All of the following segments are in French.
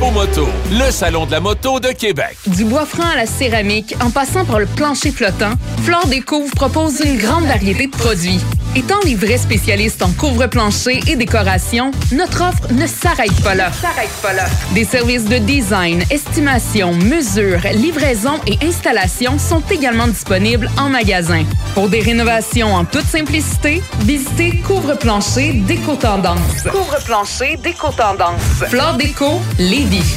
Moto, le salon de la moto de Québec. Du bois franc à la céramique, en passant par le plancher flottant, Flore Découvre propose une grande variété de produits. Étant les vrais spécialistes en couvre-plancher et décoration, notre offre ne s'arrête pas là. S'arrête pas là. Des services de design, estimation, mesure, livraison et installation sont également disponibles en magasin. Pour des rénovations en toute simplicité, visitez Couvre-plancher Déco Tendance. Couvre-plancher, déco-tendance. Flore Déco, Lévis.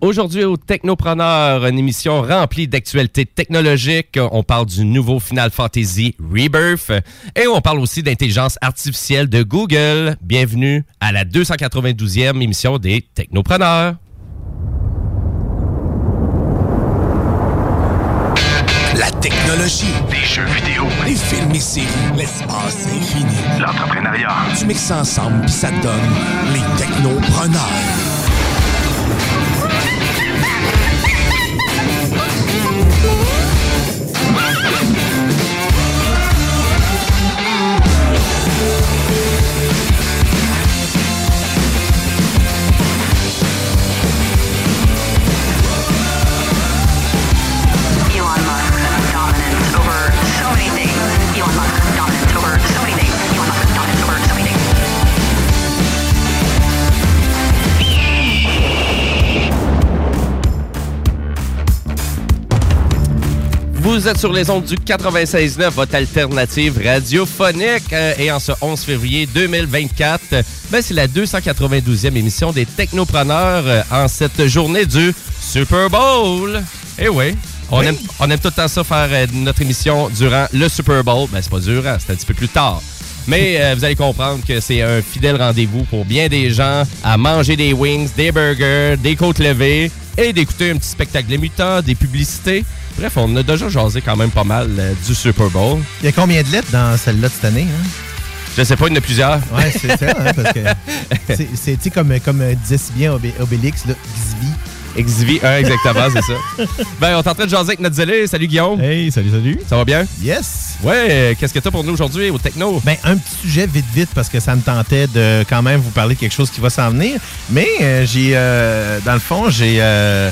Aujourd'hui au Technopreneur, une émission remplie d'actualités technologiques. On parle du nouveau Final Fantasy Rebirth et on parle aussi d'intelligence artificielle de Google. Bienvenue à la 292e émission des Technopreneurs. La technologie, Des jeux vidéo, les films et séries, l'espace infini. l'entrepreneuriat. Tu mixes ensemble puis ça te donne les technopreneurs. Vous êtes sur les ondes du 96.9, votre alternative radiophonique. Euh, et en ce 11 février 2024, ben, c'est la 292e émission des Technopreneurs euh, en cette journée du Super Bowl. Eh oui, on, Aime, on aime tout le temps ça faire euh, notre émission durant le Super Bowl. Ben, c'est pas durant, c'est un petit peu plus tard. Mais euh, vous allez comprendre que c'est un fidèle rendez-vous pour bien des gens à manger des wings, des burgers, des côtes levées et d'écouter un petit spectacle de mutants, des publicités. Bref, on a déjà jasé quand même pas mal euh, du Super Bowl. Il y a combien de lettres dans celle-là de cette année? Hein? Je sais pas, il y en a plusieurs. Ouais, c'est ça, hein, parce que c'est- comme, comme disait si bien Obé- Obélix, là, Xvi. XV1, exactement, c'est ça. Ben, on est en train de jaser avec notre zélé. Salut Guillaume. Hey, salut, salut. Ça va bien? Yes! Ouais, qu'est-ce que t'as pour nous aujourd'hui au Techno? Ben, un petit sujet vite, vite, parce que ça me tentait de quand même vous parler de quelque chose qui va s'en venir. Mais euh, j'ai, euh, dans le fond, j'ai euh,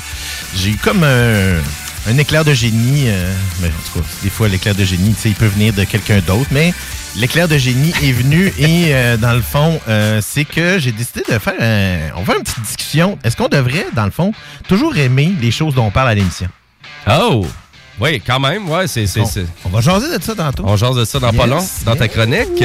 j'ai eu comme un, un éclair de génie. euh, mais en tout cas, des fois, l'éclair de génie, tu sais, il peut venir de quelqu'un d'autre, mais l'éclair de génie est venu et euh, dans le fond, euh, c'est que j'ai décidé de faire un, on va faire une petite discussion. Est-ce qu'on devrait, dans le fond, toujours aimer les choses dont on parle à l'émission? Oh! Oui, quand même, ouais, c'est... c'est- On, on va jaser de ça tantôt. On jase de ça dans pas Yes, long, dans ta chronique.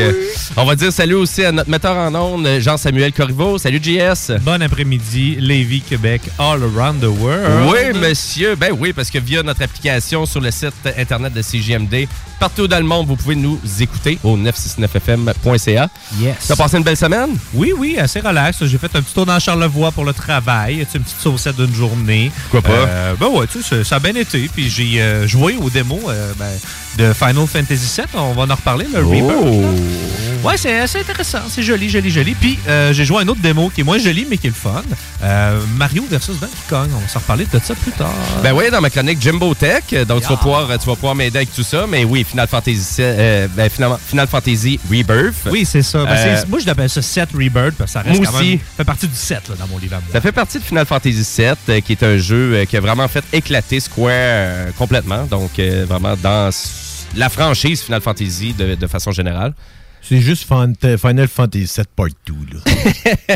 On va dire salut aussi à notre metteur en ondes, Jean-Samuel Corriveau. Salut, JS. Bon après-midi, Lévis, Québec, all around the world. Oui, monsieur. Ben oui, parce que via notre application sur le site internet de CGMD, partout dans le monde, vous pouvez nous écouter au 969fm.ca. Yes. T'as passé une belle semaine? Oui, oui, assez relax. J'ai fait un petit tour dans Charlevoix pour le travail. Une petite saucette d'une journée? Pourquoi pas? Euh, ben ouais, tu sais, ça- ça a bien été. Puis j'ai euh, joué aux démos euh, ben, de Final Fantasy VII. On va en reparler, le là. Ouais, c'est assez intéressant. C'est joli, joli, joli. Puis, euh, j'ai joué à un autre démo qui est moins joli, mais qui est le fun. Euh, Mario versus Donkey Kong. On va s'en reparler de ça plus tard. Ben oui, dans ma chronique Jimbo Tech. Donc, tu vas pouvoir, tu vas pouvoir m'aider avec tout ça. Mais oui, Final Fantasy, euh, ben, finalement, Final Fantasy Rebirth. Oui, c'est ça. Ben, Euh, moi, je l'appelle ça 7 Rebirth parce que ça reste Moi quand aussi. même... fait partie du 7 là, dans mon livre à moi. Ça fait partie de Final Fantasy VII, euh, qui est un jeu euh, qui a vraiment fait éclater Square euh, complètement. Donc, euh, vraiment dans la franchise Final Fantasy de, de façon générale. C'est juste Fan- Final Fantasy 7 Part 2. Là.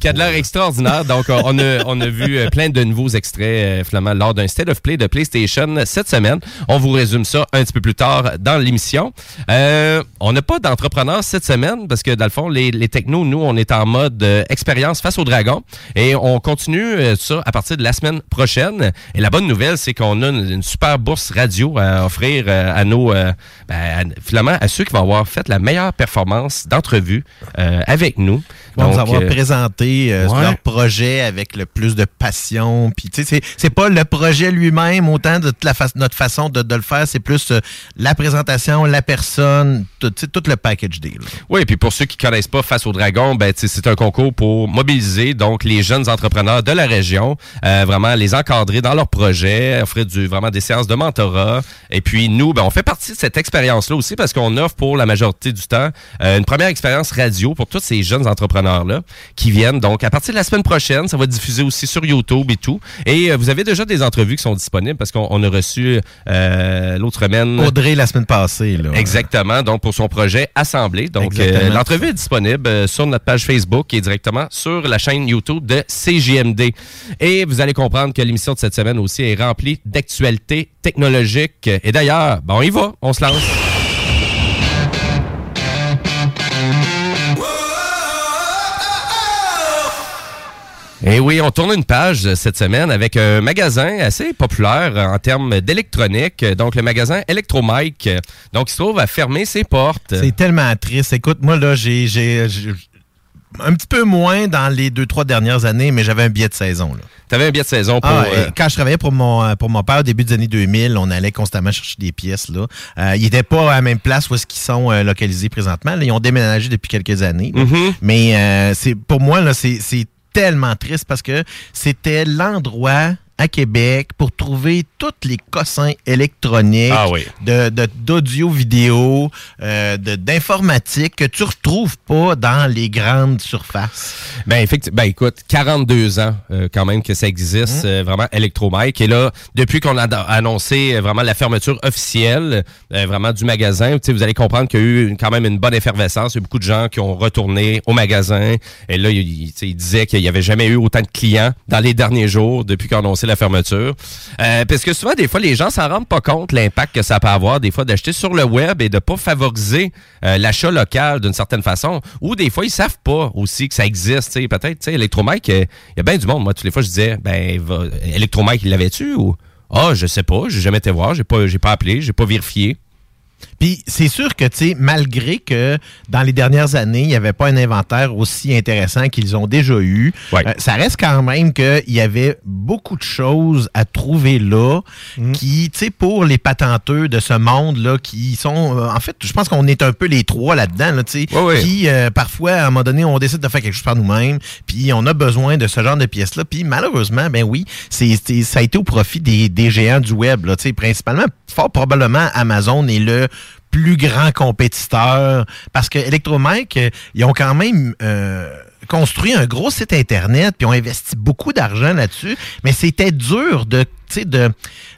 qui a de l'air extraordinaire. Donc, on- a, on a vu euh, plein de nouveaux extraits, euh, finalement, lors d'un State of Play de PlayStation cette semaine. On vous résume ça un petit peu plus tard dans l'émission. Euh, on n'a pas d'entrepreneurs cette semaine parce que, dans le fond, les, technos, nous, on est en mode euh, expérience face au dragon et on continue euh, ça à partir de la semaine prochaine. Et la bonne nouvelle, c'est qu'on a une, super bourse radio à offrir euh, à nos, euh, ben, à- finalement, à ceux qui vont avoir fait la meilleure performance d'entrevue euh, avec nous. Vont nous avoir euh, présenté euh, ouais. leur projet avec le plus de passion. Puis, tu sais, c'est- pas le projet lui-même autant de la fa- notre façon de, de le faire, c'est plus euh, la présentation, la personne, tout, tout le package deal. Oui, puis pour ceux qui connaissent pas Face au Dragon, ben, c'est un concours pour mobiliser donc les jeunes entrepreneurs de la région, euh, vraiment les encadrer dans leurs projets, offrir du, vraiment des séances de mentorat. Et puis nous, ben, on fait partie de cette expérience-là aussi parce qu'on offre pour la majorité du temps une première expérience radio pour tous ces jeunes entrepreneurs-là qui viennent. Donc à partir de la semaine prochaine, ça va diffuser aussi sur YouTube et tout. Et euh, vous avez déjà des entrevues qui sont disponibles parce qu'on on a reçu euh, l'autre semaine... Audrey, la semaine passée. Là. Exactement, donc pour son projet Assemblée. Donc euh, l'entrevue est disponible sur notre page Facebook et directement sur la chaîne YouTube de CJMD. Et vous allez comprendre que l'émission de cette semaine aussi est remplie d'actualités technologiques. Et d'ailleurs, ben, on y va, on se lance. Et oui, on tourne une page euh, cette semaine avec un magasin assez populaire euh, en termes d'électronique, euh, donc le magasin Electromike. Donc, il se trouve à fermer ses portes. C'est tellement triste. Écoute, moi, là, j'ai un petit peu moins dans les deux, trois dernières années, mais j'avais un billet de saison. Là. T'avais un billet de saison pour... Ah, euh, et Quand je travaillais pour mon, pour mon père au début des années 2000, on allait constamment chercher des pièces. Là. Euh, ils n'étaient pas à la même place où est-ce qu'ils sont euh, localisés présentement. là. Ils ont déménagé depuis quelques années. Mhm. Mais c'est pour moi, là, c'est tellement triste parce que c'était l'endroit à Québec pour trouver tous les cossins électroniques Ah oui. de de- d'audio-vidéo, euh, de- d'informatique que tu retrouves pas dans les grandes surfaces. Ben, effectivement, ben, écoute, 42 ans euh, quand même que ça existe, euh, vraiment Electromike. Et là, depuis qu'on a annoncé vraiment la fermeture officielle vraiment du magasin, tu sais, vous allez comprendre qu'il y a eu quand même une bonne effervescence. Il y a beaucoup de gens qui ont retourné au magasin. Et là, il, il disait qu'il n'y avait jamais eu autant de clients dans les derniers jours depuis qu'on a annoncé la fermeture. Euh, parce que souvent, des fois, les gens s'en rendent pas compte l'impact que ça peut avoir, des fois, d'acheter sur le web et de pas favoriser euh, l'achat local d'une certaine façon. Ou des fois, ils savent pas aussi que ça existe. Peut-être, tu sais, Electromike, euh, il y a bien du monde. Moi, toutes les fois, je disais, ben, Electromike, il l'avait-tu ou... Ah, je sais pas, j'ai jamais été voir, j'ai pas, j'ai pas appelé, j'ai pas vérifié. Puis c'est sûr que, tu sais, malgré que dans les dernières années, il n'y avait pas un inventaire aussi intéressant qu'ils ont déjà eu, Ouais. euh, ça reste quand même qu'il y avait beaucoup de choses à trouver là qui, tu sais, pour les patenteux de ce monde-là, qui sont, euh, en fait, je pense qu'on est un peu les trois là-dedans, là, tu sais, Ouais, ouais. qui, euh, parfois, à un moment donné, on décide de faire quelque chose par nous-mêmes, puis on a besoin de ce genre de pièces-là. Puis malheureusement, ben oui, c'est, c'est- ça a été au profit des, des géants du web, là, tu sais, principalement, fort probablement, Amazon est le plus grand compétiteur parce que Electromike, euh, ils ont quand même euh, construit un gros site Internet puis ont investi beaucoup d'argent là-dessus, mais c'était dur de de,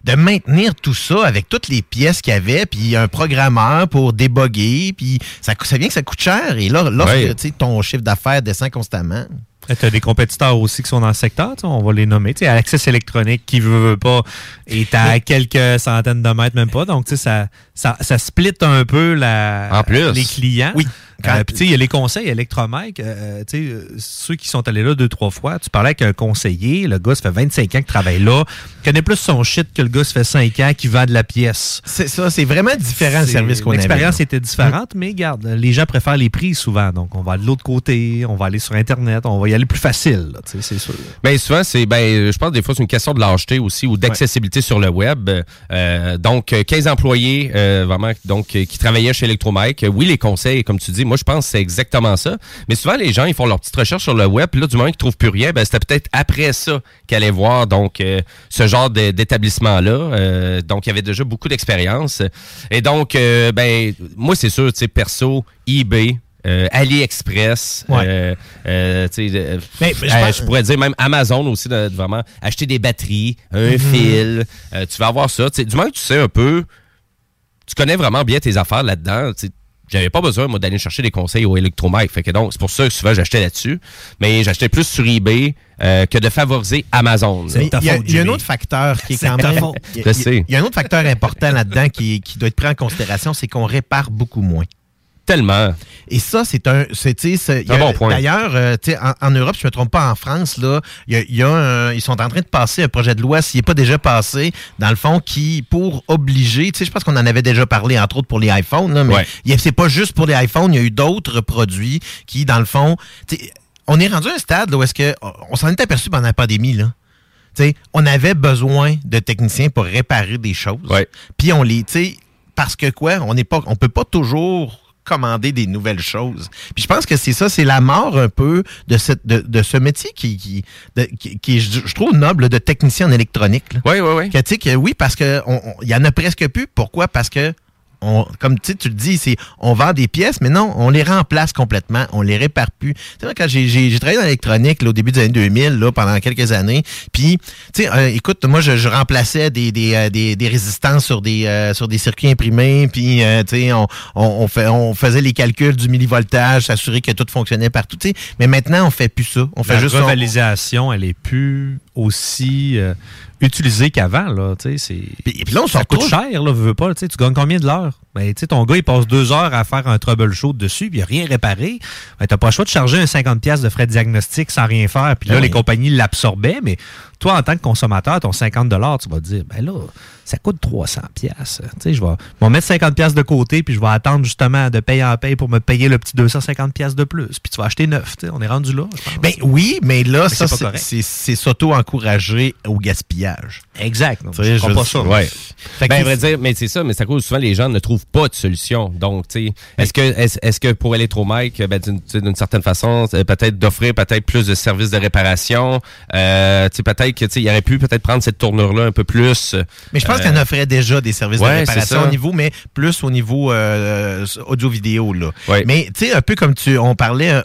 de maintenir tout ça avec toutes les pièces qu'il y avait, puis un programmeur pour déboguer, puis ça, ça vient que ça coûte cher. Et là, lorsque Ouais. tu sais, ton chiffre d'affaires descend constamment, Tu as des compétiteurs aussi qui sont dans le secteur, on va les nommer. Tu sais, Access électronique, qui veut, veut pas, est à quelques centaines de mètres, même pas. Donc, tu sais, ça, ça, ça split un peu la, En plus. les clients. Oui. Euh, Puis, tu sais, il y a les conseils Electromike. euh, tu sais, euh, ceux qui sont allés là deux, trois fois, tu parlais avec un conseiller, le gars, ça fait 25 ans qu'il travaille là, connaît plus son shit que le gars, ça fait 5 ans qui vend de la pièce. c'est ça, c'est vraiment différent le service qu'on avait. L'expérience était différente, mais garde, les gens préfèrent les prix souvent. Donc, on va de l'autre côté, on va aller sur Internet, on va y aller plus facile, là, tu sais, c'est sûr. Ben souvent, c'est ben je pense des fois c'est une question de lâcheté aussi ou d'accessibilité sur le web. Euh, donc euh, 15 employés euh, vraiment, donc, euh, qui travaillait chez Electromike. Euh, Oui, les conseils, comme tu dis, moi, je pense que c'est exactement ça. Mais souvent, les gens, ils font leur petite recherche sur le web, puis là, du moment qu'ils trouvent plus rien, ben, c'était peut-être après ça qu'ils allaient voir, donc, euh, ce genre d'établissement-là. Euh, donc, il y avait déjà beaucoup d'expérience. Et donc, euh, ben, moi, c'est sûr, tu sais, perso, eBay, euh, AliExpress, Ouais. euh, euh, tu sais, euh, Mais- mais je pourrais dire même Amazon aussi, de, de vraiment acheter des batteries, un Mhm. fil, tu vas avoir ça. Du moment que tu sais un peu, tu connais vraiment bien tes affaires là-dedans. J'avais pas besoin, moi, d'aller chercher des conseils au électromètre. Fait que donc, c'est pour ça que souvent j'achetais là-dessus. Mais j'achetais plus sur eBay euh, que de favoriser Amazon. Il y, a- il y a un autre facteur qui est quand même. y il y a un autre facteur important là-dedans qui, qui doit être pris en considération, c'est qu'on répare beaucoup moins. Tellement. Et ça, c'est un. c'est, Un bon point. D'ailleurs, euh, en, en Europe, si je ne me trompe pas, en France, là, y a, il y a un- ils sont en train de passer un projet de loi, s'il n'est pas déjà passé, dans le fond, qui, pour obliger, je pense qu'on en avait déjà parlé, entre autres pour les iPhones, là, mais Ouais. c'est pas juste pour les iPhones, il y a eu d'autres produits qui, dans le fond, on est rendu à un stade là, où est-ce que on s'en est aperçu pendant la pandémie, là. Tu sais, on avait besoin de techniciens pour réparer des choses. Puis on les, tu sais, parce que quoi, on n'est pas, on peut pas toujours commander des nouvelles choses. Puis je pense que c'est ça, c'est la mort un peu de, cette, de, de ce métier qui, qui, de- qui, je, trouve, noble de technicien en électronique. Oui, oui, oui. Que, tu sais, que oui, parce que on- on- il y en a presque plus. Pourquoi? Parce que on, comme tu le dis, c'est on vend des pièces, mais non, on les remplace complètement, on les répare plus. Tu sais, quand j'ai- travaillé dans l'électronique là, au début des années 2000, là, pendant quelques années, puis, tu sais, euh, écoute, moi, je, je remplaçais des, des, euh, des, des résistances sur des, euh, sur des circuits imprimés, puis, tu sais, on, on, on fait, on faisait les calculs du millivoltage, s'assurer que tout fonctionnait partout, tu sais. Mais maintenant, on fait plus ça. On fait La juste... revalisation, elle est plus aussi euh, utilisée qu'avant. Là, tu sais, c'est- puis là, on se ça coûte cher, là, veux pas. Tu gagnes combien de l'heure? Ben, tu sais, ton gars, il passe deux heures à faire un troubleshoot dessus, puis il n'a rien réparé. Ben, t'as pas le choix de charger un 50$ de frais de diagnostic sans rien faire. Puis là, Ben les compagnies l'absorbaient, mais toi, en tant que consommateur, ton 50$, tu vas te dire, ben là, ça coûte 300$. piastres. Tu sais, je vais, vais mettre 50$ de côté, puis je vais attendre justement de payer en paye pour me payer le petit 250$ piastres de plus. Puis tu vas acheter neuf. Tu sais, on est rendu là, je pense. Ben oui, mais là, Mais ça, c'est s'auto-encourager au gaspillage. Exact. Je comprends veux pas ça. Ouais. Fait Ben, vrai dire, mais c'est ça, mais c'est à cause souvent les gens ne trouvent pas de solution. Donc, tu sais, est-ce que, est-ce, est-ce que pour Electromike, ben, d'une, certaine façon, euh, peut-être d'offrir peut-être plus de services de réparation, euh, tu sais, peut-être que, tu sais, il aurait pu peut-être prendre cette tournure-là un peu plus. Mais je pense euh, qu'il en offrait déjà des services ouais, de réparation au niveau, mais plus au niveau euh, audio-vidéo. là. Ouais. Mais tu sais, un peu comme tu, on parlait,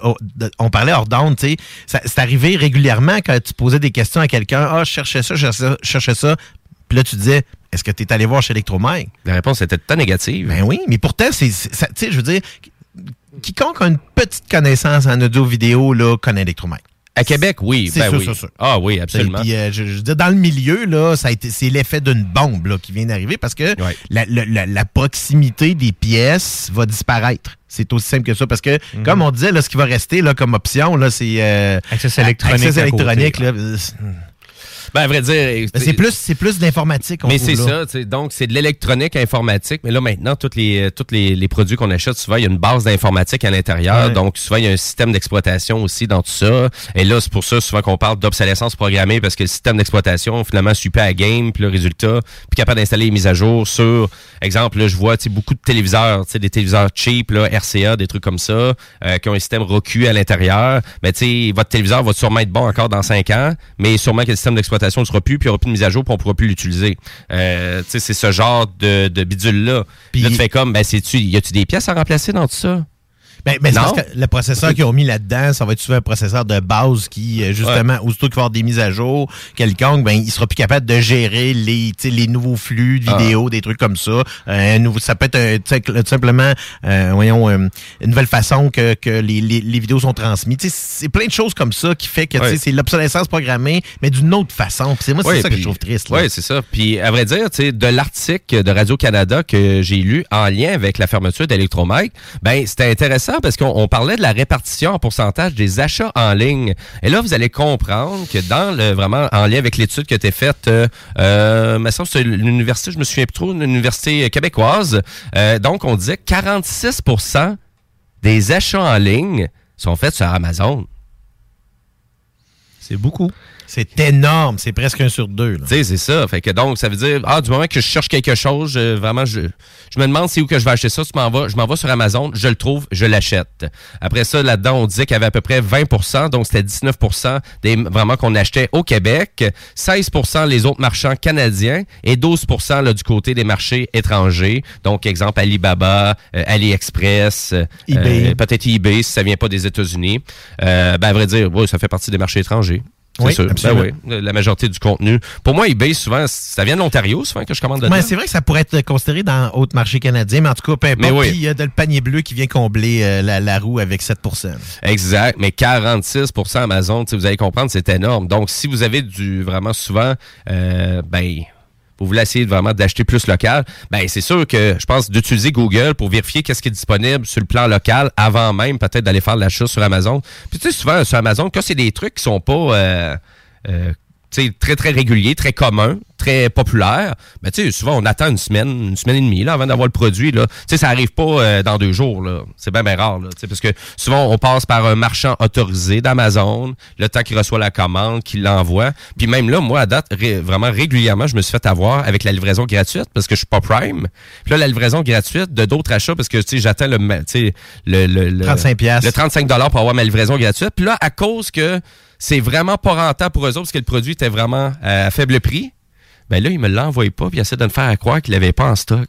on parlait hors d'onde, tu sais, ça- c'est arrivé régulièrement quand tu posais des questions à quelqu'un. Ah, ça, je cherchais ça, je cherchais ça. Puis là, tu disais, est-ce que tu es allé voir chez Electromike? La réponse était tout négative. Ben oui, mais pourtant, c'est, tu sais, je veux dire, quiconque a une petite connaissance en audio-vidéo, là, connaît Electromike. À Québec, oui. C'est ben sûr, oui. c'est sûr. Ah oui, absolument. Puis, euh, je, dire, dans le milieu, là, ça a été, c'est l'effet d'une bombe là, qui vient d'arriver parce que la, la- la- la proximité des pièces va disparaître. C'est aussi simple que ça. Parce que, Mhm. comme on disait, là, ce qui va rester là, comme option, là, c'est. euh, Access électronique Access électronique. là, euh, Ben, à vrai dire. Ben, c'est plus, c'est plus d'informatique. on Mais c'est ça, donc c'est de l'électronique informatique. Mais là maintenant, tous les, euh, tous les, les produits qu'on achète, souvent il y a une base d'informatique à l'intérieur. Ouais. Donc souvent il y a un système d'exploitation aussi dans tout ça. Et là c'est pour ça souvent qu'on parle d'obsolescence programmée parce que le système d'exploitation finalement suit pas à game, puis le résultat, puis capable d'installer les mises à jour sur, exemple là je vois tu sais, beaucoup de téléviseurs, tu sais, des téléviseurs cheap là, RCA, des trucs comme ça, euh, qui ont un système ROCU à l'intérieur. Mais tu sais votre téléviseur va sûrement être bon encore dans 5 ans, mais sûrement que le système d'exploitation ne sera plus, puis il n'y aura plus de mise à jour, puis on ne pourra plus l'utiliser. Euh, tu c'est ce genre de, de bidule-là. Puis là, tu fais comme, ben, c'est-tu, y a-tu des pièces à remplacer dans tout ça? Ben, ben, c'est Non. parce que le processeur qu'ils ont mis là-dedans, ça va être souvent un processeur de base qui, euh, justement, aussitôt qu'il va y avoir des mises à jour quelconque, ben, il sera plus capable de gérer les, les nouveaux flux de Ah. vidéos, des trucs comme ça. Euh, nouveau, ça peut être tout simplement, euh, voyons, euh, une nouvelle façon que, que les, les, les vidéos sont transmises. C'est plein de choses comme ça qui fait que Ouais. c'est l'obsolescence programmée, mais d'une autre façon. C'est moi, c'est Ouais, ça que je trouve triste. là. Oui, c'est ça. Puis, à vrai dire, de l'article de Radio-Canada que j'ai lu en lien avec la fermeture d'Electromike, ben, c'était intéressant parce qu'on on parlait de la répartition en pourcentage des achats en ligne. Et là, vous allez comprendre que dans le, vraiment, en lien avec l'étude qui a été faite, euh, euh, c'est l'université, je me souviens plus trop, une université québécoise. Euh, donc, on disait que 46% des achats en ligne sont faits sur Amazon. C'est beaucoup. C'est énorme. C'est presque un sur deux. Tu sais, c'est ça. Fait que donc, ça veut dire, ah, du moment que je cherche quelque chose, je- vraiment, je, je me demande c'est où que je vais acheter ça. Tu m'en vas, je m'en vais sur Amazon, je le trouve, je l'achète. Après ça, là-dedans, on disait qu'il y avait à peu près 20% donc c'était 19% des vraiment qu'on achetait au Québec, 16% les autres marchands canadiens et 12% là, du côté des marchés étrangers. Donc, exemple, Alibaba, euh, AliExpress, euh, eBay. euh, peut-être eBay si ça vient pas des États-Unis. Euh, ben, à vrai dire, oui, ça fait partie des marchés étrangers. C'est Oui, sûr. Ben absolument. oui, la majorité du contenu. Pour moi, eBay, souvent, ça vient de l'Ontario, souvent, que je commande dedans. Ouais, c'est vrai que ça pourrait être considéré dans autre marché canadien, mais en tout cas, peu importe. Oui. Il y a de le panier bleu qui vient combler euh, la, la roue avec 7 Exact, mais 46% Amazon, vous allez comprendre, c'est énorme. Donc, si vous avez du vraiment souvent, euh, ben, vous voulez essayer vraiment d'acheter plus local, ben c'est sûr que je pense d'utiliser Google pour vérifier qu'est-ce qui est disponible sur le plan local avant même peut-être d'aller faire l'achat sur Amazon. Puis tu sais, souvent sur Amazon, quand c'est des trucs qui sont pas euh, euh, sais, très, très réguliers, très communs, très populaires, ben, tu sais, souvent, on attend une semaine, une semaine et demie, là, avant d'avoir le produit, là. Tu sais, ça arrive pas euh, dans deux jours, là. C'est bien, bien rare, là. Tu sais, parce que souvent, on passe par un marchand autorisé d'Amazon, le temps qu'il reçoit la commande, qu'il l'envoie. Puis même là, moi, à date, ré- vraiment régulièrement, je me suis fait avoir avec la livraison gratuite parce que je suis pas Prime. Puis là, la livraison gratuite de d'autres achats parce que, tu sais, j'attends le, ma- tu sais, le, le, le 35 piastres. le 35 pour avoir ma livraison gratuite. Puis là, à cause que c'est vraiment pas rentable pour eux autres parce que le produit était vraiment à faible prix, ben là, ils me l'envoient pas puis ils essaient de me faire croire qu'il l'avait pas en stock.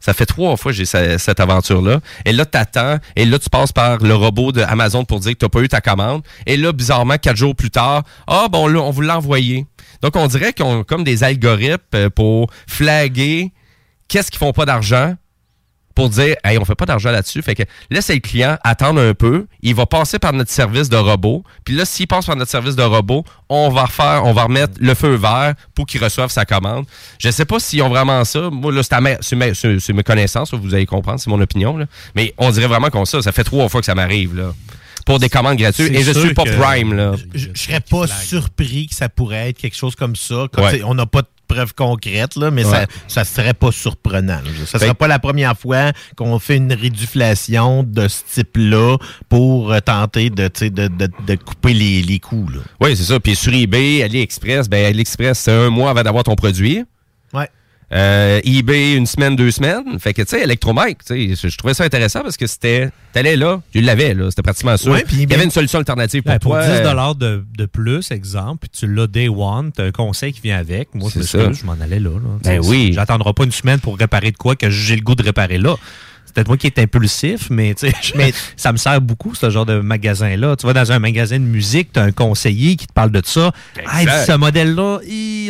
Ça fait trois fois que j'ai ce- cette aventure-là. Et là, t'attends. Et là, tu passes par le robot de Amazon pour dire que t'as pas eu ta commande. Et là, bizarrement, quatre jours plus tard, ah, bon, là, on vous l'a envoyé. Donc, on dirait qu'ils ont comme des algorithmes euh, pour flaguer qu'est-ce qu'ils font pas d'argent pour dire, hey, on fait pas d'argent là-dessus. Fait que laissez le client attendre un peu. Il va passer par notre service de robot. Puis là, s'il passe par notre service de robot, on va refaire, on va remettre le feu vert pour qu'il reçoive sa commande. Je sais pas s'ils ont vraiment ça. Moi, là, c'est mes, mes connaissances, vous allez comprendre, c'est mon opinion. Là. Mais on dirait vraiment qu'on ça. Ça fait trois fois que ça m'arrive, là. Pour des commandes gratuites. Et je suis pas Prime, là. Je, je serais pas surpris que ça pourrait être quelque chose comme ça. Comme, Ouais. On n'a pas de preuves concrètes, là, mais Ouais. ça, ça serait pas surprenant. là. Ça Fait- serait pas la première fois qu'on fait une réduflation de ce type-là pour euh, tenter de, de, de, de couper les, les coûts. là. Oui, c'est ça. Puis sur eBay, AliExpress, ben AliExpress, c'est un mois avant d'avoir ton produit. Ouais. Euh, eBay, une semaine, deux semaines. Fait que, tu sais, Electromike, tu sais, je, je trouvais ça intéressant parce que c'était. T'allais là, tu l'avais, là. C'était pratiquement sûr. Ouais, Il y avait une solution alternative pour Ben, pour toi. 10 euh, de, de plus, exemple, puis tu l'as day one, tu as un conseil qui vient avec. Moi, je C'est ça. je m'en allais là. là. Ben oui. J'attendrai pas une semaine pour réparer de quoi que j'ai le goût de réparer là. C'est peut-être moi qui est impulsif, mais, je- Mais- ça me sert beaucoup, ce genre de magasin-là. Tu vas dans un magasin de musique, tu as un conseiller qui te parle de ça. Dit, ce modèle-là,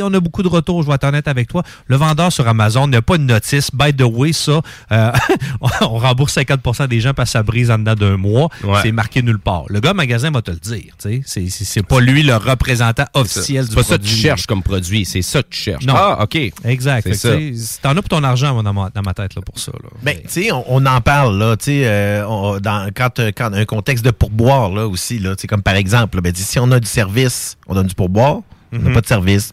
on a beaucoup de retours, je vais être honnête avec toi. Le vendeur sur Amazon n'a pas de notice. By the way, ça, euh, on rembourse 50% des gens parce que ça brise en dedans d'un mois. Ouais. C'est marqué nulle part. Le gars magasin va te le dire. C'est- C'est c'est pas lui le représentant officiel C'est du pas ça que produit. tu cherches comme produit, c'est ça que tu cherches. Non. Ah, OK. Exact. C'est T'en as pour ton argent moi, dans ma, dans ma tête là, pour ça. là. Ben, tu sais, on, on en parle, là, tu sais, euh, on- dans, quand, euh, quand un contexte de pourboire, là, aussi, là, comme par exemple, ben, si on a du service, on donne du pourboire, on n'a Mhm. pas de service,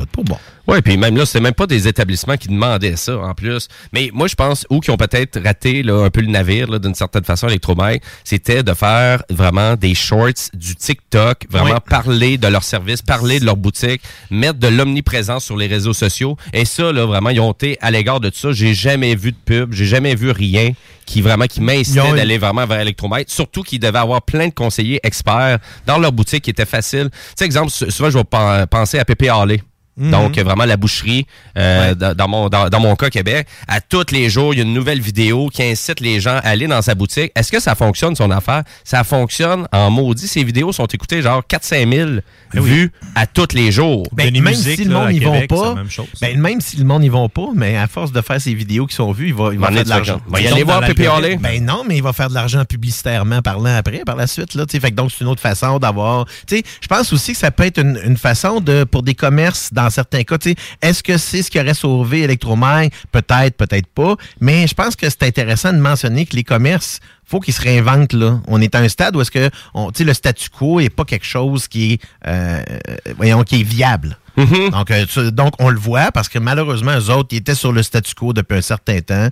pas de pourboire. Oui, puis même là, c'est même pas des établissements qui demandaient ça en plus. Mais moi, je pense, ou qui ont peut-être raté là, un peu le navire là, d'une certaine façon, Electromike, c'était de faire vraiment des shorts, du TikTok, vraiment Oui. parler de leur service, parler de leur boutique, mettre de l'omniprésence sur les réseaux sociaux. Et ça, là, vraiment, ils ont été à l'égard de ça. J'ai jamais vu de pub, j'ai jamais vu rien qui vraiment qui m'incitait d'aller vraiment vers Electromike. Surtout qu'ils devaient avoir plein de conseillers experts dans leur boutique qui était facile. Tu sais, exemple, souvent, je vais pen- penser à Pépé Harley. Mhm. Donc, euh, vraiment la boucherie, euh, dans, dans mon, dans, dans mon cas, Québec, à tous les jours, il y a une nouvelle vidéo qui incite les gens à aller dans sa boutique. Est-ce que ça fonctionne, son affaire? Ça fonctionne en maudit. Ces vidéos sont écoutées genre 4-5 000 vues à tous les jours. Ben, même Musique, si le monde n'y c'est pas, même chose. ben, même si le monde n'y vont pas, mais à force de faire ces vidéos qui sont vues, il va, il va faire de l'argent. d'accord. Va y aller voir Pépé. Ben non, mais il va faire de l'argent publicitairement parlant après, par la suite. Là, tu sais. fait que donc, c'est une autre façon d'avoir. tu sais, Je pense aussi que ça peut être une, une façon de pour des commerces, dans certains cas. Est-ce que c'est ce qui aurait sauvé Electromag? Peut-être, peut-être pas. Mais je pense que c'est intéressant de mentionner que les commerces, faut qu'ils se réinventent. Là. On est à un stade où est-ce que on, le statu quo n'est pas quelque chose qui est, euh, voyons, qui est viable. Mhm. Donc, euh, donc, on le voit parce que malheureusement, eux autres, ils étaient sur le statu quo depuis un certain temps.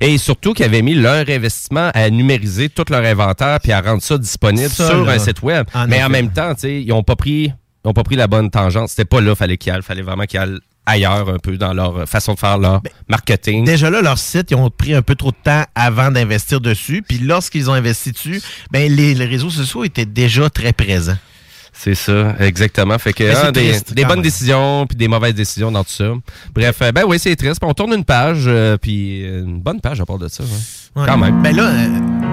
Et surtout qu'ils avaient mis leur investissement à numériser tout leur inventaire puis à rendre ça disponible Ça, sur là, un site web. en Mais en même temps, ils ont pas pris ils ont pas pris la bonne tangente. C'était pas là, fallait qu'ils aillent. Fallait vraiment qu'ils aillent ailleurs un peu dans leur façon de faire leur marketing. Déjà là, leur site, ils ont pris un peu trop de temps avant d'investir dessus. Puis lorsqu'ils ont investi dessus, ben, les, les réseaux sociaux étaient déjà très présents. C'est ça, exactement. Fait que c'est hein, des, triste, des quand bonnes même. décisions puis des mauvaises décisions dans tout ça. Bref, euh, ben oui, c'est triste. On tourne une page, euh, puis euh, une bonne page à part de ça. Ouais. Quand même. Ben là, euh,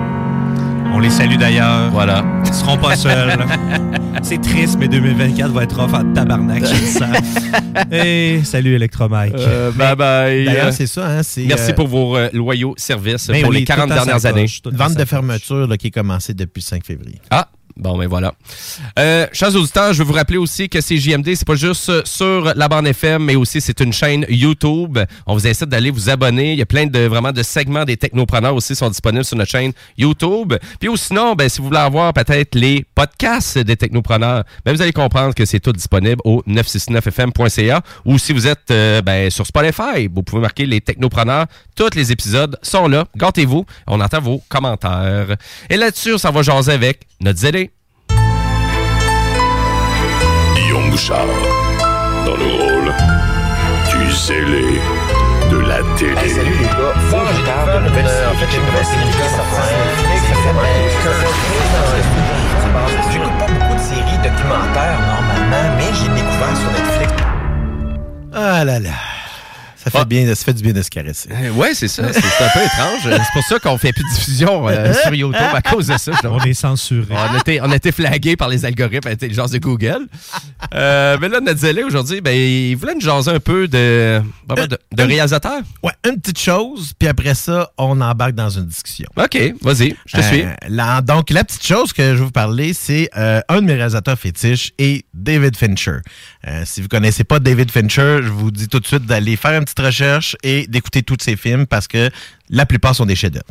On les salue d'ailleurs. Voilà. Ils seront pas seuls. C'est triste, mais 2024 va être rough en tabarnak, je le sens. Hey, salut Electromike. Euh, bye bye. d'ailleurs, c'est ça. Hein, c'est, Merci euh, pour vos euh, loyaux services ben pour oui, les tout 40 à sa dernières années. vente de fermeture là, qui est commencée depuis le 5 février. Ah, bon, ben voilà. Euh, chers auditeurs, je veux vous rappeler aussi que c'est JMD, c'est pas juste sur la bande FM, mais aussi c'est une chaîne YouTube. On vous incite d'aller vous abonner. Il y a plein de vraiment de segments des technopreneurs aussi sont disponibles sur notre chaîne YouTube. Puis ou sinon, ben, si vous voulez avoir peut-être les podcasts des technopreneurs, ben, vous allez comprendre que c'est tout disponible au 969fm.ca ou si vous êtes euh, ben, sur Spotify, vous pouvez marquer les technopreneurs. Tous les épisodes sont là. Gâtez-vous. On entend vos commentaires. Et là-dessus, s'en va jaser avec notre zélé. Guillaume Bouchard, dans le rôle du zélé de la télé. salut les gars, moi je parle de nouvelle série en fait, j'ai une nouvelle série qui est sortie. J'écoute pas beaucoup de séries documentaires normalement, mais j'ai découvert sur Netflix. Ah là là. Ça fait, bien, ça fait du bien de se caresser. Euh, ouais, c'est ça. C'est un peu étrange. C'est pour ça qu'on fait plus de diffusion euh, sur YouTube à cause de ça. On est censuré. On a été, on a été flagué par les algorithmes d'intelligence de Google. Euh, mais là, notre zélé aujourd'hui, ben, il voulait nous jaser un peu de, de, de réalisateur. Ouais, une petite chose, puis après ça, on embarque dans une discussion. OK, vas-y, je te suis. Euh, la- donc, la petite chose que je vais vous parler, c'est euh, un de mes réalisateurs fétiches et David Fincher. Euh, si vous connaissez pas David Fincher, je vous dis tout de suite d'aller faire une petite recherche et d'écouter tous ses films parce que la plupart sont des chefs-d'œuvre.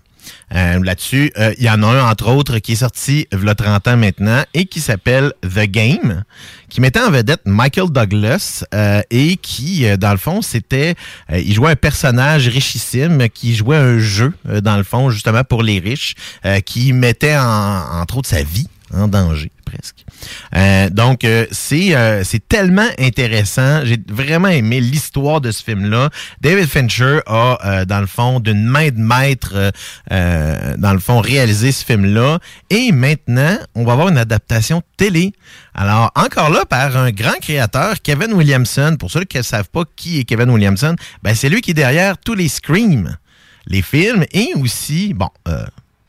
Euh, Là-dessus, euh, il y en a un, entre autres, qui est sorti il a 30 ans maintenant et qui s'appelle The Game, qui mettait en vedette Michael Douglas euh, et qui, euh, dans le fond, c'était... euh, il jouait un personnage richissime qui jouait un jeu, euh, dans le fond, justement pour les riches, euh, qui mettait, en, entre autres, sa vie en danger, presque. Euh, donc, euh, c'est euh, c'est tellement intéressant. J'ai vraiment aimé l'histoire de ce film-là. David Fincher a, dans le fond, d'une main de maître, dans le fond, réalisé ce film-là. Et maintenant, on va avoir une adaptation télé. Alors, encore là, par un grand créateur, Kevin Williamson. Pour ceux qui ne savent pas qui est Kevin Williamson, ben, c'est lui qui est derrière tous les Scream, les films, et aussi, bon,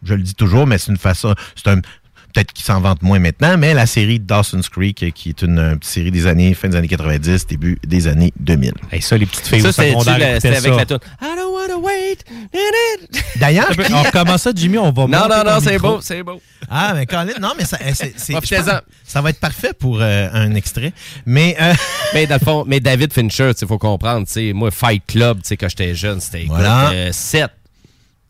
je le dis toujours, mais c'est une façon, c'est un, peut-être qu'il s'en vante moins maintenant, mais la série Dawson's Creek, euh, qui est une, euh, petite série des années, fin des années 90, début des années 2000. Et ça, les petites filles Ça, au c'était secondaire c'était avec la toune. I don't wanna wait. D'ailleurs, On recommence ça, Jimmy, on va Non, non, non, c'est beau, c'est beau. Ah, mais Colin, non, mais ça, euh, pense- ça va être parfait pour euh, un extrait. Mais, euh, Mais dans le fond, mais David Fincher, il faut comprendre, tu sais, moi, Fight Club, tu sais, quand j'étais jeune, c'était Voilà. euh, 7.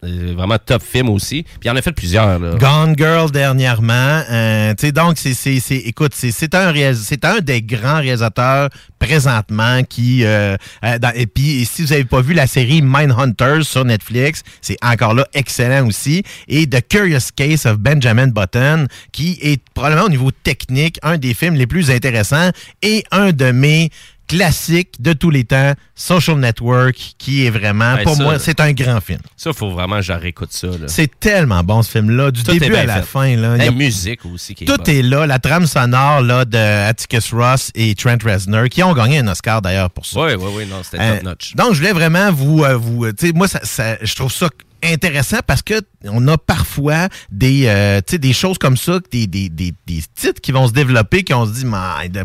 Euh, vraiment top film aussi. Puis il en a fait plusieurs. Là. Gone Girl dernièrement. euh, donc, c'est, c'est, c'est- écoute, c'est, c'est un, c'est un des grands réalisateurs présentement qui. euh, euh, et puis, si vous n'avez pas vu la série Mindhunters sur Netflix, c'est encore là excellent aussi. Et The Curious Case of Benjamin Button, qui est probablement au niveau technique un des films les plus intéressants et un de mes classiques de tous les temps, Social Network, qui est vraiment, pour ça- moi, c'est un grand film. Ça, faut vraiment que je réécoute ça. C'est tellement bon ce film-là, du Tout début à la fait. fin. Là. La musique aussi qui est tout est là, la trame sonore là, de Atticus Ross et Trent Reznor, qui ont gagné un Oscar d'ailleurs pour ça. Oui, oui, oui, non, c'était Euh, top notch. donc, je voulais vraiment vous. euh, vous euh, tu sais, moi, ça, ça- je trouve ça intéressant parce que on a parfois des, euh, des choses comme ça, des, des, des, des titres qui vont se développer, qui on se dit,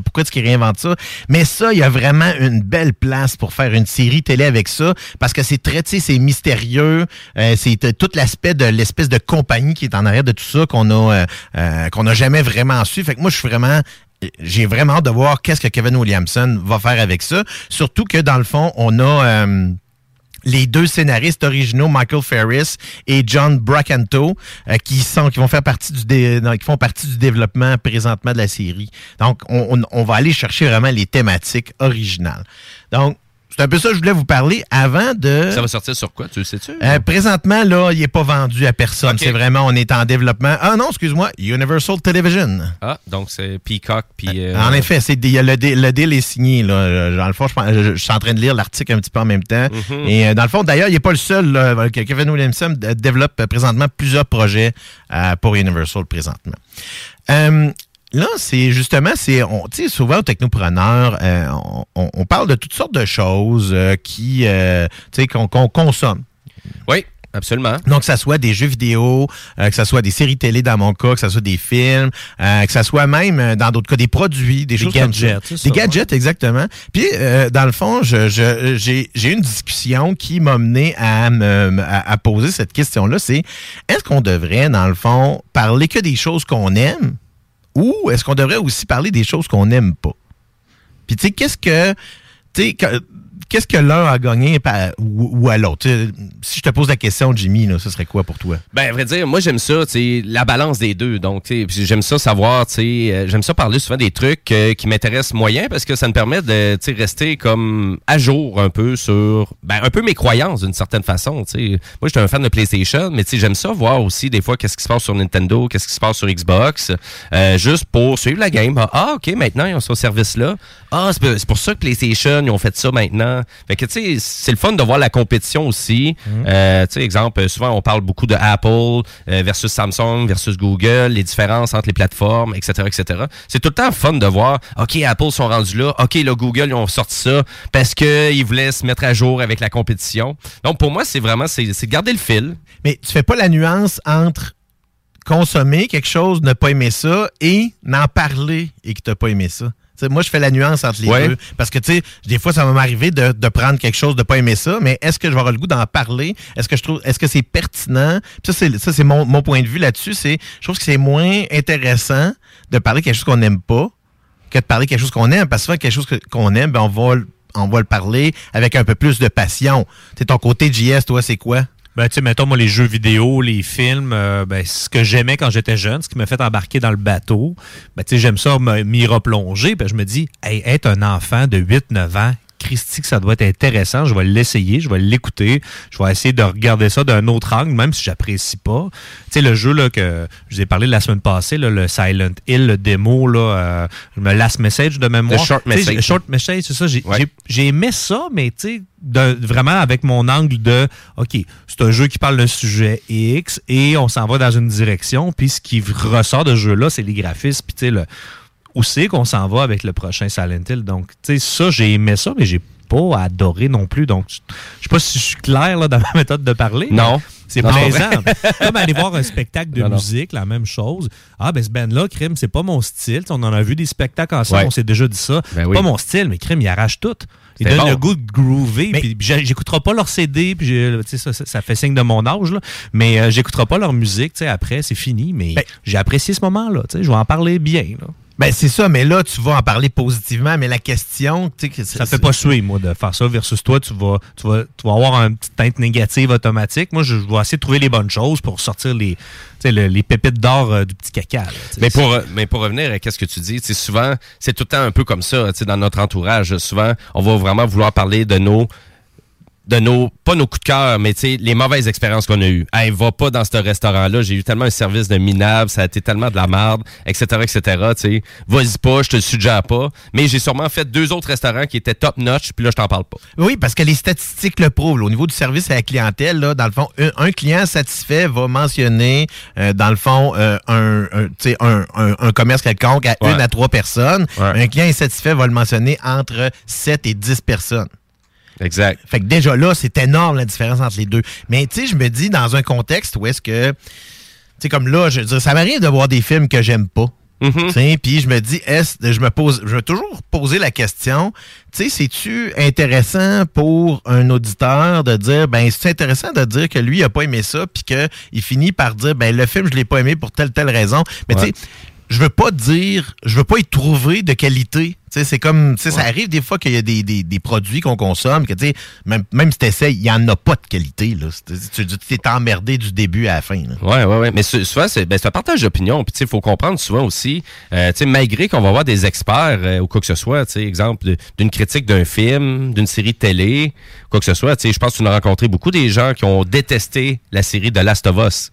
pourquoi est-ce qu'ils réinventent ça? Mais ça, il y a vraiment une belle place pour faire une série télé avec ça parce que c'est très, tu c'est mystérieux, euh, c'est tout l'aspect de l'espèce de compagnie qui est en arrière de tout ça qu'on a, euh, euh, qu'on n'a jamais vraiment su. Fait que moi, je suis vraiment j'ai vraiment hâte de voir qu'est-ce que Kevin Williamson va faire avec ça. Surtout que dans le fond, on a euh, les deux scénaristes originaux, Michael Ferris et John Bracanto, euh, qui sont qui vont faire partie du qui font partie du développement présentement de la série. Donc, on, on- on va aller chercher vraiment les thématiques originales. Donc, c'est un peu ça que je voulais vous parler avant de... Ça va sortir sur quoi, tu le sais-tu? Euh, présentement, là, il n'est pas vendu à personne. C'est vraiment, on est en développement. Ah non, excuse-moi, Universal Television. Ah, donc c'est Peacock, puis... euh, En effet, c'est il y a le, le deal est signé. Là. Euh, Dans le fond, je, pense- je- je suis en train de lire l'article un petit peu en même temps. Mhm. Et euh, dans le fond, d'ailleurs, il n'est pas le seul. là, Kevin Williamson développe euh, présentement plusieurs projets euh, pour Universal présentement. Euh, Là, c'est justement, c'est, on- tu sais, souvent aux technopreneurs, euh, on, on- on parle de toutes sortes de choses euh, qui, euh, tu sais, qu'on qu'on consomme. Oui, absolument. Donc, que ça soit des jeux vidéo, euh, que ça soit des séries télé dans mon cas, que ça soit des films, euh, que ça soit même, dans d'autres cas, des produits, des, Des choses comme ça. gadgets, Des gadgets, exactement. Puis, euh, dans le fond, je, je- j'ai, j'ai une discussion qui m'a mené à, me, à, à poser cette question-là. C'est, est-ce qu'on devrait, dans le fond, parler que des choses qu'on aime ou est-ce qu'on devrait aussi parler des choses qu'on n'aime pas? Puis, tu sais, qu'est-ce que... Tu sais, qu'est-ce que l'un a gagné ou, à l'autre? Si je te pose la question, Jimmy, ce serait quoi pour toi? Ben, à vrai dire, moi, j'aime ça, la balance des deux. Donc, j'aime ça savoir, euh, j'aime ça parler souvent des trucs euh, qui m'intéressent moyen parce que ça me permet de, rester comme à jour un peu sur, ben, un peu mes croyances d'une certaine façon. Moi, j'étais un fan de PlayStation, mais j'aime ça voir aussi des fois qu'est-ce qui se passe sur Nintendo, qu'est-ce qui se passe sur Xbox, euh, juste pour suivre la game. Ah, OK, maintenant, ils ont ce service-là. Ah, c'est pour ça que PlayStation, ils ont fait ça maintenant. Fait que, tu sais, c'est le fun de voir la compétition aussi. Euh, tu sais, exemple, souvent, on parle beaucoup de Apple euh, versus Samsung versus Google, les différences entre les plateformes, etc., etc. C'est tout le temps fun de voir, OK, Apple sont rendus là. OK, là, Google, ils ont sorti ça parce qu'ils voulaient se mettre à jour avec la compétition. Donc, pour moi, c'est vraiment, c'est c'est de garder le fil. Mais tu fais pas la nuance entre consommer quelque chose, ne pas aimer ça, et n'en parler et que tu n'as pas aimé ça. Moi, je fais la nuance entre les Ouais. deux. Parce que, tu sais, des fois, ça va m'arriver de, de prendre quelque chose, de pas aimer ça, mais est-ce que je vais avoir le goût d'en parler? Est-ce que je trouve, est-ce que c'est pertinent? Puis ça, c'est, mon, mon point de vue là-dessus. C'est, je trouve que c'est moins intéressant de parler quelque chose qu'on n'aime pas que de parler quelque chose qu'on aime. Parce que souvent, quelque chose qu'on aime, ben, on va, le- on va le parler avec un peu plus de passion. Ton côté JS, toi, c'est quoi? Ben, tu sais, mettons, moi, les jeux vidéo, les films, euh, ben, ce que j'aimais quand j'étais jeune, ce qui m'a fait embarquer dans le bateau, ben, tu sais, j'aime ça m'y replonger. Ben, je me dis, hey, être un enfant de 8-9 ans, Christy, que ça doit être intéressant. Je vais l'essayer, je vais l'écouter, je vais essayer de regarder ça d'un autre angle, même si j'apprécie pas. Tu sais, le jeu là, que je vous ai parlé la semaine passée, là, le Silent Hill, le démo, là, euh, le Last Message de mémoire. Le Short Message. le Short Message, c'est ça. J'ai Ouais. aimé ça, mais tu sais, de- vraiment avec mon angle de, OK, c'est un jeu qui parle d'un sujet X et on s'en va dans une direction, puis ce qui ressort de ce jeu-là, c'est les graphismes, puis tu sais, le- où c'est qu'on s'en va avec le prochain Silent Hill? Donc, tu sais, ça, j'ai aimé ça, mais j'ai pas adoré non plus. Donc, je sais pas si je suis clair là, dans ma méthode de parler. Non. C'est plaisant. Comme aller voir un spectacle de Non, non. musique, la même chose. Ah, ben ce band-là, Crime, c'est pas mon style. On en a vu des spectacles ensemble, Ouais. on s'est déjà dit ça. Ben oui. pas mon style, mais Crime, il arrache tout. Il donne bon. le goût de groover. Puis j'écouterai pas leur CD, puis j'ai- tu sais, ça, ça, fait signe de mon âge, là. mais euh, j'écouterai pas leur musique. tu sais, Après, c'est fini. Mais j'ai apprécié ce moment-là. tu sais, Je vais en parler bien. Là. Ben, c'est ça, mais là, tu vas en parler positivement, mais la question, tu sais, que Ça me fait pas suer, moi, de faire ça versus toi. Tu vas, tu vas, tu vas avoir une petite teinte négative automatique. Moi, je, je vais essayer de trouver les bonnes choses pour sortir les, tu sais, le- les pépites d'or euh, du petit caca. là. Mais pour, mais pour revenir à ce que tu dis, c'est souvent, c'est tout le temps un peu comme ça, tu sais, dans notre entourage. Souvent, on va vraiment vouloir parler de nos, de nos, pas nos coups de cœur, mais tu sais, les mauvaises expériences qu'on a eues. Hey, va pas dans ce restaurant-là, j'ai eu tellement un service de minable, ça a été tellement de la merde, etc., etc., tu sais. Vas-y pas, je te le suggère pas. Mais j'ai sûrement fait deux autres restaurants qui étaient top-notch, puis là, je t'en parle pas. Oui, parce que les statistiques le prouvent. là. Au niveau du service à la clientèle, là, dans le fond, un, un client satisfait va mentionner, euh, dans le fond, euh, un, un, tu sais, un, un- un commerce quelconque à Ouais. une à trois personnes. Ouais. Un client insatisfait va le mentionner entre 7 et 10 personnes. Exact. Fait que déjà là, c'est énorme la différence entre les deux. Mais tu sais, je me dis, dans un contexte où est-ce que, tu sais, comme là, je veux dire, ça m'arrive de voir des films que j'aime pas. Tu sais, Puis je me dis, est-ce, je me pose, je vais toujours poser la question, tu sais, c'est-tu intéressant pour un auditeur de dire, ben, c'est intéressant de dire que lui, il a pas aimé ça, puis qu'il finit par dire, ben, le film, je l'ai pas aimé pour telle, telle raison. Mais tu sais, je veux pas dire, je veux pas y trouver de qualité. Tu sais, c'est comme, tu sais, ça arrive des fois qu'il y a des, des, des produits qu'on consomme, que tu sais, même, même si tu essaies, il y en a pas de qualité. Là. Tu tu t'es emmerdé du début à la fin. Là. Ouais, ouais, ouais. Mais sou- souvent, c'est ben, c'est un partage d'opinion. Puis, tu sais, il faut comprendre souvent aussi, euh, tu sais, malgré qu'on va avoir des experts euh, ou quoi que ce soit, tu sais, exemple d'une critique d'un film, d'une série de télé, quoi que ce soit, tu sais, je pense que tu as rencontré beaucoup des gens qui ont détesté la série de Last of Us.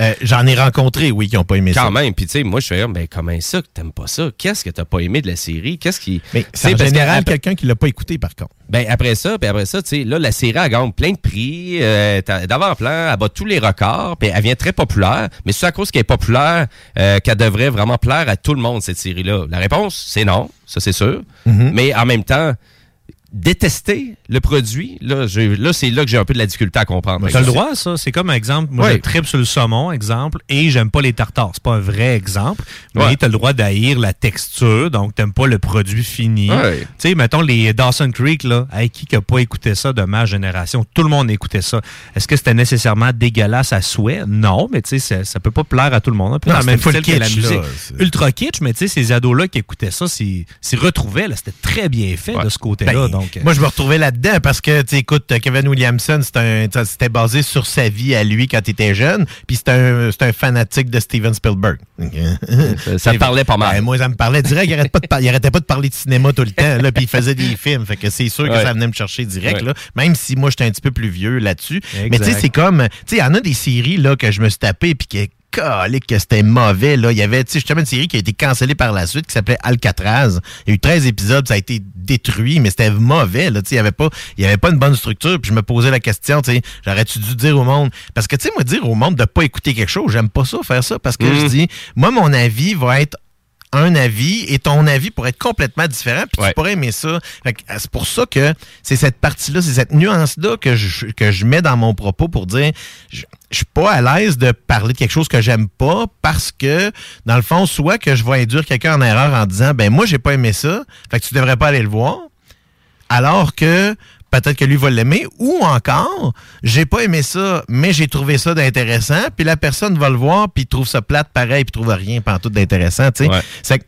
Euh, J'en ai rencontré, oui, qui n'ont pas aimé ça. Quand même. Puis, tu sais, moi, je fais, ben, comment ça que t'aimes pas ça? Qu'est-ce que t'as pas aimé de la série? Qu'est-ce qui. Mais c'est en que général quelqu'un qui l'a pas écouté, par contre. Ben après ça, puis après ça, tu sais, là, la série, elle gagne plein de prix, euh, d'avant-plan, elle bat tous les records, puis elle vient très populaire. Mais c'est à cause qu'elle est populaire euh, qu'elle devrait vraiment plaire à tout le monde, cette série-là. La réponse, c'est non, ça c'est sûr. Mhm. Mais en même temps, détester le produit, là, je- là c'est là que j'ai un peu de la difficulté à comprendre. T'as le droit, ça. C'est comme un exemple. Moi, je tripe sur le saumon, exemple, et j'aime pas les tartares. C'est pas un vrai exemple. Mais Ouais. t'as le droit d'haïr la texture, donc t'aimes pas le produit fini. Ouais. Tu sais, mettons les Dawson Creek, là. Hey, qui qui a pas écouté ça de ma génération? Tout le monde écoutait ça. Est-ce que c'était nécessairement dégueulasse à souhait? Non, mais tu sais, ça, peut pas plaire à tout le monde. Non, même full la kitsch, musique. là. C'est- Ultra kitsch, mais tu sais, ces ados-là qui écoutaient ça, s'y retrouvaient, là. C'était très bien fait de ce côté-là. Ben, donc, euh, Moi, je me retrouvais là-dedans parce que, tu écoute, Kevin Williamson, ça, c'était basé sur sa vie à lui quand il était jeune, puis c'est un, un fanatique de Steven Spielberg. ça te parlait pas mal. Ben, moi, ça me parlait direct. Il arrêtait pas de, par- il arrêtait pas de parler de cinéma tout le temps, là, puis il faisait des films. Fait que c'est sûr que ça venait me chercher direct, Ouais. là, même si moi, j'étais un petit peu plus vieux là-dessus. Mais tu sais, c'est comme, tu sais, il y en a des séries, là, que je me suis tapé, puis qui calique que c'était mauvais. Là. Il y avait tu sais, justement une série qui a été cancellée par la suite qui s'appelait Alcatraz. Il y a eu 13 épisodes, ça a été détruit, mais c'était mauvais. Là. Tu sais, Il n'y avait, pas- il y avait pas une bonne structure. Puis je me posais la question, tu sais, j'aurais-tu dû dire au monde? Parce que tu sais, moi, dire au monde de pas écouter quelque chose, j'aime pas ça, faire ça. Parce que Mm. je dis, moi, mon avis va être un avis et ton avis pourrait être complètement différent puis tu pourrais aimer ça. C'est pour ça que c'est cette partie-là, c'est cette nuance-là que je, que je mets dans mon propos pour dire je, je suis pas à l'aise de parler de quelque chose que j'aime pas parce que, dans le fond, soit que je vais induire quelqu'un en erreur en disant ben moi j'ai pas aimé ça, fait que tu devrais pas aller le voir, alors que peut-être que lui va l'aimer, ou encore, j'ai pas aimé ça, mais j'ai trouvé ça d'intéressant, puis la personne va le voir, puis trouve ça plate pareil, puis trouve rien tout d'intéressant, sais. Tu sais,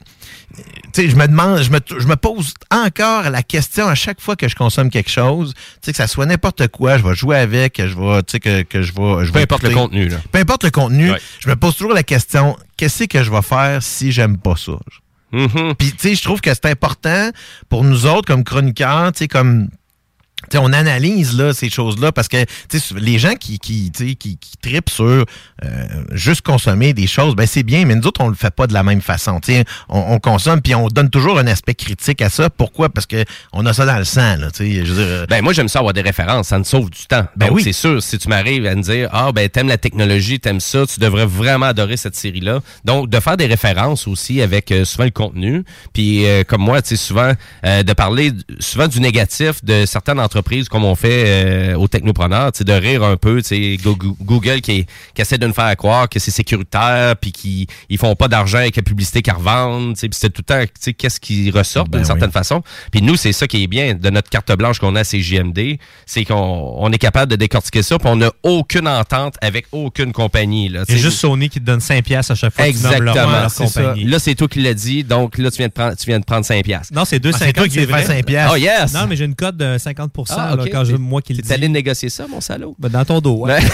je me demande, je me, je me pose encore la question à chaque fois que je consomme quelque chose, tu sais, que ça soit n'importe quoi, je vais jouer avec, je vais, tu sais, que, que je vais... Je Peu importe le contenu, là. Peu importe le contenu, Ouais. je me pose toujours la question, qu'est-ce que je vais faire si j'aime pas ça? Mm-hmm. Puis, tu sais, je trouve que c'est important pour nous autres, comme chroniqueurs, tu sais, comme. Tu sais, on analyse là, ces choses-là parce que les gens qui, qui, qui, qui tripent sur euh, juste consommer des choses, ben c'est bien, mais nous autres, on le fait pas de la même façon. On, on consomme puis on donne toujours un aspect critique à ça. Pourquoi? Parce que on a ça dans le sang. Là, tu sais. je veux dire, euh, Ben moi j'aime ça avoir des références, ça me sauve du temps. Ben Donc oui. c'est sûr, si tu m'arrives à me dire ah ben t'aimes la technologie, t'aimes ça, tu devrais vraiment adorer cette série là. Donc de faire des références aussi avec euh, souvent le contenu, puis euh, comme moi tu sais souvent euh, de parler souvent du négatif de certaines entreprises comme on fait euh, aux technopreneurs, tu sais de rire un peu, Google qui, qui essaie de nous faire croire que c'est sécuritaire puis qu'ils ils font pas d'argent avec la publicité qu'ils revendent, tu sais puis c'est tout le temps tu sais qu'est-ce qui ressort Ben d'une oui. certaine façon. Puis nous, c'est ça qui est bien de notre carte blanche qu'on a à CJMD, c'est qu'on on est capable de décortiquer ça, puis on n'a aucune entente avec aucune compagnie. Là, C'est juste Sony qui te donne 5 piastres à chaque fois que tu nommes leur, Exactement, leur c'est ça. compagnie. Là, c'est toi qui l'as dit, donc là, tu viens de prendre, tu viens de prendre 5 piastres. Non, c'est 2,50. Ah, c'est toi qui c'est viens de faire vrai. 5 piastres. Oh yes! Non, mais j'ai une cote de 50 Ah, là, ok. quand je, moi qui le T'es dis. allé négocier ça, mon salaud? Ben, dans ton dos. ouais.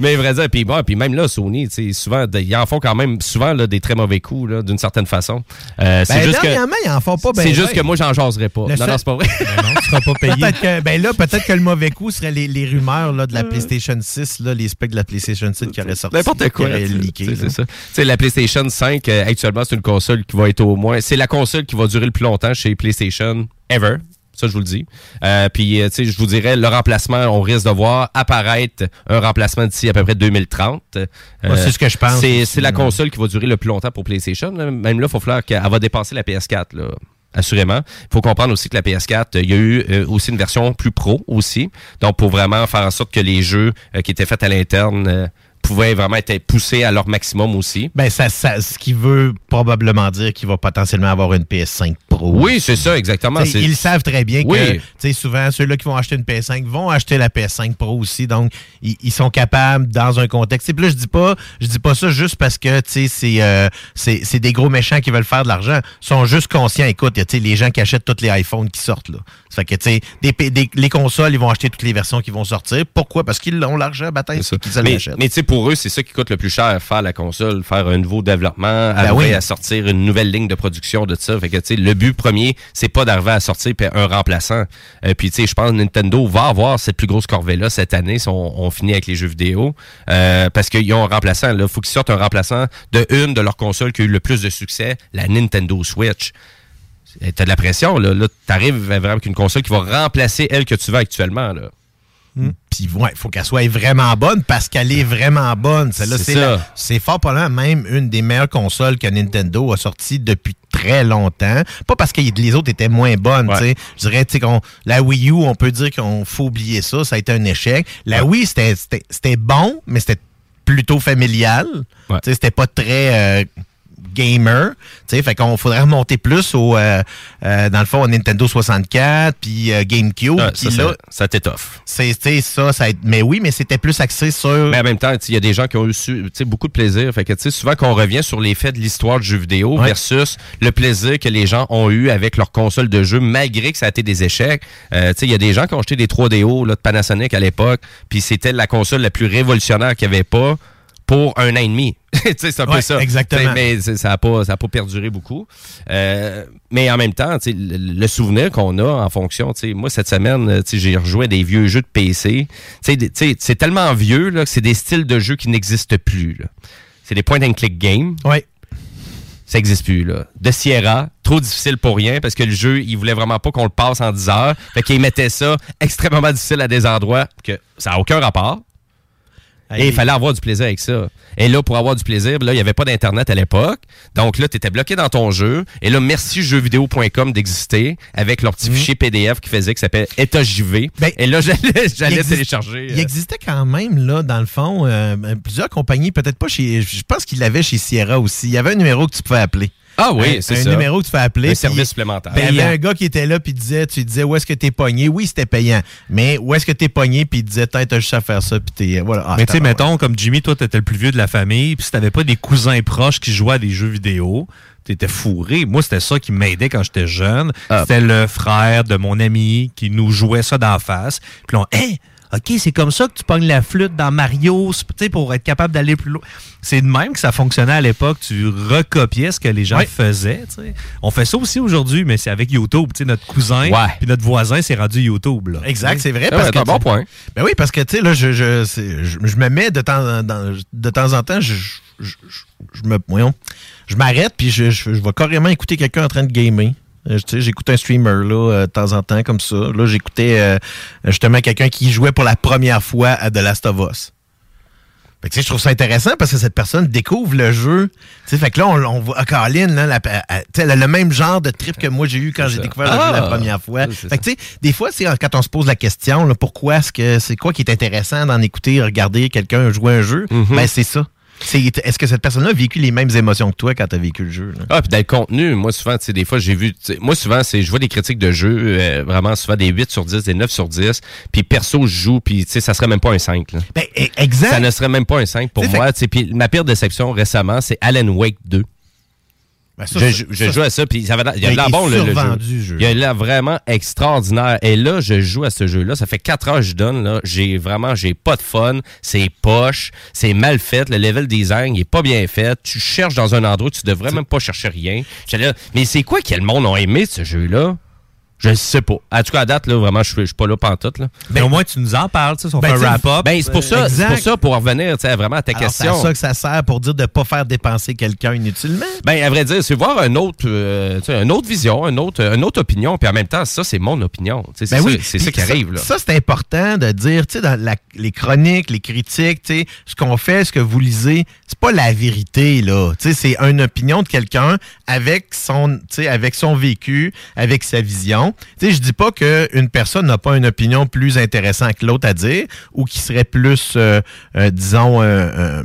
Mais vrai dire, puis bon, puis même là, Sony, souvent, ils en font quand même souvent là, des très mauvais coups, d'une certaine façon. Euh, c'est ben, juste que, dernièrement, ils en font pas ben c'est juste ben. que moi, j'en jaserai pas. Le non, non, c'est pas vrai. Ben non, tu seras pas payé. Peut-être que, ben là, peut-être que le mauvais coup serait les, les rumeurs là, de Euh. la PlayStation 6, là, les specs de la PlayStation 6 qui auraient sorti. N'importe quoi. C'est ça. La PlayStation 5, euh, actuellement, c'est une console qui va être au moins. C'est la console qui va durer le plus longtemps chez PlayStation ever. Ça, je vous le dis. Euh, puis, euh, tu sais, je vous dirais, le remplacement, on risque de voir apparaître un remplacement d'ici à peu près 2030. Euh, c'est ce que je pense C'est la console qui va durer le plus longtemps pour PlayStation. Même là, il faut falloir qu'elle va dépasser la PS4, là. Assurément. Il faut comprendre aussi que la PS4, euh, il y a eu euh, aussi une version plus pro aussi. Donc, pour vraiment faire en sorte que les jeux euh, qui étaient faits à l'interne pouvaient vraiment être poussés à leur maximum aussi. Ben, ça, ça, ce qui veut probablement dire qu'il va potentiellement avoir une PS5 Oui, c'est ça, exactement. T'sais, Ils savent très bien Oui. que, souvent, ceux-là qui vont acheter une PS5 vont acheter la PS5 Pro aussi. Donc, ils, ils sont capables, dans un contexte. T'sais, Puis là, je dis pas, je dis pas ça juste parce que, tu sais, c'est, euh, c'est, des gros méchants qui veulent faire de l'argent. Ils sont juste conscients. Écoute, y a, les gens qui achètent tous les iPhones qui sortent, là. Ça fait que, tu sais, des, les consoles, ils vont acheter toutes les versions qui vont sortir. Pourquoi? Parce qu'ils ont l'argent, bataille, C'est qu'ils Mais, l'achètent. mais tu sais, pour eux, c'est ça qui coûte le plus cher, faire la console, faire un nouveau développement, Ben oui. à sortir une nouvelle ligne de production de ça. Fait que, le but premier, c'est pas d'arriver à sortir un remplaçant. Euh, puis, tu sais, je pense que Nintendo va avoir cette plus grosse corvée-là cette année si on, finit avec les jeux vidéo. Euh, parce qu'ils ont un remplaçant. Il faut qu'ils sortent un remplaçant de une de leurs consoles qui a eu le plus de succès, la Nintendo Switch. Eh, T'as de la pression, là. Là, t'arrives vraiment avec une console qui va remplacer elle que tu veux actuellement, là. Puis ouais, il faut qu'elle soit vraiment bonne parce qu'elle est vraiment bonne. Celle-là, C'est fort probablement même une des meilleures consoles que Nintendo a sorties depuis très longtemps. Pas parce que les autres étaient moins bonnes. tu sais. Je dirais, tu sais, qu'on- la Wii U, on peut dire qu'on faut oublier ça. Ça a été un échec. La Wii, c'était- bon, mais c'était plutôt familial. Tu sais, C'était pas très... euh, gamer, tu sais, fait qu'on faudrait remonter plus au, euh, euh, dans le fond, au Nintendo 64, puis euh, GameCube, Ah, ça, ça- là, ça t'étoffe. c'est ça, ça mais oui, mais c'était plus axé sur. Mais en même temps, tu sais, il y a des gens qui ont eu beaucoup de plaisir. Fait que, tu sais, souvent qu'on revient sur les faits de l'histoire du jeu vidéo Ouais. versus le plaisir que les gens ont eu avec leur console de jeu, malgré que ça a été des échecs. Euh, tu sais, il y a des gens qui ont acheté des 3DO là, de Panasonic à l'époque, puis c'était la console la plus révolutionnaire qu'il n'y avait pas pour un an et demi. c'est un peu Ouais, ça. exactement. Mais ça n'a pas, ça a pas perduré beaucoup. Euh, mais en même temps, le, le souvenir qu'on a en fonction, moi, cette semaine, j'ai rejoué des vieux jeux de PC. C'est tellement vieux là, que c'est des styles de jeux qui n'existent plus. C'est des point and click games. Oui. Ça n'existe plus, là. De Sierra, trop difficile pour rien, parce que le jeu, il voulait vraiment pas qu'on le passe en 10 heures. Fait qu'il mettait ça extrêmement difficile à des endroits que ça n'a aucun rapport. Et il fallait avoir du plaisir avec ça. Et là, pour avoir du plaisir, là, il n'y avait pas d'Internet à l'époque. Donc là, tu étais bloqué dans ton jeu. Et là, merci jeuxvideo.com d'exister avec leur petit fichier PDF qui faisait, qui s'appelle État JV. et là, j'allais. Ben, Il télécharger. Il euh, existait quand même, là, dans le fond, euh, plusieurs compagnies, peut-être pas chez. Je pense qu'il l'avait chez Sierra aussi. Il y avait un numéro que tu pouvais appeler. Ah oui, Un- c'est un ça. numéro que tu fais appeler. Un service supplémentaire. Il y avait un gars qui était là, puis disait, tu disais, où est-ce que t'es pogné? Oui, c'était payant. Mais où est-ce que t'es pogné? Puis il disait, t'as juste à faire ça, puis t'es. Voilà. Ah, mais tu sais, mettons, comme Jimmy, toi, t'étais le plus vieux de la famille, puis si t'avais pas des cousins proches qui jouaient à des jeux vidéo, t'étais fourré. Moi, c'était ça qui m'aidait quand j'étais jeune. Ah. C'était le frère de mon ami qui nous jouait ça d'en face. Puis là, on, Hey, OK, c'est comme ça que tu pognes la flûte dans Mario, c'est- tu sais, pour être capable d'aller plus loin. C'est de même que ça fonctionnait à l'époque. Tu recopiais ce que les gens Ouais. faisaient. tu sais. On fait ça aussi aujourd'hui, mais c'est avec YouTube. Tu sais, notre cousin Ouais. puis notre voisin, c'est rendu YouTube. Là. Exact, c'est vrai. Ah parce ouais, que un bon point. Ben oui, parce que, tu sais, là, je, je, je, je me mets de temps, dans- de temps en temps, je, je, je- je me, voyons, je m'arrête, puis je, je, je vais carrément écouter quelqu'un en train de gamer. Euh, J'écoute un streamer là, euh, de temps en temps comme ça. Là, j'écoutais euh, justement quelqu'un qui jouait pour la première fois à The Last of Us. Fait que, tu sais, je trouve ça intéressant parce que cette personne découvre le jeu. Tu sais, fait que là, on, on voit ah, Caroline, là, la- elle- a le même genre de trip que moi j'ai eu quand j'ai découvert le jeu la Ah! première fois. Ça, Fait que, tu sais, des fois, c'est quand on se pose la question, là, pourquoi est-ce que c'est quoi qui est intéressant d'en écouter, regarder quelqu'un jouer un jeu? Mhm. Ben, c'est ça. C'est- Est-ce que cette personne-là a vécu les mêmes émotions que toi quand tu as vécu le jeu? là? Ah, puis dans le contenu, moi, souvent, tu sais, des fois, j'ai vu, moi, souvent, c'est, je vois des critiques de jeux, euh, vraiment, souvent des 8 sur 10, des 9 sur 10, puis perso, je joue, puis, tu sais, ça serait même pas un 5, là. Ben, e- exact. Ça ne serait même pas un 5 pour T'sais, moi, sais, puis ma pire déception récemment, c'est Alan Wake 2. Ben, ça, je ça- joue à ça, puis ça l'air- il a Il a l'air été bon, le, jeu. jeu. Il a l'air vraiment extraordinaire. Et là, je joue à ce jeu-là. Ça fait 4 heures que je donne, là. J'ai vraiment, j'ai pas de fun. C'est poche. C'est mal fait. Le level design, il est pas bien fait. Tu cherches dans un endroit où tu devrais même pas chercher rien. Là, mais c'est quoi que le monde a aimé de ce jeu-là? Je sais pas. En tout cas, à date, là, vraiment, je suis je suis pas là pantoute, là. Mais au moins, tu nous en parles, tu sais, si on Ben, fait un wrap-up. Ben, c'est pour ça, pour ça, pour en revenir, tu sais, vraiment à ta Alors, c'est question. ça que ça sert pour dire de ne pas faire dépenser quelqu'un inutilement. Ben, à vrai dire, c'est voir un autre, euh, une autre vision, une autre, une autre opinion, puis en même temps, ça, c'est mon opinion. C'est Ben ça, oui, c'est puis ça qui arrive, là. Ça, c'est important de dire, tu sais, dans la- les chroniques, les critiques, tu sais, ce qu'on fait, ce que vous lisez, c'est pas la vérité, là. Tu sais, c'est une opinion de quelqu'un avec son, tu sais, avec son vécu, avec sa vision. Tu sais, je dis pas qu'une personne n'a pas une opinion plus intéressante que l'autre à dire ou qui serait plus, euh, euh, disons, euh,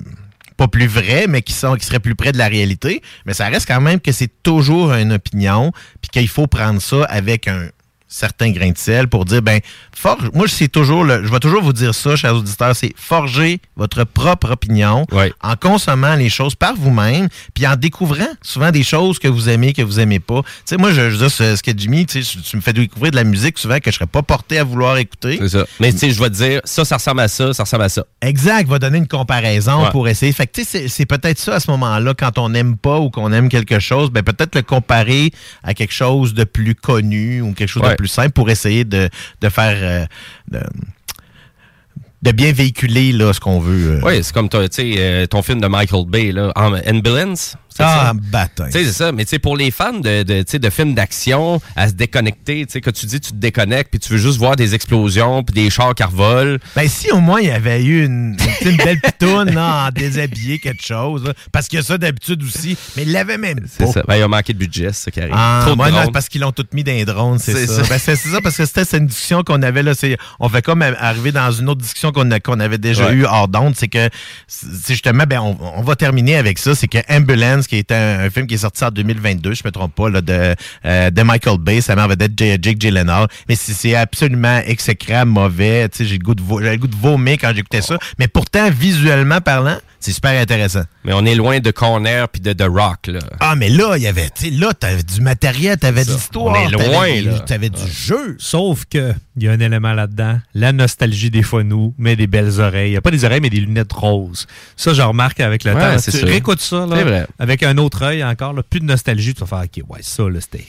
pas plus vraies, mais qui, seraient plus près de la réalité. Mais ça reste quand même que c'est toujours une opinion, puis qu'il faut prendre ça avec un certain grain de sel pour dire, ben, forge, moi, c'est toujours, le, je vais toujours vous dire ça, chers auditeurs, c'est forger votre propre opinion en consommant les choses par vous-même, puis en découvrant souvent des choses que vous aimez, que vous aimez pas. Tu sais, moi, je, je dire, ce, ce que Jimmy, tu sais, tu me fais découvrir de la musique souvent que je serais pas porté à vouloir écouter. C'est ça. Mais tu sais, je vais te dire, ça, ça ressemble à ça, ça ressemble à ça. Exact, va donner une comparaison Ouais. pour essayer. Fait que tu sais, c'est- peut-être ça à ce moment-là, quand on n'aime pas ou qu'on aime quelque chose, ben peut-être le comparer à quelque chose de plus connu ou quelque chose de Ouais. Simple pour essayer de, faire euh, de, bien véhiculer là, ce qu'on veut. euh. Oui, c'est comme sais, euh, ton film de Michael Bay, là, Am- Ambulance. C'est Ah, ça? bâtard. Tu sais, c'est ça. Mais tu sais, pour les fans de, de, de films d'action, à se déconnecter, tu sais, quand tu dis tu te déconnectes, puis tu veux juste voir des explosions, puis des chars qui revolent. Ben si au moins il y avait eu une, belle pitoune en déshabillé, quelque chose. là. parce qu'il y a ça d'habitude aussi, mais il l'avait même C'est pas. ça. Ben, il a manqué de budget, c'est ça qui arrive. Ah, Trop non, c'est parce qu'ils l'ont tout mis dans les drones, c'est C'est ça. ça. Ben, c'est c'est ça, parce que c'était c'est une discussion qu'on avait là. c'est- On fait comme arriver dans une autre discussion qu'on avait déjà Ouais. eue hors d'onde. C'est que, c'est justement, ben, on, on va terminer avec ça. C'est que Ambulance, qui est un, un film qui est sorti en 2022, je me trompe pas, là, de, euh, de Michael Bay, ça m'a vedette J- Jake Gyllenhaal. Mais c'est absolument exécrable, mauvais. Tu sais, j'ai le goût de le goût de vomir quand j'écoutais ça. Mais pourtant, visuellement parlant, c'est super intéressant. Mais on est loin de Corner puis de The Rock, là. Ah, mais là, il y avait, tu sais, là, t'avais du matériel, t'avais de l'histoire. On est t'avais loin, des- là. T'avais du jeu. Sauf que il y a un élément là-dedans. La nostalgie des fois nous met des belles oreilles. Il n'y a pas des oreilles, mais des lunettes roses. Ça, je remarque avec le Ouais, temps. c'est Tu sûr. réécoutes ça, là, C'est vrai. avec un autre œil encore, là, plus de nostalgie. Tu vas faire, OK, ouais, ça, là, c'était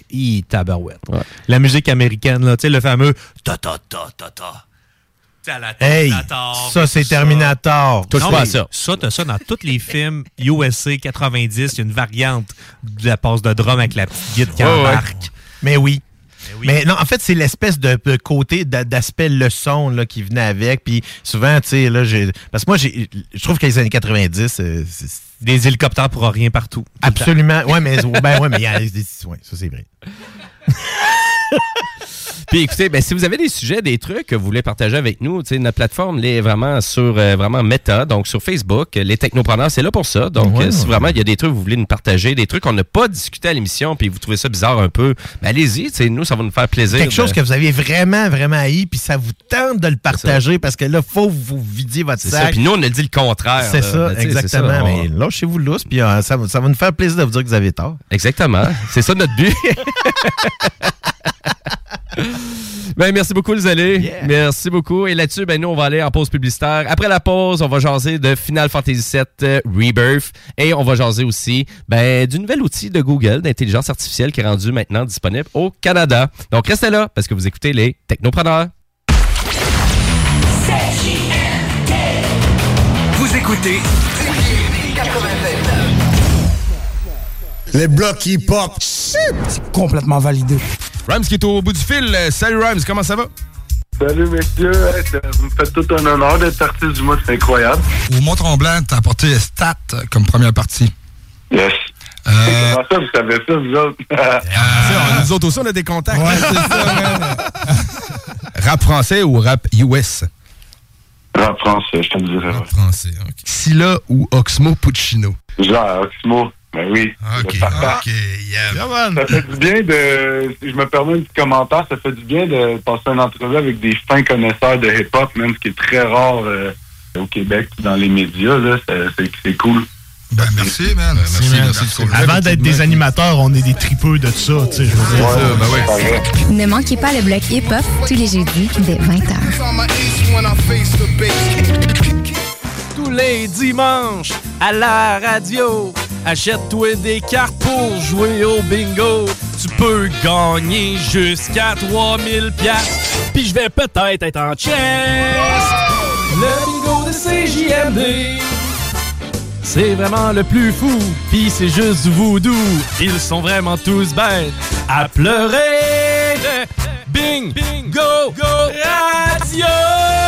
tabarouette. La musique américaine, là, tu sais, le fameux ta ta ta ta ta. À la Hey, ça, c'est Terminator. Non, mais Ça, t'as ça dans tous les films USA 90. Il y a une variante de la passe de drum avec la petite guide qui Ouais, embarque. Mais oui. Mais non, en fait, c'est l'espèce de, de côté d'a- d'aspect leçon là, qui venait avec. Puis souvent, tu sais, là, j'ai. Parce que moi, j'ai, je trouve que les années 90, euh, c'est- Des hélicoptères pour rien partout. absolument. Ouais, mais, ben, ouais, mais il y a. Ouais, ça, c'est vrai. Puis écoutez, ben, si vous avez des sujets, des trucs que vous voulez partager avec nous, tu sais, notre plateforme elle est vraiment sur euh, vraiment méta, donc sur Facebook. Les technopreneurs, c'est là pour ça. Donc, Ouais, euh, si vraiment il y a des trucs que vous voulez nous partager, des trucs qu'on n'a pas discuté à l'émission, puis vous trouvez ça bizarre un peu, ben, allez-y, tu sais, nous, ça va nous faire plaisir. Quelque chose que vous avez vraiment, vraiment haï, puis ça vous tente de le partager parce que là, faut que vous vidiez votre sac. Puis nous, on a dit le contraire. C'est là. ça, Ben, exactement. ça, on- Mais lâchez-vous lousse, puis euh, ça va nous faire plaisir de vous dire que vous avez tort. Exactement. C'est ça notre but. ben, merci beaucoup, les allés. Merci beaucoup. Et là-dessus, ben, nous, on va aller en pause publicitaire. Après la pause, on va jaser de Final Fantasy VII euh, Rebirth. Et on va jaser aussi ben, du nouvel outil de Google d'intelligence artificielle qui est rendu maintenant disponible au Canada. Donc, restez là parce que vous écoutez les Technopreneurs. Vous écoutez Les blocs hip-hop, c'est complètement validé. Rams qui est au bout du fil. Euh, Salut Rams, comment ça va? Salut messieurs, Hey, ça- vous me faites tout un honneur d'être artiste du mois, c'est incroyable. Au Mont-Tremblant, t'as apporté Stat comme première partie. Yes. Euh, Comment ça, vous savez ça, vous autres? Ça, nous autres aussi, on a des contacts. Ouais, c'est ça, Rap français ou rap US? Rap français, je te le dirais. Rap français, OK. Scylla ou Oxmo Puccino? Genre, Oxmo, ben oui. OK, Le papa. OK, yeah. Ça fait du bien de, si je me permets un petit commentaire, ça fait du bien de passer une entrevue avec des fins connaisseurs de hip-hop, même ce qui est très rare euh, au Québec, dans les médias, là, c'est- c'est c'est cool. Ben, merci, man. Merci, man. Avant d'être des animateurs, on est des tripeux de ça, tu sais, je veux dire. ben Ne manquez pas le bloc hip-hop tous les jeudis dès 20h. Tous les dimanches, à la radio, achète-toi des cartes pour jouer au bingo. Tu peux gagner jusqu'à 3000 pièces. Puis je vais peut-être être en chest. Le bingo de CJMD. C'est vraiment le plus fou, pis c'est juste voodoo. Ils sont vraiment tous bêtes à pleurer. Bing, bingo, go, radio!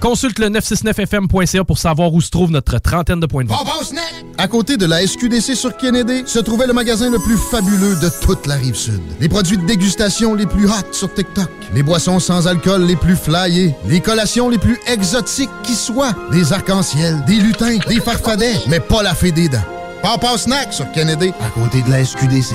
Consulte le 969fm.ca pour savoir où se trouve notre trentaine de points de vente. À côté de la SQDC sur Kennedy, se trouvait le magasin le plus fabuleux de toute la rive sud. Les produits de dégustation les plus hot sur TikTok, les boissons sans alcool les plus flyées, les collations les plus exotiques qui soient, des arcs-en-ciel, des lutins, des farfadets, mais pas la fée des dents. Papa Snack sur Kennedy, à côté de la SQDC.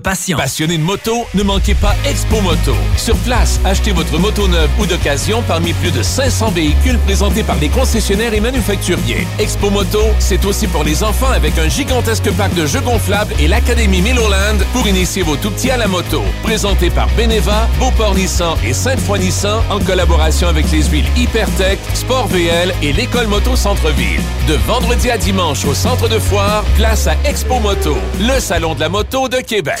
Passionné de moto, ne manquez pas Expo Moto. Sur place, achetez votre moto neuve ou d'occasion parmi plus de 500 véhicules présentés par les concessionnaires et manufacturiers. Expo Moto, c'est aussi pour les enfants avec un gigantesque parc de jeux gonflables et l'Académie Milloland pour initier vos tout-petits à la moto. Présenté par Beneva, Beauport Nissan et Sainte-Foy Nissan en collaboration avec les huiles Hypertech, Sport VL et l'École Moto Centre-Ville. De vendredi à dimanche au centre de foire, place à Expo Moto, le salon de la moto de Québec.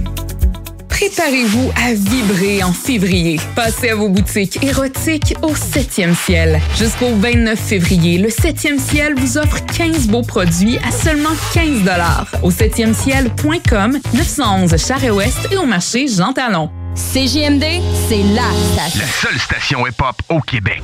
Préparez-vous à vibrer en février. Passez à vos boutiques érotiques au 7e ciel. Jusqu'au 29 février, le 7e ciel vous offre 15 beaux produits à seulement 15 au 7e ciel.com, 911 Charest-Ouest et au marché Jean Talon. CJMD, c'est la station. La seule station hip-hop au Québec.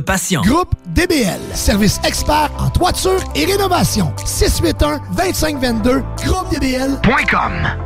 patients. Groupe DBL, service expert en toiture et rénovation. 681-2522, groupedbl.com.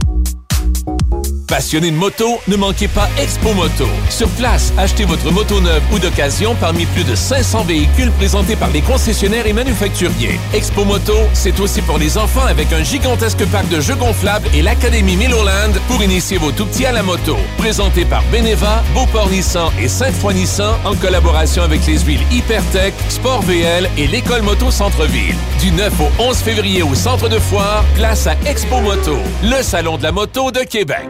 Passionné de moto, ne manquez pas Expo Moto. Sur place, achetez votre moto neuve ou d'occasion parmi plus de 500 véhicules présentés par les concessionnaires et manufacturiers. Expo Moto, c'est aussi pour les enfants avec un gigantesque parc de jeux gonflables et l'Académie Milloland pour initier vos tout-petits à la moto. Présenté par Beneva, Beauport Nissan et Sainte-Foy Nissan en collaboration avec les huiles Hypertech, Sport VL et l'École Moto Centre-Ville. Du 9 au 11 février au centre de foire, place à Expo Moto, le salon de la moto de Québec.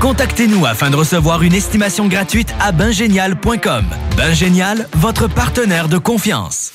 Contactez-nous afin de recevoir une estimation gratuite à bingénial.com. Bingénial, votre partenaire de confiance.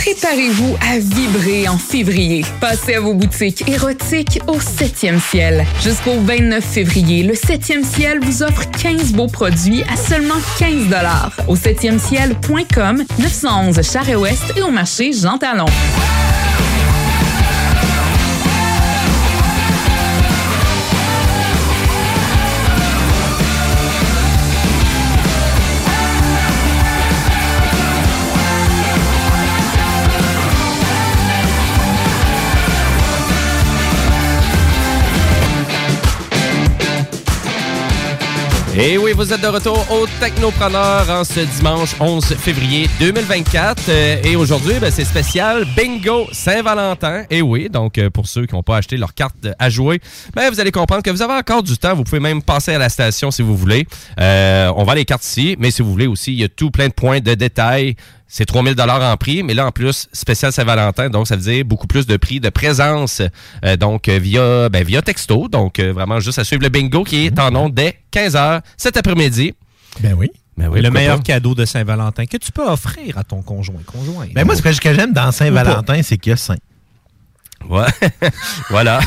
Préparez-vous à vibrer en février. Passez à vos boutiques érotiques au 7e ciel. Jusqu'au 29 février, le 7e ciel vous offre 15 beaux produits à seulement 15 Au 7e ciel.com, 911 Charest-Ouest et au marché Jean Talon. Et oui, vous êtes de retour au Technopreneur en ce dimanche 11 février 2024. Euh, et aujourd'hui, ben, c'est spécial Bingo Saint-Valentin. Et oui, donc euh, pour ceux qui n'ont pas acheté leur carte à jouer, ben, vous allez comprendre que vous avez encore du temps. Vous pouvez même passer à la station si vous voulez. Euh, on va les cartes ici, mais si vous voulez aussi, il y a tout plein de points de détails. C'est 3000 dollars en prix, mais là en plus spécial Saint-Valentin, donc ça veut dire beaucoup plus de prix de présence, euh, donc euh, via ben, via texto, donc euh, vraiment juste à suivre le bingo qui est en ondes dès 15 h cet après-midi. Ben oui. Ben oui, le meilleur pas? cadeau de Saint-Valentin que tu peux offrir à ton conjoint. conjoint Ben moi, ce que, j'aime dans Saint-Valentin, c'est qu'il y a Saint. Ouais. voilà.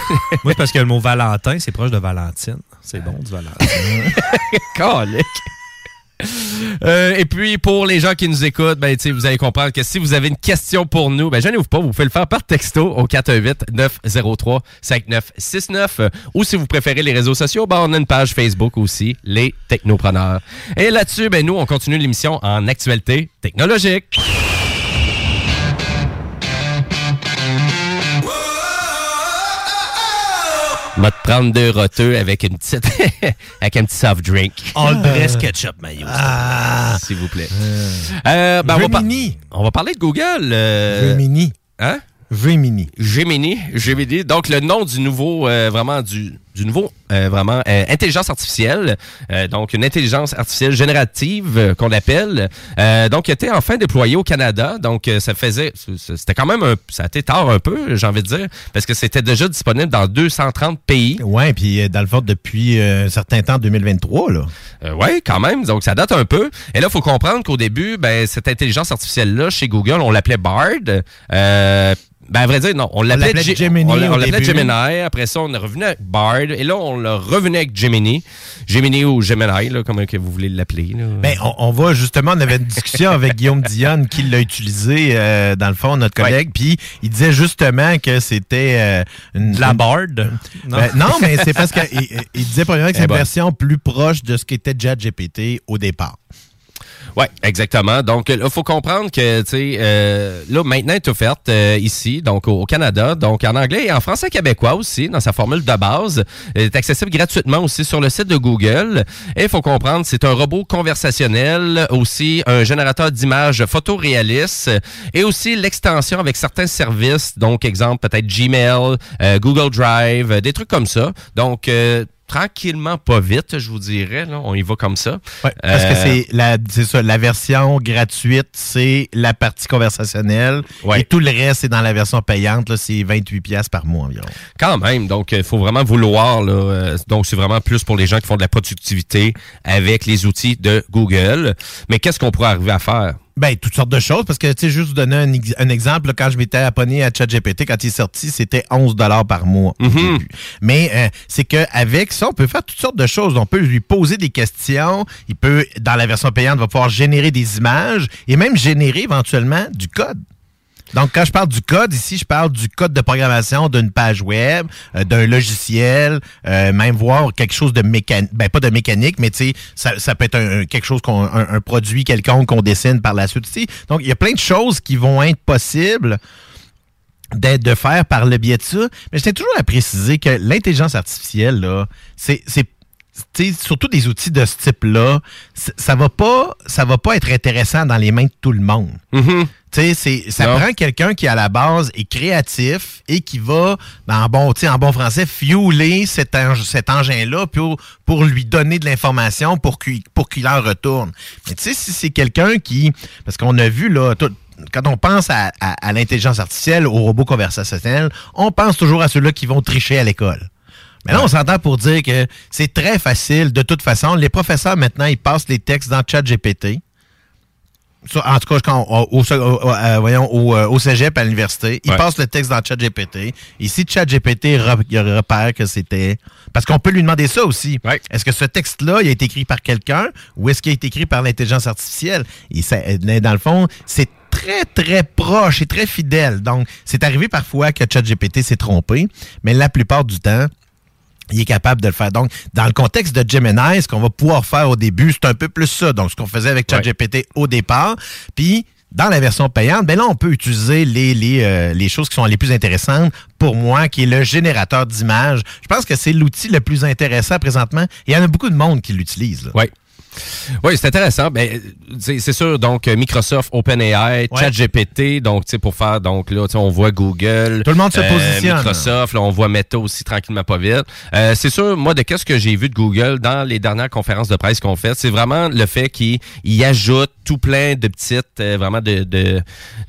Moi, c'est parce que le mot Valentin, c'est proche de Valentine. C'est bon, du Valentin. Calique. Euh, et puis, pour les gens qui nous écoutent, ben, vous allez comprendre que si vous avez une question pour nous, ben, gênez-vous pas, vous pouvez le faire par texto au 418-903-5969. Euh, ou si vous préférez les réseaux sociaux, ben, on a une page Facebook aussi, Les Technopreneurs. Et là-dessus, ben, nous, on continue l'émission en actualité technologique. Va te prendre deux roteux avec une petite avec un petit soft drink. All dress ketchup mayo. Ah, s'il vous plaît. Euh, ben, va on va parler de Google. euh, Gemini. Hein? Gemini. Gemini, Gemini. Donc le nom du nouveau, euh, vraiment du, du nouveau, euh, vraiment euh, intelligence artificielle. Euh, donc une intelligence artificielle générative euh, qu'on appelle. Euh, donc qui était enfin déployé au Canada. Donc euh, ça faisait, c'était quand même, un, ça a été tard un peu, j'ai envie de dire, parce que c'était déjà disponible dans 230 pays. Ouais, puis dans le fond, depuis euh, un certain temps, 2023, là. Euh, oui, quand même. Donc, ça date un peu. Et là, il faut comprendre qu'au début, ben, cette intelligence artificielle-là, chez Google, on l'appelait Bard. Ben, à vrai dire, non. On l'appelait l'appelait Ge- Gemini On, l'appelait. Gemini. Après ça, on est revenu avec Bard. Et là, on l'a revenu avec Gemini. Gemini ou Gemini, là, comme que vous voulez l'appeler. Ben, on, on va justement, on avait une discussion avec Guillaume Dionne qui l'a utilisé, euh, dans le fond, notre collègue, puis il disait justement que c'était euh, une... La une- barde. Non, non mais c'est parce qu'il il disait premièrement que c'est Eh une ben. version plus proche de ce qu'était ChatGPT au départ. Oui, exactement. Donc, il faut comprendre que, tu sais, euh, là, maintenant, est offerte euh, ici, donc au, au Canada, donc en anglais et en français québécois aussi, dans sa formule de base. Elle est accessible gratuitement aussi sur le site de Google. Et il faut comprendre, c'est un robot conversationnel, aussi un générateur d'images photoréalistes et aussi l'extension avec certains services, donc, exemple, peut-être Gmail, euh, Google Drive, euh, des trucs comme ça. Donc, euh, tranquillement, pas vite, je vous dirais. Là, on y va comme ça. Ouais, parce que Euh, c'est la, ça, la version gratuite, c'est la partie conversationnelle. Ouais. Et tout le reste, c'est dans la version payante, c'est 28 pièces par mois environ. Quand même, donc il faut vraiment vouloir. Là, euh, donc c'est vraiment plus pour les gens qui font de la productivité avec les outils de Google. Mais qu'est-ce qu'on pourrait arriver à faire? Ben, toutes sortes de choses, parce que, tu sais, juste vous donner un, ex- un exemple, là, quand je m'étais abonné à ChatGPT, quand il est sorti, c'était 11 par mois au début. Mais euh, c'est qu'avec ça, on peut faire toutes sortes de choses. On peut lui poser des questions. Il peut, dans la version payante, va pouvoir générer des images et même générer éventuellement du code. Donc, quand je parle du code, ici, je parle du code de programmation d'une page web, euh, d'un logiciel, euh, même voir quelque chose de mécanique, ben pas de mécanique, mais tu sais, ça, ça peut être un- quelque chose qu'on, un, produit quelconque qu'on dessine par la suite. tu sais. Donc, il y a plein de choses qui vont être possibles d'être de faire par le biais de ça. Mais je tiens toujours à préciser que l'intelligence artificielle, là, c'est. c'est surtout des outils de ce type-là, ça va pas, ça va pas être intéressant dans les mains de tout le monde. Tu sais, c'est- ça Non. prend quelqu'un qui à la base est créatif et qui va, en bon, en bon français, fueler cet, eng- cet engin-là pour, pour lui donner de l'information pour qu'il pour qu'il en retourne. Mais tu sais, si c'est quelqu'un qui, parce qu'on a vu là, tout- quand on pense à, à- à l'intelligence artificielle, aux robots conversationnels, on pense toujours à ceux-là qui vont tricher à l'école. Mais là, on s'entend pour dire que c'est très facile. De toute façon, les professeurs, maintenant, ils passent les textes dans ChatGPT. En tout cas, quand on- au, au- euh, voyons, au, euh, au cégep à l'université, ils Ouais. passent le texte dans ChatGPT. Et si ChatGPT repère que c'était... Parce qu'on peut lui demander ça aussi. Est-ce que ce texte-là, il a été écrit par quelqu'un ou est-ce qu'il a été écrit par l'intelligence artificielle? Et ça, euh, dans le fond, c'est très, très proche et très fidèle. Donc, c'est arrivé parfois que ChatGPT s'est trompé, mais la plupart du temps, il est capable de le faire. Donc, dans le contexte de Gemini, ce qu'on va pouvoir faire au début, c'est un peu plus ça. Donc, ce qu'on faisait avec ChatGPT au départ. Puis, dans la version payante, ben là, on peut utiliser les, les, euh, les choses qui sont les plus intéressantes pour moi, qui est le générateur d'images. Je pense que c'est l'outil le plus intéressant présentement. Il y en a beaucoup de monde qui l'utilise. Oui. Oui, c'est intéressant. Ben, c'est sûr, donc euh, Microsoft, OpenAI, ChatGPT, donc tu sais pour faire donc là, on voit Google, Tout le monde se positionne. Microsoft, là, on voit Meta aussi tranquillement pas vite. Euh, c'est sûr, moi de qu'est-ce que j'ai vu de Google dans les dernières conférences de presse qu'on fait, c'est vraiment le fait qu'il il ajoute tout plein de petites, euh, vraiment de, de,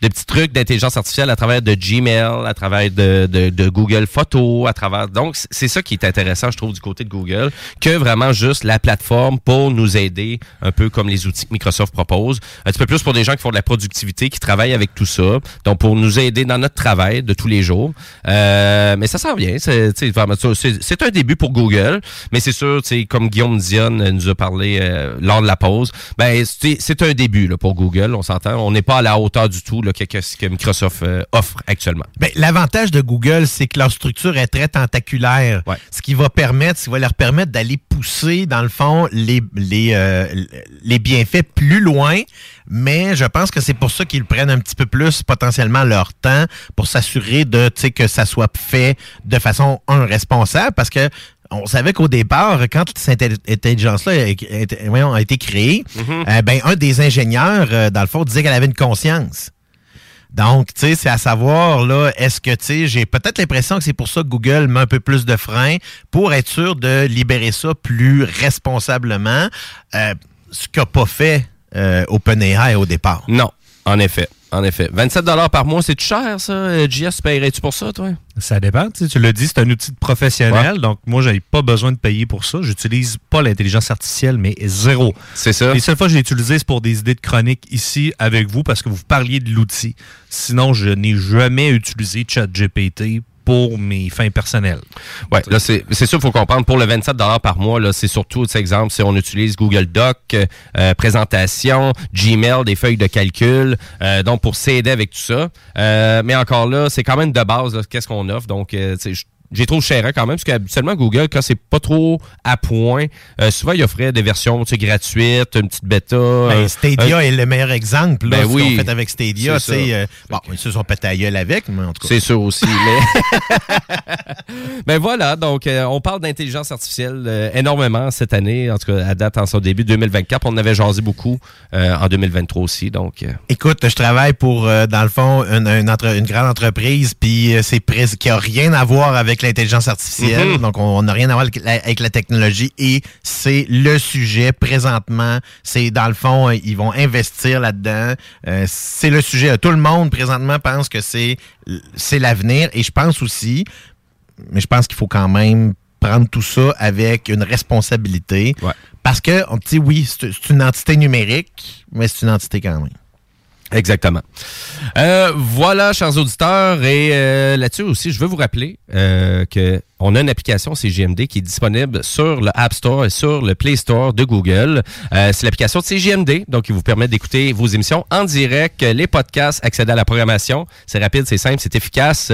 de petits trucs d'intelligence artificielle à travers de Gmail, à travers de, de, de Google Photos, à travers. Donc c'est ça qui est intéressant, je trouve, du côté de Google, que vraiment juste la plateforme pour nous aider, un peu comme les outils que Microsoft propose. Un petit peu plus pour des gens qui font de la productivité, qui travaillent avec tout ça. Donc pour nous aider dans notre travail de tous les jours. Euh, mais ça s'en vient. C'est un début pour Google, mais c'est sûr, comme Guillaume Dion nous a parlé euh, lors de la pause, ben c'est c'est un début là, pour Google. On s'entend. On n'est pas à la hauteur du tout là, que, que ce que Microsoft euh, offre actuellement. Ben, L'avantage de Google, c'est que leur structure est très tentaculaire. Ce qui va permettre, ce qui va leur permettre d'aller pousser, dans le fond, les, les, euh, les bienfaits plus loin. Mais je pense que c'est pour ça qu'ils prennent un petit peu plus potentiellement leur temps pour s'assurer de tu sais, que ça soit fait de façon un responsable parce que on savait qu'au départ, quand cette intelli- intelligence-là a, été- créée, euh, ben, un des ingénieurs, euh, dans le fond, disait qu'elle avait une conscience. Donc, tu sais, c'est à savoir, là, est-ce que, tu sais, j'ai peut-être l'impression que c'est pour ça que Google met un peu plus de frein pour être sûr de libérer ça plus responsablement, euh, ce qu'a pas fait euh, OpenAI au départ. Non, en effet. En effet. 27 par mois, c'est cher, ça? Euh, JS, paierais-tu pour ça, toi? Ça dépend. Tu, sais, tu l'as dit, c'est un outil de professionnel. Donc, moi, j'avais pas besoin de payer pour ça. J'utilise pas l'intelligence artificielle, mais zéro. C'est ça. Les seules fois que je l'ai utilisé, c'est pour des idées de chronique ici avec vous parce que vous parliez de l'outil. Sinon, je n'ai jamais utilisé ChatGPT pour mes fins personnelles. Ouais, là, c'est sûr, il faut comprendre. Pour le 27 par mois, là, c'est surtout, cet exemple, si on utilise Google Doc, euh, présentation, Gmail, des feuilles de calcul, euh, donc pour s'aider avec tout ça. Euh, mais encore là, c'est quand même de base, qu'est-ce qu'on offre. Donc, euh, je- j'ai trop cher quand même, parce qu'habituellement, Google, quand c'est pas trop à point, euh, souvent, il offrait des versions tu sais, gratuites, une petite bêta. Ben, un- Stadia un- est le meilleur exemple. Là, Ben ce qu'on oui, fait avec Stadia, c'est euh, bon, ils se sont pété à gueule avec, mais en tout cas. C'est sûr aussi. Mais ben voilà, donc euh, on parle d'intelligence artificielle euh, énormément cette année, en tout cas à date en son début 2024. On en avait jasé beaucoup euh, en 2023 aussi. Donc, euh, Écoute, je travaille pour, euh, dans le fond, une, une entre- une grande entreprise, puis euh, c'est pres- qui a rien à voir avec l'intelligence artificielle. Mhm. Donc, on n'a rien à voir avec la, avec la technologie et c'est le sujet présentement. C'est, dans le fond, euh, ils vont investir là-dedans. Euh, c'est le sujet. Tout le monde, présentement, pense que c'est, c'est l'avenir et je pense aussi, mais je pense qu'il faut quand même prendre tout ça avec une responsabilité. Parce que, on dit oui, c'est une entité numérique, mais c'est une entité quand même. Exactement. Euh, voilà, chers auditeurs, et euh, là-dessus aussi, je veux vous rappeler euh, que on a une application CGMD qui est disponible sur le App Store et sur le Play Store de Google. Euh, c'est l'application de CGMD, donc qui vous permet d'écouter vos émissions en direct, les podcasts, accéder à la programmation. C'est rapide, c'est simple, c'est efficace.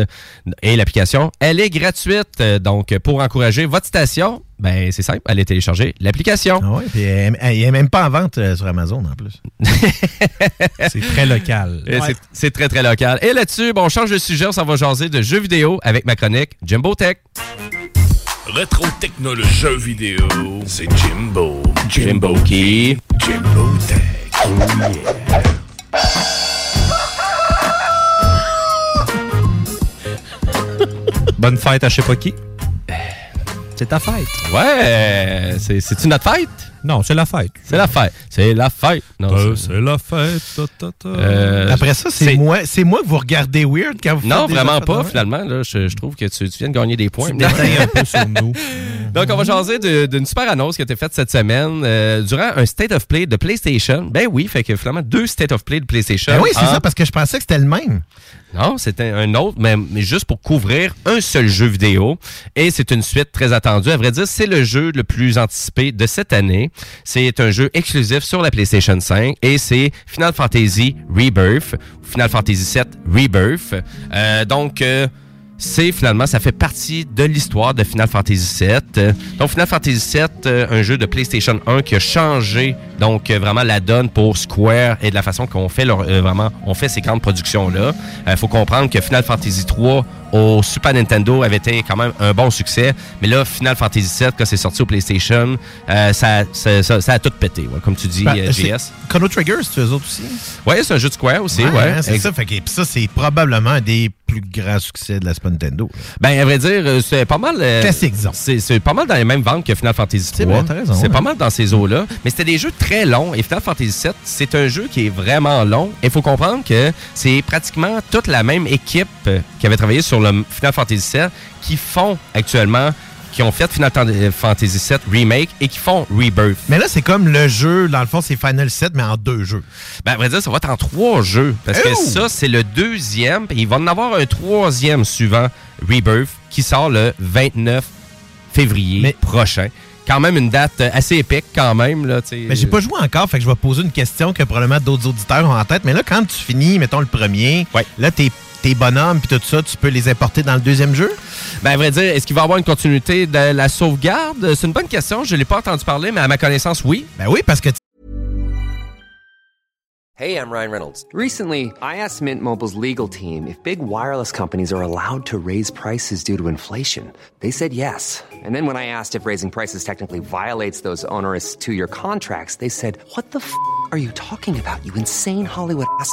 Et l'application, elle est gratuite. Donc, pour encourager votre station, ben c'est simple, allez télécharger l'application. Ah ouais, puis elle n'est même pas en vente euh, sur Amazon en plus. c'est très local. C'est- très, très local. Et là-dessus, bon, on change de sujet, on s'en va jaser de jeux vidéo avec ma chronique Jimbo Tech. Rétro technologie jeux vidéo, c'est Jimbo. Jimbo qui? Jimbo Tech. Oh Bonne fête à je sais pas qui. C'est ta fête. Ouais, c'est- c'est-tu notre fête? Non, c'est la fête. C'est la fête. C'est la fête. Non, Euh, c'est- c'est la fête. ta, ta, ta. Euh, Après ça, c'est moi, c'est moi que vous regardez weird quand vous Non, faites des vraiment pas, finalement. Là, je, je trouve que tu, tu viens de gagner des points. Tu détailles un peu sur nous. Donc, on va jaser de- d'une super annonce qui a été faite cette semaine euh, durant un State of Play de PlayStation. Ben oui, fait que finalement, deux State of Play de PlayStation. Ben oui, c'est en- ça, parce que je pensais que c'était le même. Non, c'était un autre, mais, mais juste pour couvrir un seul jeu vidéo. Et c'est une suite très attendue. À vrai dire, c'est le jeu le plus anticipé de cette année. C'est un jeu exclusif sur la PlayStation 5 et c'est Final Fantasy Rebirth, Final Fantasy VII Rebirth. Euh, donc, euh, c'est finalement, ça fait partie de l'histoire de Final Fantasy VII. Euh, Donc, Final Fantasy VII, euh, un jeu de PlayStation 1 qui a changé donc euh, vraiment la donne pour Square et de la façon qu'on fait leur, euh, vraiment, on fait ces grandes productions-là. Il faut comprendre que Final Fantasy 3 au Super Nintendo avait été quand même un bon succès, mais là, Final Fantasy VII, quand c'est sorti au PlayStation, euh, ça, ça, ça- ça a tout pété, ouais, comme tu dis, Ben, JS. Chrono Trigger, c'est eux autres aussi. Oui, c'est un jeu de Square aussi, ouais. c'est ça. Fait que, ça, c'est probablement un des plus grands succès de la Nintendo. là. Ben, à vrai dire, euh, c'est pas mal. euh, Classique, disons. C'est pas mal dans les mêmes ventes que Final Fantasy C'est 3. vrai, t'as raison, C'est ouais. pas mal dans ces eaux-là. Mais c'était des jeux très longs. Et Final Fantasy 7, c'est un jeu qui est vraiment long. Il faut comprendre que c'est pratiquement toute la même équipe euh, qui avait travaillé sur le Final Fantasy 7 qui font actuellement, qui ont fait Final Fantasy 7 Remake et qui font Rebirth. Mais là, c'est comme le jeu, dans le fond, c'est Final 7, mais en deux jeux. Ben, à vrai dire, ça va être en trois jeux. Parce que ça, c'est le deuxième. Et il va en avoir un troisième suivant, Rebirth, qui sort le 29 février prochain. Quand même une date euh, assez épique, quand même. Là. Mais j'ai pas joué encore, fait que je vais poser une question que probablement d'autres auditeurs ont en tête. Mais là, quand tu finis, mettons le premier, là, tes, tes bonhommes puis tout ça, tu peux les importer dans le deuxième jeu? Ben, à vrai dire, est-ce qu'il va y avoir une continuité de la sauvegarde? C'est une bonne question. Je ne l'ai pas entendu parler, mais à ma connaissance, oui. Ben oui, parce que Hey, I'm Ryan Reynolds. Recently, I asked Mint Mobile's legal team if big wireless companies are allowed to raise prices due to inflation. They said yes. And then when I asked if raising prices technically violates those onerous two year contracts, they said, What the f are you talking about, you insane Hollywood ass?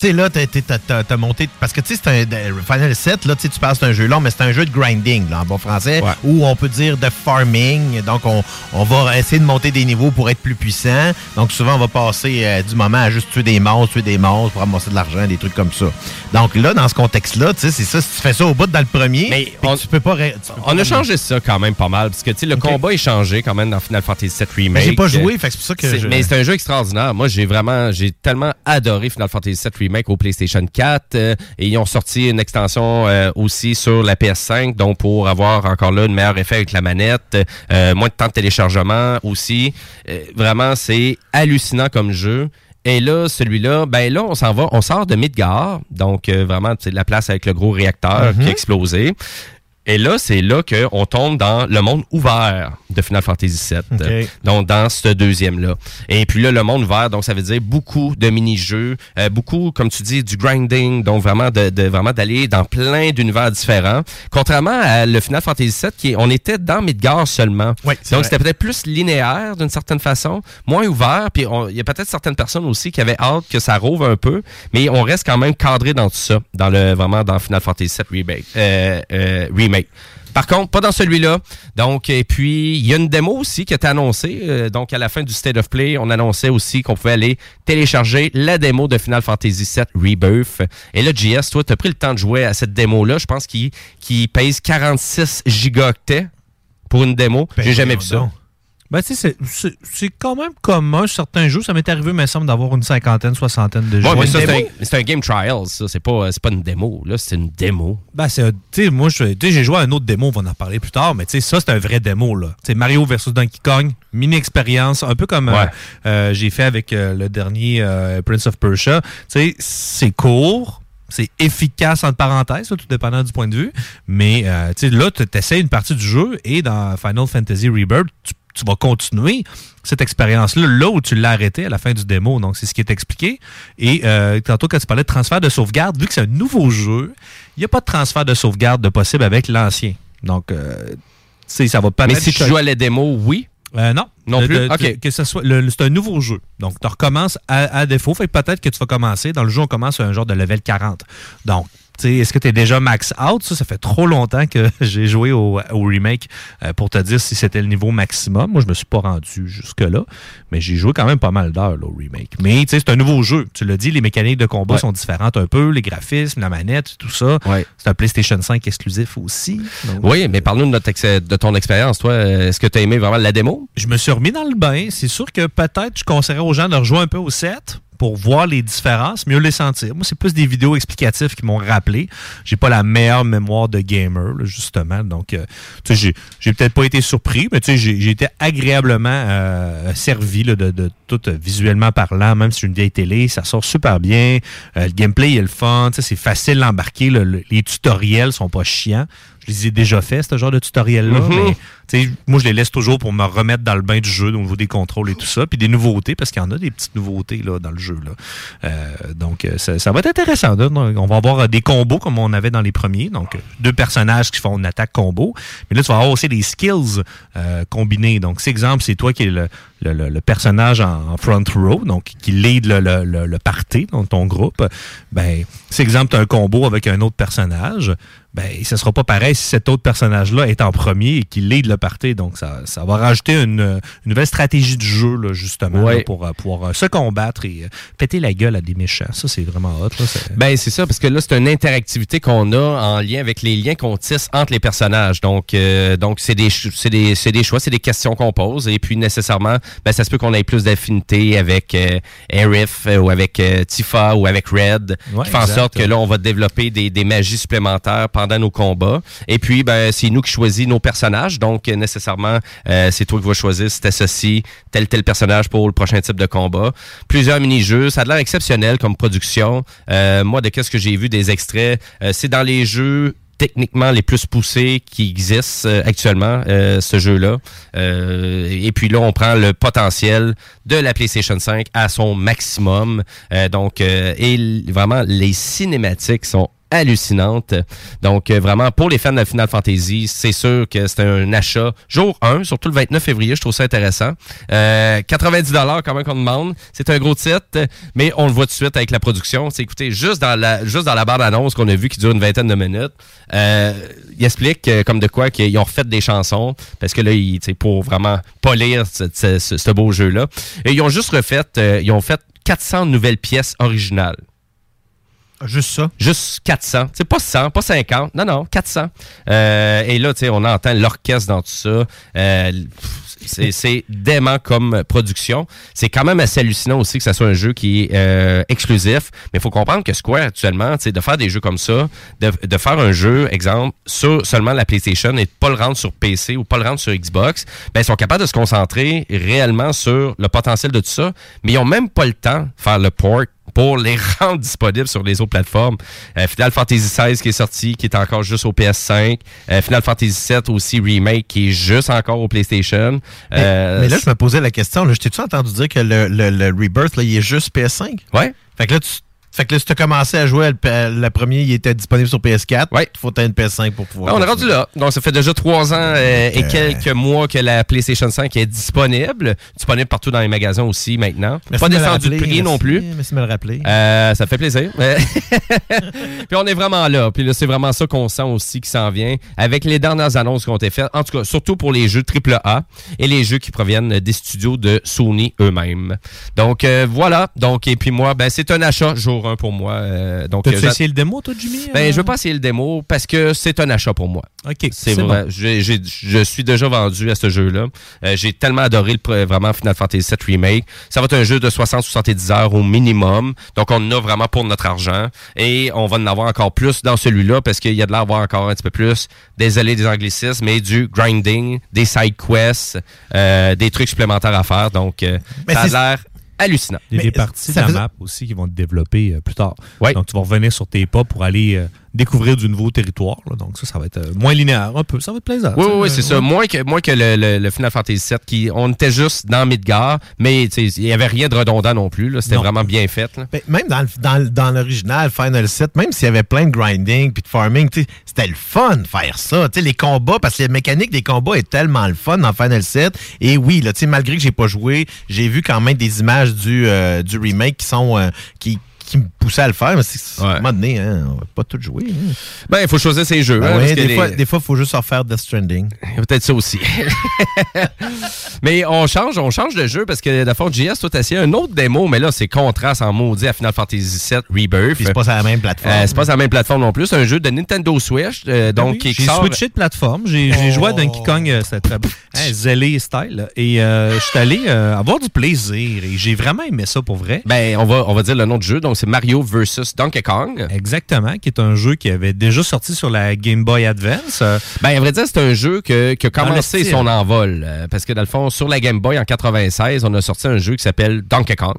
Tu sais, là, t'as- monté. Parce que, tu sais, c'est un. de- Final 7, là, tu passes un jeu long, mais c'est un jeu de grinding, là, en bon français. Ou on peut dire de farming. Donc, on, on va essayer de monter des niveaux pour être plus puissant. Donc, souvent, on va passer euh, du moment à juste tuer des monstres, tuer des monstres pour ramasser de l'argent, des trucs comme ça. Donc, là, dans ce contexte-là, tu sais, c'est ça. Si tu fais ça au bout dans le premier, que tu peux pas. tu peux pas On a changé ça quand même pas mal, parce que tu sais, le combat est changé quand même dans Final Fantasy VII Remake. Mais j'ai pas joué, fait c'est pour ça que je- Mais c'est un jeu extraordinaire. Moi, j'ai vraiment, j'ai tellement adoré Final Fantasy VII Remake au PlayStation 4. euh, et ils ont sorti une extension euh, aussi sur la PS5, donc pour avoir encore là une meilleur effet avec la manette, euh, moins de temps de téléchargement aussi. Vraiment, c'est hallucinant comme jeu. Et là, celui-là, ben là, on s'en va, on sort de Midgar, donc euh, vraiment, c'est la place avec le gros réacteur Mhm. qui a explosé. Et là, c'est là qu'on tombe dans le monde ouvert de Final Fantasy VII. Donc, dans ce deuxième-là. Et puis là, le monde ouvert, donc ça veut dire beaucoup de mini-jeux, euh, beaucoup, comme tu dis, du grinding, donc vraiment de, de- vraiment d'aller dans plein d'univers différents. Contrairement à le Final Fantasy VII, qui est- on était dans Midgar seulement. c'est donc, c'était peut-être plus linéaire d'une certaine façon, moins ouvert. Puis il y a peut-être certaines personnes aussi qui avaient hâte que ça rouvre un peu, mais on reste quand même cadré dans tout ça, dans le vraiment dans Final Fantasy VII Remake. Euh, euh, remake. Par contre, pas dans celui-là. Donc, et puis, il y a une démo aussi qui a été annoncée. Euh, donc, à la fin du State of Play, on annonçait aussi qu'on pouvait aller télécharger la démo de Final Fantasy VII Rebirth. Et là, JS, toi, tu as pris le temps de jouer à cette démo-là. Je pense qu'il qu'il pèse 46 gigaoctets pour une démo. J'ai jamais vu ça. Ben, tu sais, c'est- quand même commun certains jeux. Ça m'est arrivé, me semble, d'avoir une cinquantaine, soixantaine de jeux. Ouais, mais ça, Une c'est un, game trial, ça. C'est pas, pas une démo. Là, c'est une démo. Ben, c'est, tu sais, moi, j'ai joué à un autre démo, on va en parler plus tard, mais tu sais, ça, c'est un vrai démo, là. Tu sais, Mario versus Donkey Kong, mini-expérience, un peu comme euh, Ouais. euh, j'ai fait avec euh, le dernier Prince of Persia. Tu sais, c'est court, c'est efficace, entre parenthèses, là, tout dépendant du point de vue, mais euh, là, tu essaies une partie du jeu et dans Final Fantasy Rebirth, tu, tu vas continuer cette expérience-là, là où tu l'as arrêté à la fin du démo. Donc, c'est ce qui est expliqué. Et euh, tantôt, quand tu parlais de transfert de sauvegarde, vu que c'est un nouveau jeu, il n'y a pas de transfert de sauvegarde de possible avec l'ancien. Donc, euh, ça va pas Mais si tu joues à la démo, oui. Euh, non. Non plus? Que ce soit, c'est un nouveau jeu. Donc, tu recommences à, à défaut. Fait peut-être que tu vas commencer. Dans le jeu, on commence à un genre de level 40. Donc, est-ce que tu es déjà max out? Ça, ça fait trop longtemps que j'ai joué au, au remake euh, pour te dire si c'était le niveau maximum. Moi, je me suis pas rendu jusque-là. Mais j'ai joué quand même pas mal d'heures au remake. Mais tu sais, c'est un nouveau jeu. Tu l'as dit, les mécaniques de combat Ouais. sont différentes un peu. Les graphismes, la manette, tout ça. C'est un PlayStation 5 exclusif aussi. Donc, Oui, mais parle-nous de, notre ex- de ton expérience, toi. Est-ce que tu as aimé vraiment la démo? je me suis remis dans le bain. C'est sûr que peut-être je conseillerais aux gens de rejouer un peu au set pour voir les différences, mieux les sentir. Moi, c'est plus des vidéos explicatives qui m'ont rappelé. J'ai pas la meilleure mémoire de gamer, là, justement. Donc, euh, tu j'ai- peut-être pas été surpris, mais tu sais, j'ai été agréablement euh, servi là, de, de tout euh, visuellement parlant, même si une vieille télé, ça sort super bien. Euh, le gameplay est le fun, tu c'est facile d'embarquer. les tutoriels sont pas chiants. Je les ai déjà fait, ce genre de tutoriel-là, mais tu sais, moi, je les laisse toujours pour me remettre dans le bain du jeu au niveau des contrôles et tout ça. Puis des nouveautés, parce qu'il y en a des petites nouveautés là, dans le jeu. Là. Euh, donc, euh, ça, ça va être intéressant. là. On va avoir euh, des combos comme on avait dans les premiers. Donc, deux personnages qui font une attaque combo. Mais là, tu vas avoir aussi des skills euh, combinés. Donc, c'est exemple, c'est toi qui es le, le- le- le personnage en, front row, donc qui lead le, le, le, le party dans ton groupe. Ben, c'est exemple, tu as un combo avec un autre personnage. Ben, ce sera pas pareil si cet autre personnage-là est en premier et qu'il lead le party. Donc, ça, ça va rajouter une, une nouvelle stratégie du jeu, là, justement, Ouais. là, pour euh, pouvoir euh, se combattre et euh, péter la gueule à des méchants. Ça, c'est vraiment hot. Là, Ben c'est ça, parce que là, c'est une interactivité qu'on a en lien avec les liens qu'on tisse entre les personnages. Donc, euh, donc c'est des, des, c'est des choix, c'est des questions qu'on pose. Et puis, nécessairement, ben, ça se peut qu'on ait plus d'affinité avec euh, euh, ou avec euh, Tifa ou avec Red, Ouais, qui fait en sorte que là, on va développer des, des magies supplémentaires pendant nos combats. Et puis, ben, c'est nous qui choisissons nos personnages. Donc, nécessairement, euh, c'est toi qui vas choisir si t'associes tel tel personnage pour le prochain type de combat. Plusieurs mini-jeux. Ça a l'air exceptionnel comme production. Euh, moi, de qu'est-ce que j'ai vu des extraits, euh, c'est dans les jeux techniquement les plus poussés qui existent euh, actuellement, euh, ce jeu-là. Euh, et puis là, on prend le potentiel de la PlayStation 5 à son maximum. Euh, donc, euh, et vraiment, les cinématiques sont hallucinantes. Donc, euh, vraiment, pour les fans de Final Fantasy, c'est sûr que c'est un achat jour 1, surtout le 29 février, je trouve ça intéressant. Euh, 90 quand même qu'on demande. C'est un gros titre, mais on le voit tout de suite avec la production. C'est écoutez, juste dans la juste dans la bande-annonce qu'on a vue qui dure une vingtaine de minutes, euh, il explique euh, comme de quoi qu'ils ont refait des chansons parce que là, ils, pour vraiment polir ce, ce- beau jeu-là. Et ils ont juste refait, euh, ils ont fait 400 nouvelles pièces originales. Juste ça? Juste 400. C'est pas 100, pas 50. Non, non, 400. Euh, et là, tu sais, on entend l'orchestre dans tout ça. Euh, c'est, dément comme production. C'est quand même assez hallucinant aussi que ça soit un jeu qui est euh, exclusif. Mais il faut comprendre que Square, actuellement, de faire des jeux comme ça, de, de faire un jeu, exemple, sur seulement la PlayStation et de pas le rendre sur PC ou pas le rendre sur Xbox, ben, ils sont capables de se concentrer réellement sur le potentiel de tout ça. Mais ils ont même pas le temps de faire le port pour les rendre disponibles sur les autres plateformes. Euh, Final Fantasy XVI qui est sorti, qui est encore juste au PS5. Euh, Final Fantasy VII aussi remake qui est juste encore au PlayStation. Mais, Euh, mais là, je me posais la question. là, Je t'ai-tu entendu dire que le, le- le Rebirth, là, il est juste PS5? Ouais. Fait que là, tu fait que là, si tu as commencé à jouer, le, le premier, il était disponible sur PS4. Ouais. Il faut une PS5 pour pouvoir. Ah, on est rendu là. Donc, ça fait déjà trois ans euh, et quelques mois que la PlayStation 5 est disponible. Disponible partout dans les magasins aussi maintenant. Merci Pas de descendu de prix non plus. Merci de me le rappeler. Euh, ça fait plaisir. Puis on est vraiment là. Puis là, c'est vraiment ça qu'on sent aussi qui s'en vient avec les dernières annonces qui ont été faites. En tout cas, surtout pour les jeux AAA et les jeux qui proviennent des studios de Sony eux-mêmes. Donc euh, voilà. Donc et puis moi, ben c'est un achat jour 1 pour moi. Euh, donc T'as-tu euh, essayé le démo, toi, Jimmy? ben, euh? je veux pas essayer le démo parce que c'est un achat pour moi. OK. C'est vrai. bon. Je suis déjà vendu à ce jeu-là. Euh, J'ai tellement adoré le, vraiment Final Fantasy VII Remake. Ça va être un jeu de 60-70 heures au minimum. Donc, on en a vraiment pour notre argent. Et on va en avoir encore plus dans celui-là parce qu'il y a de l'air d'avoir encore un petit peu plus, désolé des anglicismes, mais du grinding, des side quests, euh, des trucs supplémentaires à faire. Donc, euh, ça a l'air hallucinant. Il y a des parties de la faisait- map aussi qui vont te développer euh, plus tard. Donc, tu vas revenir sur tes pas pour aller euh, découvrir du nouveau territoire. là. Donc, ça, ça va être euh, moins linéaire un peu. Ça va être plaisant. Oui, oui, euh, c'est ça. Moins que, moins que le, le- le Final Fantasy VII, qui, on était juste dans Midgar, mais tu sais, il n'y avait rien de redondant non plus. là. C'était Non. vraiment bien fait. là. Ben, même dans, le- dans, le- dans l'original Final 7, même s'il y avait plein de grinding puis de farming, tu sais, c'était le fun de faire ça. Tu sais, les combats, parce que la mécanique des combats est tellement le fun dans Final 7. Et oui, là, tu sais, malgré que j'ai pas joué, j'ai vu quand même des images du, euh, du remake qui sont euh, qui, qui me poussaient à le faire. Mais c'est à un moment donné, hein, on va pas tout jouer. hein. Ben, il faut choisir ses jeux. Ben hein, ouais, des, les- fois, des fois, il faut juste en faire Death Stranding. Peut-être ça aussi. mais on change, on change de jeu parce que, de fond, JS, toi, t'as essayé un autre démo, mais là, c'est contraste en maudit à Final Fantasy VII Rebirth. Puis c'est pas sur la même plateforme. Euh, c'est pas sur la même plateforme non plus. C'est un jeu de Nintendo Switch, euh, donc Oui, qui J'ai sort... switché de plateforme. J'ai j'ai joué à Donkey Kong, euh, bon. Hein, zélé style. Et euh, je suis allé euh, avoir du plaisir. Et j'ai vraiment aimé ça pour vrai. Ben, on va, on va dire le nom du jeu. Donc, c'est Mario vs. Donkey Kong. Exactement, qui est un jeu qui avait déjà sorti sur la Game Boy Advance. Ben, à vrai dire, c'est un jeu que, qui a commencé son envol. euh, parce que, dans le fond, sur la Game Boy en 96, on a sorti un jeu qui s'appelle Donkey Kong.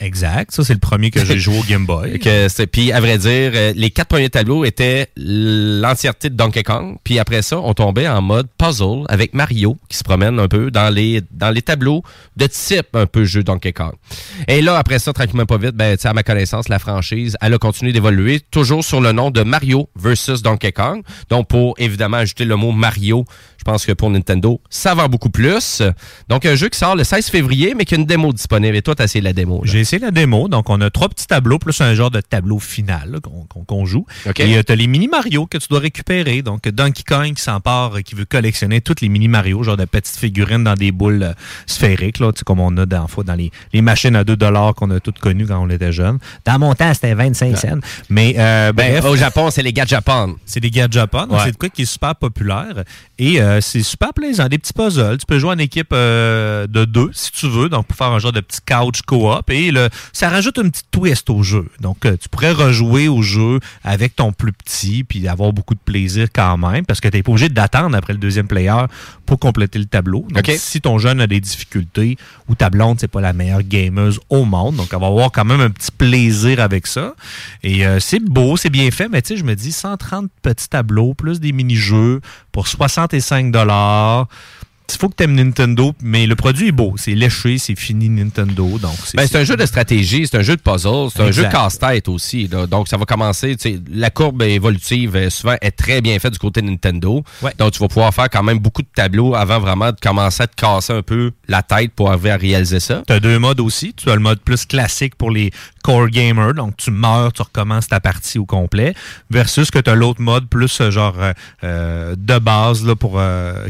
Exact. Ça, c'est le premier que j'ai joué au Game Boy. Que Puis, à vrai dire, euh, les quatre premiers tableaux étaient l'entièreté de Donkey Kong. Puis après ça, on tombait en mode puzzle avec Mario qui se promène un peu dans les, dans les tableaux de type un peu jeu Donkey Kong. Et là, après ça, tranquillement pas vite, ben, à ma connaissance, la franchise, elle a continué d'évoluer, toujours sur le nom de Mario versus Donkey Kong. Donc, pour évidemment ajouter le mot Mario, je pense que pour Nintendo, ça vend beaucoup plus. Donc, un jeu qui sort le 16 février, mais qui a une démo disponible. Et toi, t'as essayé la démo. J'ai essayé la démo. Donc, on a trois petits tableaux, plus un genre de tableau final qu'on joue. Et tu as les mini Mario que tu dois récupérer. Donc, Donkey Kong qui s'empare, euh, qui veut collectionner toutes les mini Mario, genre de petites figurines dans des boules euh, sphériques, là, tu sais, comme on a dans, dans les, les machines à 2 qu'on a toutes connues quand on était jeune. Dans mon temps, c'était 25 cents. Mais, euh, Ben, au Japon, c'est les gars de Japon. C'est des gars de Japon. donc Ouais. C'est de quoi qui est super populaire. Et euh, c'est super plaisant. Des petits puzzles. Tu peux jouer en équipe euh, de deux, si tu veux. Donc, pour faire un genre de petit couch co-op. Et le, ça rajoute une petite twist au jeu. Donc, euh, tu pourrais rejouer au jeu avec ton plus petit puis avoir beaucoup de plaisir quand même. Parce que tu n'es pas obligé d'attendre après le deuxième player pour compléter le tableau. Donc, si ton jeune a des difficultés ou ta blonde, c'est pas la meilleure gameuse au monde. Donc, elle va avoir quand même un petit plaisir avec ça. Et euh, c'est beau, c'est bien fait, mais tu sais, je me dis 130 petits tableaux, plus des mini-jeux pour 65 Il faut que tu aimes Nintendo, mais le produit est beau. C'est léché, c'est fini Nintendo. Donc, Ben, c'est un jeu de stratégie, c'est un jeu de puzzle, c'est un jeu Exact. casse-tête aussi. là. Donc, ça va commencer. La courbe évolutive, euh, souvent, est très bien faite du côté de Nintendo. Donc, tu vas pouvoir faire quand même beaucoup de tableaux avant vraiment de commencer à te casser un peu la tête pour arriver à réaliser ça. Tu as deux modes aussi. Tu as le mode plus classique pour les core gamers, donc tu meurs, tu recommences ta partie au complet, versus que tu as l'autre mode plus euh, genre euh, euh, de base là, pour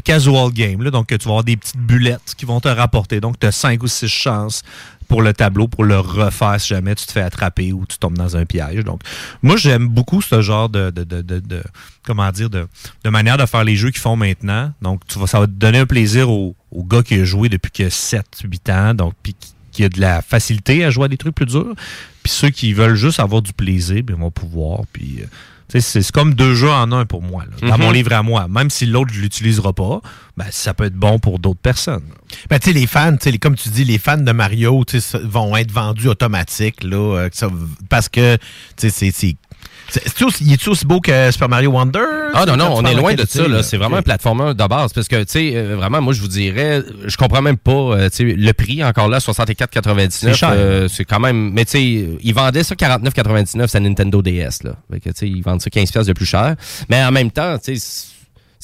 casual game. Là, donc tu vas avoir des petites bulettes qui vont te rapporter. Donc tu as cinq ou six chances pour le tableau, pour le refaire si jamais tu te fais attraper ou tu tombes dans un piège. Donc, moi, j'aime beaucoup ce genre de, de, de, de- comment dire, de, de manière de faire les jeux qu'ils font maintenant. Donc, tu vas, ça va te donner un plaisir au, gars qui a joué depuis que 7, 8 ans, donc, qui, qui a de la facilité à jouer à des trucs plus durs. Puis ceux qui veulent juste avoir du plaisir, bien, ils vont pouvoir. Puis, euh, C'est c'est comme deux jeux en un pour moi, là, dans Mhm. mon livre à moi. Même si l'autre, je l'utilisera pas, ben, ça peut être bon pour d'autres personnes. Ben, tu sais, les fans, les- comme tu dis, les fans de Mario, vont être vendus automatiques, là, euh, ça- parce que, c'est- c'est. c'est- c'est-tu aussi- Il est-tu aussi beau que Super Mario Wonder? Ah non, non, on est loin de ça. là. C'est vraiment un platformer de base. Parce que, tu sais, euh, vraiment, moi, je vous dirais, je comprends même pas euh, tu sais, le prix, encore là, 64,99. C'est cher. euh, c'est quand même. Mais, tu sais, ils vendaient ça 49,99 sa Nintendo DS. Là. Fait que, tu sais, ils vendent ça 15$ piastres de plus cher. Mais en même temps, tu sais,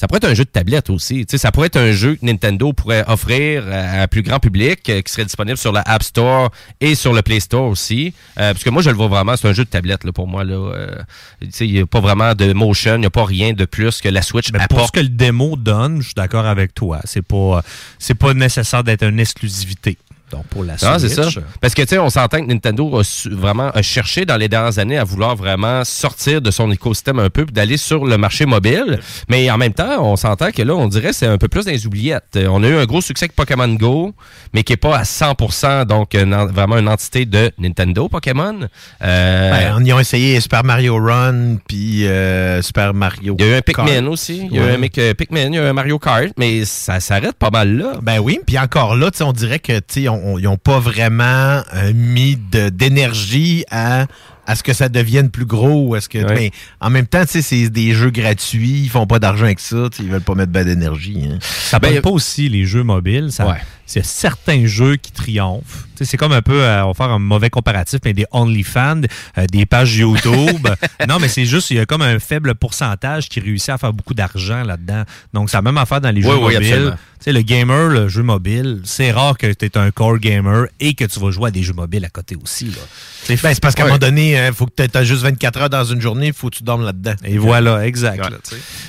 ça pourrait être un jeu de tablette aussi. Tu sais, ça pourrait être un jeu que Nintendo pourrait offrir à un plus grand public, euh, qui serait disponible sur la App Store et sur le Play Store aussi. Euh, parce que moi, je le vois vraiment, c'est un jeu de tablette là, pour moi. Là, Euh, tu sais, il n'y a pas vraiment de motion, il n'y a pas rien de plus que la Switch Ben, pour ce que le démo donne, je suis d'accord avec toi. C'est pas, c'est pas nécessaire d'être une exclusivité. Donc, pour la Ah, c'est ça. Parce que, tu sais, on s'entend que Nintendo a su- vraiment a cherché dans les dernières années à vouloir vraiment sortir de son écosystème un peu d'aller sur le marché mobile. Mais en même temps, on s'entend que là, on dirait que c'est un peu plus dans les oubliettes. Euh, On a eu un gros succès avec Pokémon Go, mais qui est pas à 100% donc une vraiment une entité de Nintendo Pokémon. Euh, Ben, ils ont essayé Super Mario Run, puis euh, Super Mario. il y a eu un Pikmin Kart. aussi. Il y a eu un Pikmin, il y a eu un Mario Kart, mais ça s'arrête pas mal là. Ben oui, puis encore là, tu sais, on dirait que tu sais, on- on- ils n'ont pas vraiment euh, mis d'énergie à, à ce que ça devienne plus gros. Est-ce que, Ouais. mais en même temps, tu sais, c'est des jeux gratuits, ils font pas d'argent avec ça, ils veulent pas mettre ben d'énergie. hein. Ça Ben, parle pas aussi les jeux mobiles. Ça, Ouais. C'est certains jeux qui triomphent. C'est comme un peu, euh, on va faire un mauvais comparatif, mais des OnlyFans, euh, des pages YouTube. non, mais c'est juste, il y a comme un faible pourcentage qui réussit à faire beaucoup d'argent là-dedans. Donc, c'est la même affaire dans les Oui, jeux oui, mobiles. le gamer, le jeu mobile, c'est rare que tu es un core gamer et que tu vas jouer à des jeux mobiles à côté aussi. Là. Ben, c'est parce qu'à un Ouais. moment donné, il faut que tu aies juste 24 heures dans une journée, il faut que tu dormes là-dedans. Et voilà, exact.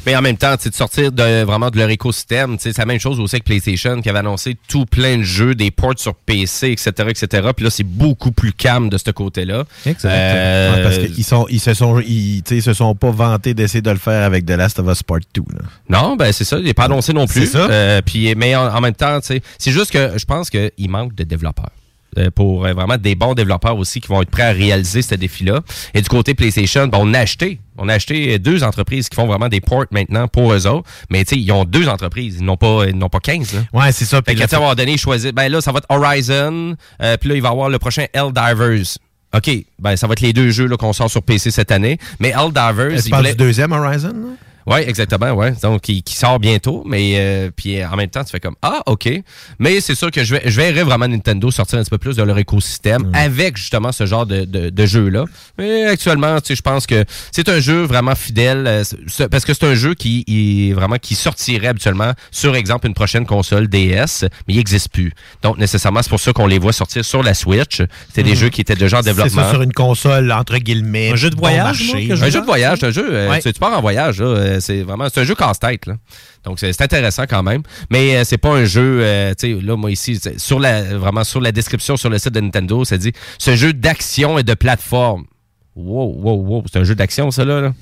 Mais en même temps, tu sais, de sortir de, vraiment de leur écosystème, c'est la même chose aussi avec PlayStation qui avait annoncé tout plein de jeux, des ports sur PC, etc., etc. Puis là, c'est beaucoup plus calme de ce côté-là. Exact. Euh, parce qu'ils sont, ils se sont, ils, se sont pas vantés d'essayer de le faire avec The Last of Us Part 2. là. Non, ben c'est ça, il n'est pas annoncé non plus. C'est ça. Euh, puis, mais en, en même temps, c'est juste que je pense qu'il manque de développeurs. Euh, pour euh, vraiment des bons développeurs aussi qui vont être prêts à réaliser ce défi-là. Et du côté PlayStation, ben, on a acheté. On a acheté deux entreprises qui font vraiment des ports maintenant pour eux autres. Mais tu sais, ils ont deux entreprises. Ils n'ont pas, ils n'ont pas 15. Là. Ouais, c'est ça. Puis qu'à un donné, ils choisissent. Ben là, ça va être Horizon. euh, puis là, il va y avoir le prochain Helldivers. OK, ben ça va être les deux jeux qu'on sort sur PC cette année. Mais Helldivers, tu il parles voulait... du deuxième Horizon? là? Oui, exactement, ouais. Donc, qui, qui sort bientôt, mais euh, puis euh, en même temps, tu fais comme Ah, OK. Mais c'est sûr que je, vais, je verrais vraiment Nintendo sortir un petit peu plus de leur écosystème avec justement ce genre de, de, de jeu-là. Mais actuellement, tu sais, je pense que c'est un jeu vraiment fidèle euh, c'est- parce que c'est un jeu qui il- vraiment qui sortirait habituellement sur exemple une prochaine console DS, mais il n'existe plus. Donc nécessairement, c'est pour ça qu'on les voit sortir sur la Switch. C'était des Mhm. jeux qui étaient déjà en C'est développement. ça sur une console, entre guillemets. Un jeu de bon voyage, marché. moi, que je Un jeu de voyage, c'est un jeu. euh, Ouais. tu, tu pars en voyage, là, euh, c'est vraiment, c'est un jeu casse-tête. là. Donc c'est intéressant quand même, mais euh, c'est pas un jeu. euh, tu sais, là, moi ici, sur la vraiment sur la description sur le site de Nintendo, ça dit ce jeu d'action et de plateforme. Wow, wow, wow, c'est un jeu d'action, ça là.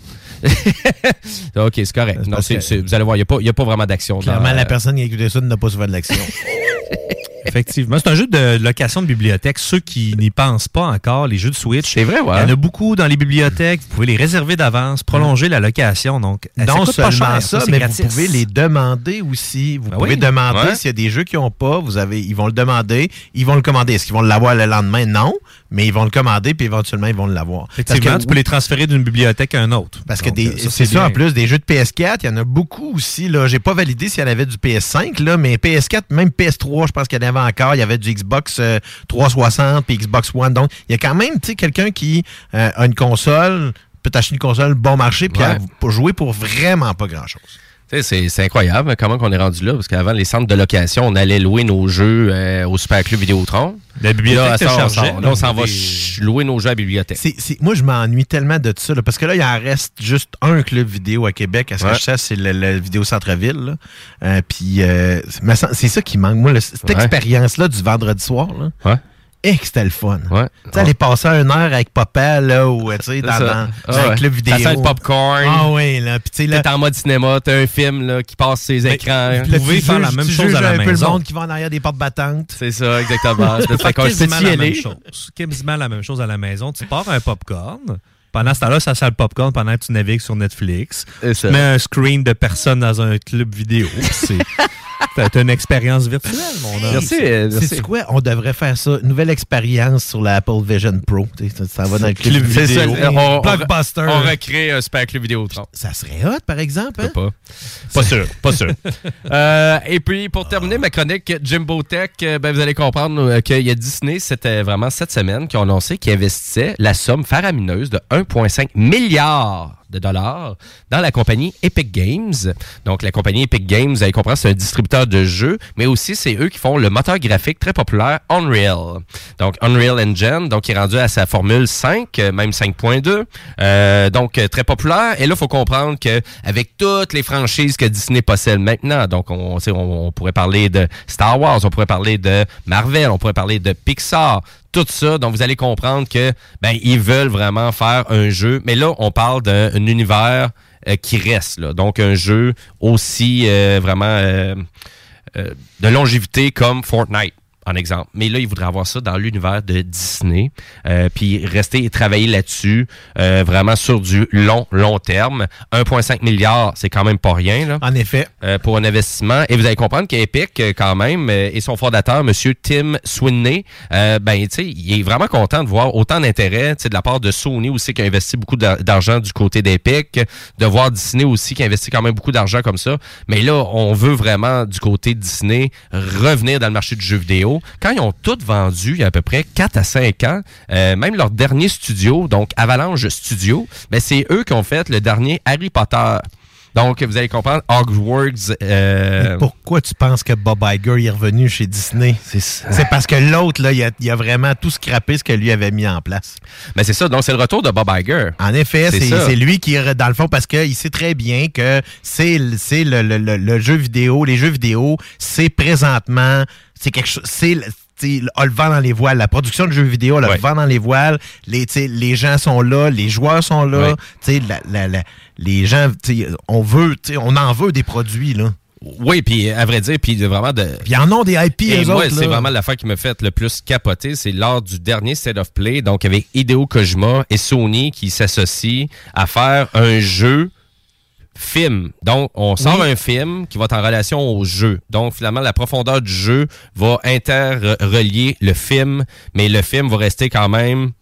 ok, c'est correct. Non, vous allez voir, il n'y a, pas vraiment d'action. dans- Clairement, la personne qui a écouté ça n'a pas souvent de l'action. Effectivement. C'est un jeu de location de bibliothèque. Ceux qui n'y pensent pas encore, les jeux de Switch. C'est vrai, ouais. Il y en a beaucoup dans les bibliothèques. Vous pouvez les réserver d'avance, prolonger la location. Donc, ça non pas seulement cher, ça, mais gratis. vous pouvez les demander aussi. Vous Ben pouvez oui. demander Ouais. s'il y a des jeux qui n'ont pas, vous avez, ils vont le demander, ils vont le commander. Est-ce qu'ils vont l'avoir le lendemain? Non, mais ils vont le commander puis éventuellement ils vont l'avoir. Effectivement, tu peux les transférer d'une bibliothèque à une autre. Parce que Donc, euh, c'est ça, en plus, des jeux de PS4, il y en a beaucoup aussi. Là. J'ai pas validé s'il y en avait du PS5, là, mais PS4, même PS3, je pense qu'il y en avait encore. Il y avait du Xbox euh, 360 puis Xbox One. Donc, il y a quand même tu sais, quelqu'un qui euh, a une console, peut acheter une console bon marché, puis Ouais. jouer pour vraiment pas grand-chose. Tu sais, C'est c'est incroyable comment on est rendu là, parce qu'avant, les centres de location, on allait louer nos jeux euh, au Super Club Vidéotron. La bibliothèque Là, ça, on on s'en des- va ch- louer nos jeux à la bibliothèque. C'est- c'est- moi, je m'ennuie tellement de ça, là, parce que là, il en reste juste un club vidéo à Québec. À ce que je sais, c'est le, le Vidéo Centre-Ville. là. Euh, Puis, euh, c'est- ça qui manque. Moi, le- cette Ouais. expérience-là du vendredi soir, là, Ouais. Et que c'était le fun. Ouais. Tu sais, aller passer une heure avec papa, là, ou, tu sais, dans, ça. dans- Ah dans un club vidéo. Ça sent le popcorn. Ah oui, là. Puis, tu sais, là, T'es en mode cinéma, t'as un film là, qui passe ses écrans. là, vous pouvez tu faire la même tu chose à la un peu le maison. monde qui va en arrière des portes battantes. C'est ça, exactement. Fait qu'on- y la même chose. Quasiment la même chose à la maison. Tu pars un popcorn, Pendant ce temps-là, ça sert le popcorn pendant que tu navigues sur Netflix. Et Tu ça. mets un screen de personnes dans un club vidéo. C'est t'as une expérience virtuelle, mon homme. C'est quoi? On devrait faire ça. Nouvelle expérience sur la Apple Vision Pro. Ça, va dans le club, C'est ça, vidéo. on, on- Blockbuster. On recrée un super club vidéo. Ça serait hot, par exemple. hein? Pas. Pas sûr, pas sûr. Euh, et puis, pour terminer ma chronique Jimbo Tech, euh, ben, vous allez comprendre euh, qu'il y a Disney, c'était vraiment cette semaine, qui ont annoncé qu'ils investissaient la somme faramineuse de 1,5 milliard de dollars dans la compagnie Epic Games. Donc, la compagnie Epic Games, vous allez comprendre, c'est un distributeur de jeux, mais aussi c'est eux qui font le moteur graphique très populaire Unreal. Donc, Unreal Engine, donc, qui est rendu à sa formule 5, euh, même 5.2. Euh, donc, euh, très populaire. Et là, il faut comprendre que avec toutes les franchises que Disney possède maintenant, donc, on, on, on pourrait parler de Star Wars, on pourrait parler de Marvel, on pourrait parler de Pixar, tout ça. Donc, vous allez comprendre que ben ils veulent vraiment faire un jeu. Mais là, on parle d'un un univers euh, qui reste. Donc, un jeu aussi euh, vraiment euh, de longévité comme Fortnite. En exemple. Mais là, ils voudraient avoir ça dans l'univers de Disney, euh, puis rester et travailler là-dessus, euh, vraiment sur du long, long terme. 1,5 milliard, c'est quand même pas rien. Là, en effet. pour un investissement. Et vous allez comprendre qu'Epic, euh, quand même, euh, et son fondateur, M. Tim Sweeney, euh, ben, tu sais, il est vraiment content de voir autant d'intérêt, tu sais, de la part de Sony aussi, qui a investi beaucoup d'ar- d'argent du côté d'Epic, de voir Disney aussi, qui a investi quand même beaucoup d'argent comme ça. Mais là, on veut vraiment, du côté de Disney, revenir dans le marché du jeu vidéo. Quand ils ont tout vendu, il y a à peu près 4 à 5 ans, euh, même leur dernier studio, donc Avalanche Studio, ben, c'est eux qui ont fait le dernier Harry Potter. Donc, vous allez comprendre, Hogwarts... euh, Mais Pourquoi tu penses que Bob Iger est revenu chez Disney? C'est parce que l'autre, là, il a, il a vraiment tout scrappé ce que lui avait mis en place. Mais c'est ça, donc c'est le retour de Bob Iger. En effet, C'est lui qui est dans le fond parce qu'il sait très bien que c'est le- c'est le, le- le- le jeu vidéo, les jeux vidéo, c'est présentement, c'est quelque chose, c'est a le vent dans les voiles. La production de jeux vidéo, a le vent dans les voiles. Les, les gens sont là, les joueurs sont là. Ouais. Tu sais, la- la- la- les gens, tu sais, on veut, tu sais, on en veut des produits là. Oui, puis à vrai dire, puis vraiment de. Puis en ont des IP, Et eux moi, autres, c'est vraiment l'affaire qui me fait le plus capoter, c'est lors du dernier State of Play, donc avec Hideo Kojima et Sony qui s'associent à faire un jeu film. Donc, on sort un film qui va être en relation au jeu. Donc, finalement, la profondeur du jeu va interrelier le film, mais le film va rester quand même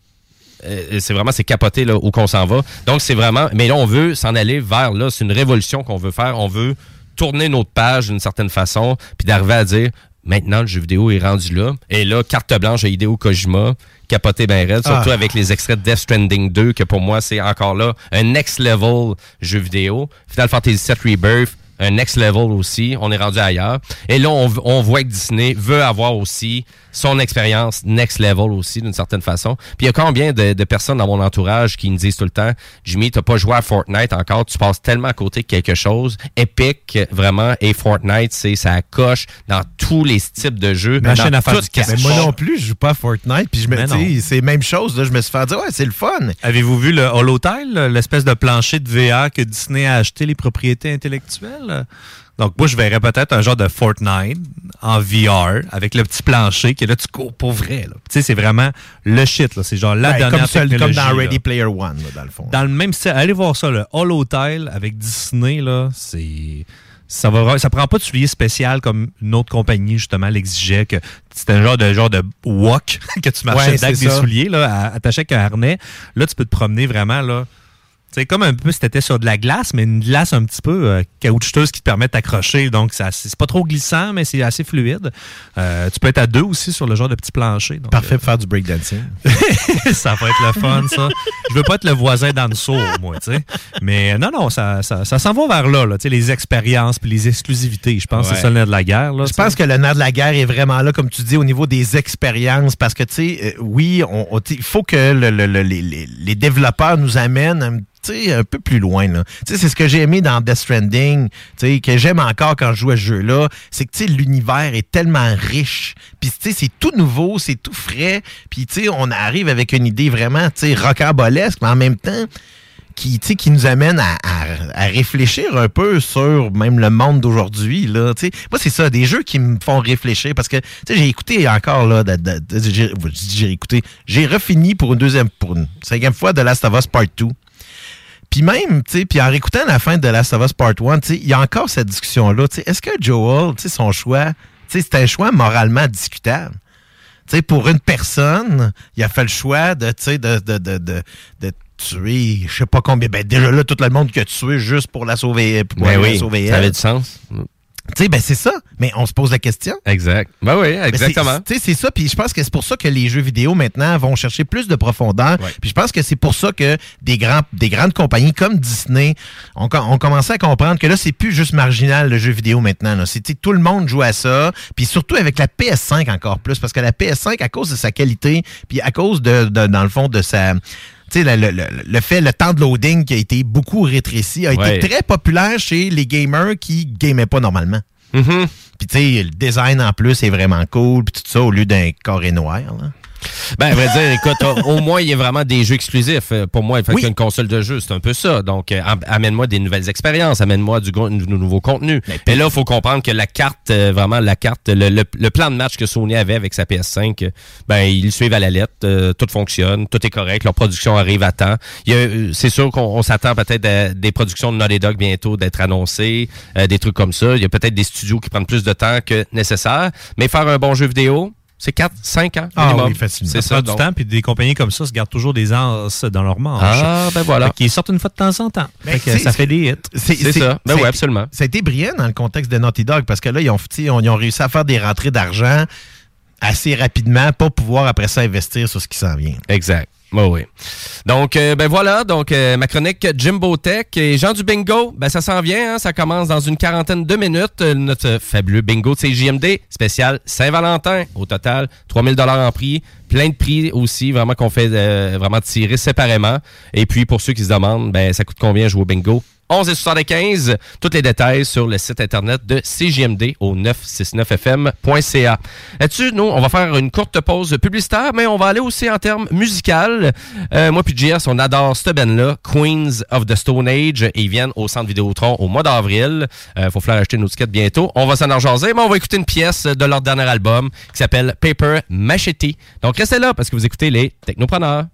euh, c'est vraiment c'est capoté là où qu'on s'en va. Donc c'est vraiment mais là on veut s'en aller vers là, c'est une révolution qu'on veut faire, on veut tourner notre page d'une certaine façon puis d'arriver à dire maintenant le jeu vidéo est rendu là et là carte blanche à Hideo Kojima capoté ben raide, surtout Ah. avec les extraits de Death Stranding 2 que pour moi c'est encore là un next level jeu vidéo. Final Fantasy VII Rebirth un next level aussi. On est rendu ailleurs. Et là, on, on voit que Disney veut avoir aussi son expérience next level aussi, d'une certaine façon. Puis il y a combien de, de personnes dans mon entourage qui me disent tout le temps, Jimmy, t'as pas joué à Fortnite encore, tu passes tellement à côté de quelque chose. Epic, vraiment, et Fortnite, c'est ça coche dans tous les types de jeux. Machine dans à faire du. Mais moi non plus, je joue pas à Fortnite, puis je me dis, c'est la même chose. Là, je me suis fait dire, ouais, c'est le fun. Avez-vous vu le Holotile, l'espèce de plancher de VR que Disney a acheté les propriétés intellectuelles? Donc, moi, je verrais peut-être un genre de Fortnite en VR avec le petit plancher qui est là, tu cours pour vrai. Tu sais, c'est vraiment le shit. là. C'est genre la Ouais, dernière comme, seul- comme dans là. Ready Player One, là, dans le fond. Dans le même style. Allez voir ça, le Holotile avec Disney, là, c'est. Ça va ça prend pas de souliers spécial comme une autre compagnie, justement, l'exigeait que c'était un genre de genre de walk que tu marchais Ouais, avec des souliers, là, attaché avec un harnais. Là, tu peux te promener vraiment, là. C'est comme un peu si t'étais sur de la glace, mais une glace un petit peu euh, caoutchouteuse qui te permet de t'accrocher. Donc, c'est pas trop glissant, mais c'est assez fluide. Euh, tu peux être à deux aussi sur le genre de petit plancher. Donc, Parfait pour faire du breakdancing. ça va être le fun, ça. Je veux pas être le voisin dans le sourd, moi, tu sais. Mais non, non, ça, ça, ça s'en va vers là, là tu sais, les expériences puis les exclusivités. Je pense que c'est ça le nerf de la guerre. Là, Je pense que le nerf de la guerre est vraiment là, comme tu dis, au niveau des expériences, parce que, tu sais, euh, oui, il faut que le- le- le- les, les- développeurs nous amènent un, un peu plus loin. C'est ce que j'ai aimé dans Death Stranding, que j'aime encore quand je joue à ce jeu-là, c'est que l'univers est tellement riche. Puis, c'est tout nouveau, c'est tout frais. Puis, on arrive avec une idée vraiment, tu rocambolesque, mais en même temps, qui, qui nous amène à, réfléchir un peu sur même le monde d'aujourd'hui. Moi, c'est ça, des jeux qui me font réfléchir parce que j'ai écouté encore, là, j'ai refini pour une deuxième, pour une cinquième fois de Last of Us Part 2. Puis même, tu sais, puis en réécoutant la fin de Last of Us Part 1, tu sais, il y a encore cette discussion-là. tu sais, Est-ce que Joel, tu sais, son choix, tu sais, c'est un choix moralement discutable? Tu sais, pour une personne, il a fait le choix de, tu sais, de, de, de, de, tuer, je sais pas combien. Ben, déjà là, tout le monde qui a tué juste pour la sauver. Pour Ben la oui, sauver ça elle. avait du sens. Tu sais, ben c'est ça. Mais on se pose la question. Exact. Ben oui, Mais exactement. c'est- Tu sais, c'est ça. Puis je pense que c'est pour ça que les jeux vidéo maintenant vont chercher plus de profondeur. Puis je pense que c'est pour ça que des, grands, des grandes compagnies comme Disney ont, com- ont commencé à comprendre que là, c'est plus juste marginal le jeu vidéo maintenant. là. Tout le monde joue à ça. Puis surtout avec la PS5 encore plus. Parce que la PS5, à cause de sa qualité, puis à cause de, de- dans le fond, de sa. Tu sais, le, le- le- le fait, le temps de loading qui a été beaucoup rétréci, a Ouais. été très populaire chez les gamers qui gamaient pas normalement. Mm-hmm. Puis tu sais, le design en plus est vraiment cool, puis tout ça au lieu d'un carré noir. Là. Ben, à vrai dire, écoute, au moins, il y a vraiment des jeux exclusifs. Euh, Pour moi, fait Oui. qu'une console de jeu, c'est un peu ça. Donc, euh, am- amène-moi des nouvelles expériences, amène-moi du, du nouveau contenu. Et là, il faut comprendre que la carte, euh, vraiment, la carte, le, le- le plan de match que Sony avait avec sa PS5, euh, ben, ils suivent à la lettre. euh, tout fonctionne, tout est correct, leur production arrive à temps. Il C'est sûr qu'on on s'attend peut-être à des productions de Naughty Dog bientôt d'être annoncées, euh, des trucs comme ça. Il y a peut-être des studios qui prennent plus de temps que nécessaire. Mais faire un bon jeu vidéo, c'est 4, 5 ans Ah minimum. oui, facilement. C'est Ça ça. prend du donc. temps, puis des compagnies comme ça se gardent toujours des as dans leur manche. Ah, ben voilà. Qu'ils sortent une fois de temps en temps. Ben, Fait que c'est- ça fait des hits. C'est ça. Ben ça a oui, été- absolument. Ça a été brillant dans le contexte de Naughty Dog parce que là, ils ont, on- ils ont réussi à faire des rentrées d'argent assez rapidement pour pouvoir après ça investir sur ce qui s'en vient. Exact. Oui. Donc, euh, ben voilà, donc euh, ma chronique Jimbo Tech et Jean du bingo, ben ça s'en vient, hein, ça commence dans une quarantaine de minutes. Euh, notre fabuleux bingo de CJMD, spécial Saint-Valentin. Au total, 3000 dollars en prix, plein de prix aussi, vraiment qu'on fait vraiment tirer séparément. Et puis, pour ceux qui se demandent, ben ça coûte combien jouer au bingo? 11 et 75, tous les détails sur le site internet de CJMD au 969fm.ca. Là-dessus, nous, on va faire une courte pause publicitaire, mais on va aller aussi en termes musical. Euh, moi puis JS, on adore cette band-là, Queens of the Stone Age, et ils viennent au Centre Vidéotron au mois d'avril. Euh, faut falloir acheter nos tickets bientôt. On va s'en en jaser, mais on va écouter une pièce de leur dernier album qui s'appelle Paper Machete. Donc restez là parce que vous écoutez les Technopreneurs.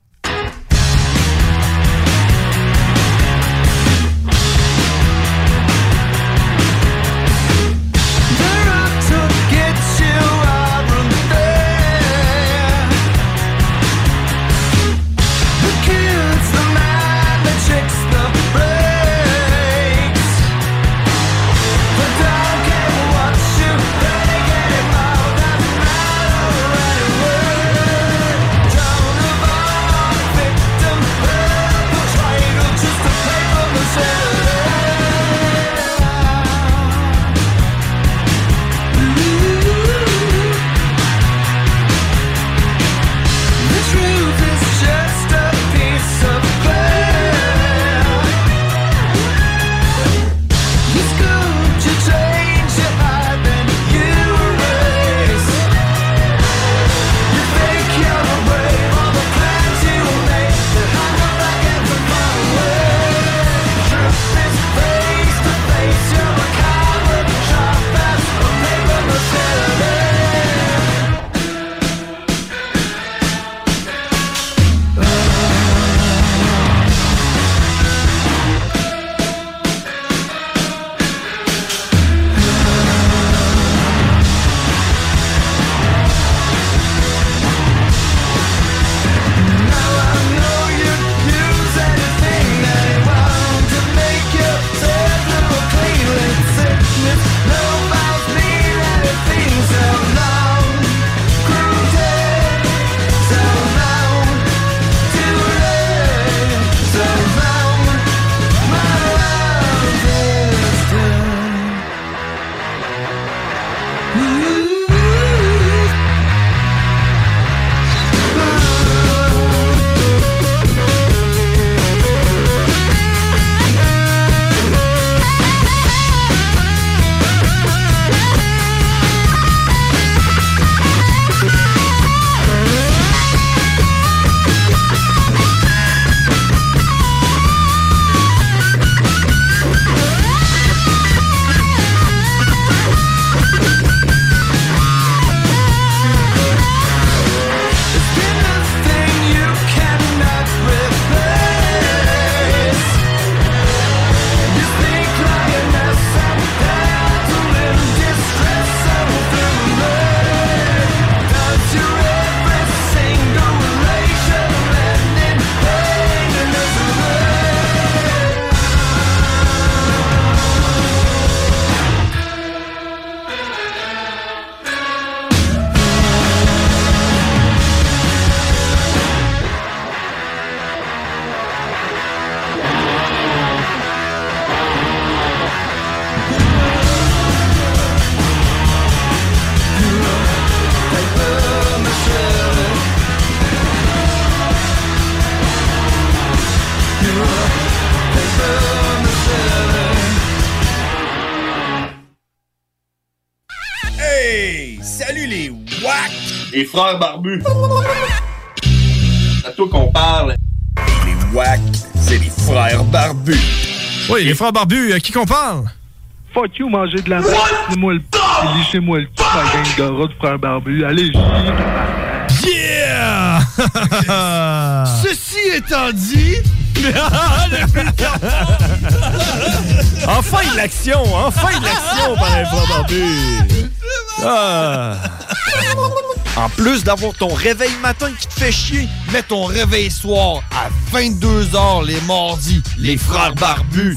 Les frères barbus. C'est à toi qu'on parle. Les WAC, c'est les frères barbus. Oui, les frères barbus, à qui qu'on parle? Fuck you, manger de la merde. Lissez-moi le p***, lissez-moi le p***, la gang de rats de frères barbus. Allez, Yeah! Ceci étant dit... enfin de l'action! Enfin de l'action par les frères barbus! Ah. En plus d'avoir ton réveil matin qui te fait chier, mets ton réveil soir à 22h les mardis. Les frères barbus.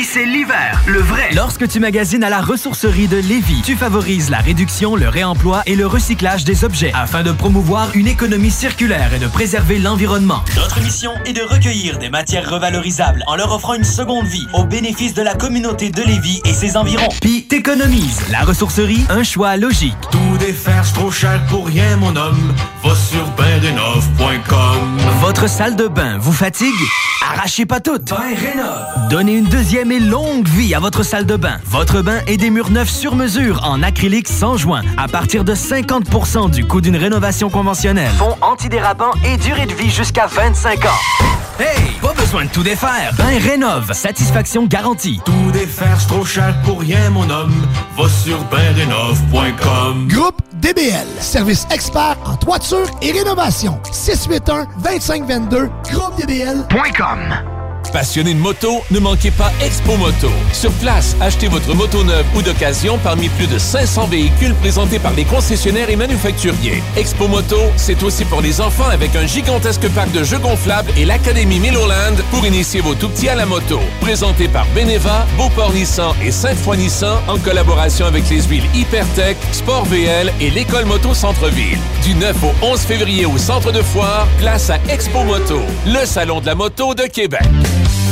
c'est l'hiver, le vrai. Lorsque tu magasines à la ressourcerie de Lévis, tu favorises la réduction, le réemploi et le recyclage des objets afin de promouvoir une économie circulaire et de préserver l'environnement. Notre mission est de recueillir des matières revalorisables en leur offrant une seconde vie au bénéfice de la communauté de Lévis et ses environs. Puis t'économises. La ressourcerie, un choix logique. Tout défaire, c'est trop cher pour rien, mon homme. Va sur. Votre salle de bain vous fatigue? Arrachez pas toutes. Donnez une deuxième longue vie à votre salle de bain. Votre bain et des murs neufs sur mesure en acrylique sans joint à partir de 50% du coût d'une rénovation conventionnelle. Fond antidérapant et durée de vie jusqu'à 25 ans. Hey, pas besoin de tout défaire. Ben rénove, satisfaction garantie. Tout défaire, c'est trop cher pour rien, mon homme. Va sur baindenov.com. Groupe DBL, service expert en toiture et rénovation. 681-2522, groupedbl.com. Passionné de moto, ne manquez pas Expo Moto. Sur place, achetez votre moto neuve ou d'occasion parmi plus de 500 véhicules présentés par les concessionnaires et manufacturiers. Expo Moto, c'est aussi pour les enfants avec un gigantesque parc de jeux gonflables et l'Académie Milloland pour initier vos tout-petits à la moto. Présenté par Beneva, Beauport Nissan et Sainte-Foy Nissan en collaboration avec les huiles Hypertech, Sport VL et l'École Moto Centre-Ville. Du 9 au 11 février au centre de foire, place à Expo Moto, le salon de la moto de Québec.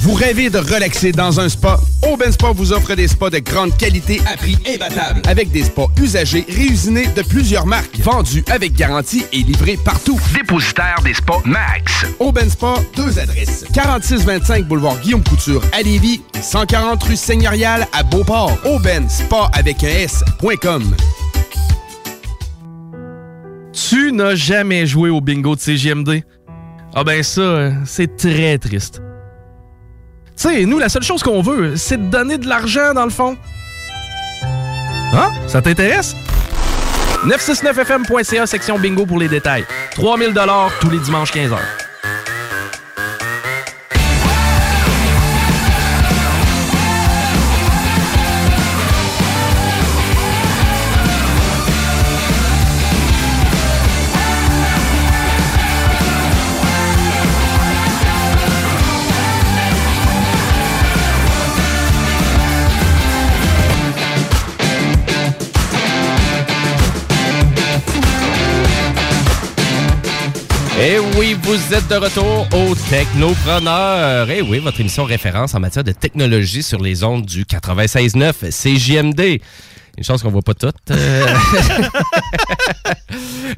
Vous rêvez de relaxer dans un spa? Aubin Spa vous offre des spas de grande qualité à prix imbattable. Avec des spas usagés réusinés de plusieurs marques, vendus avec garantie et livrés partout. Dépositaire des spas Max. Aubin Spa, deux adresses. 4625 boulevard Guillaume Couture à Lévis et 140 rue Seigneurial à Beauport. Aubin Spa avec un S.com. Tu n'as jamais joué au bingo de CGMD? Ah ben ça, euh, c'est très triste. Tu sais, nous, la seule chose qu'on veut, c'est de donner de l'argent, dans le fond. Hein? Ça t'intéresse? 969fm.ca, section bingo pour les détails. 3000 tous les dimanches 15h. Et oui, vous êtes de retour au Technopreneur. Et oui, votre émission référence en matière de technologie sur les ondes du 96.9 CJMD. Une chance qu'on voit pas toutes. Euh.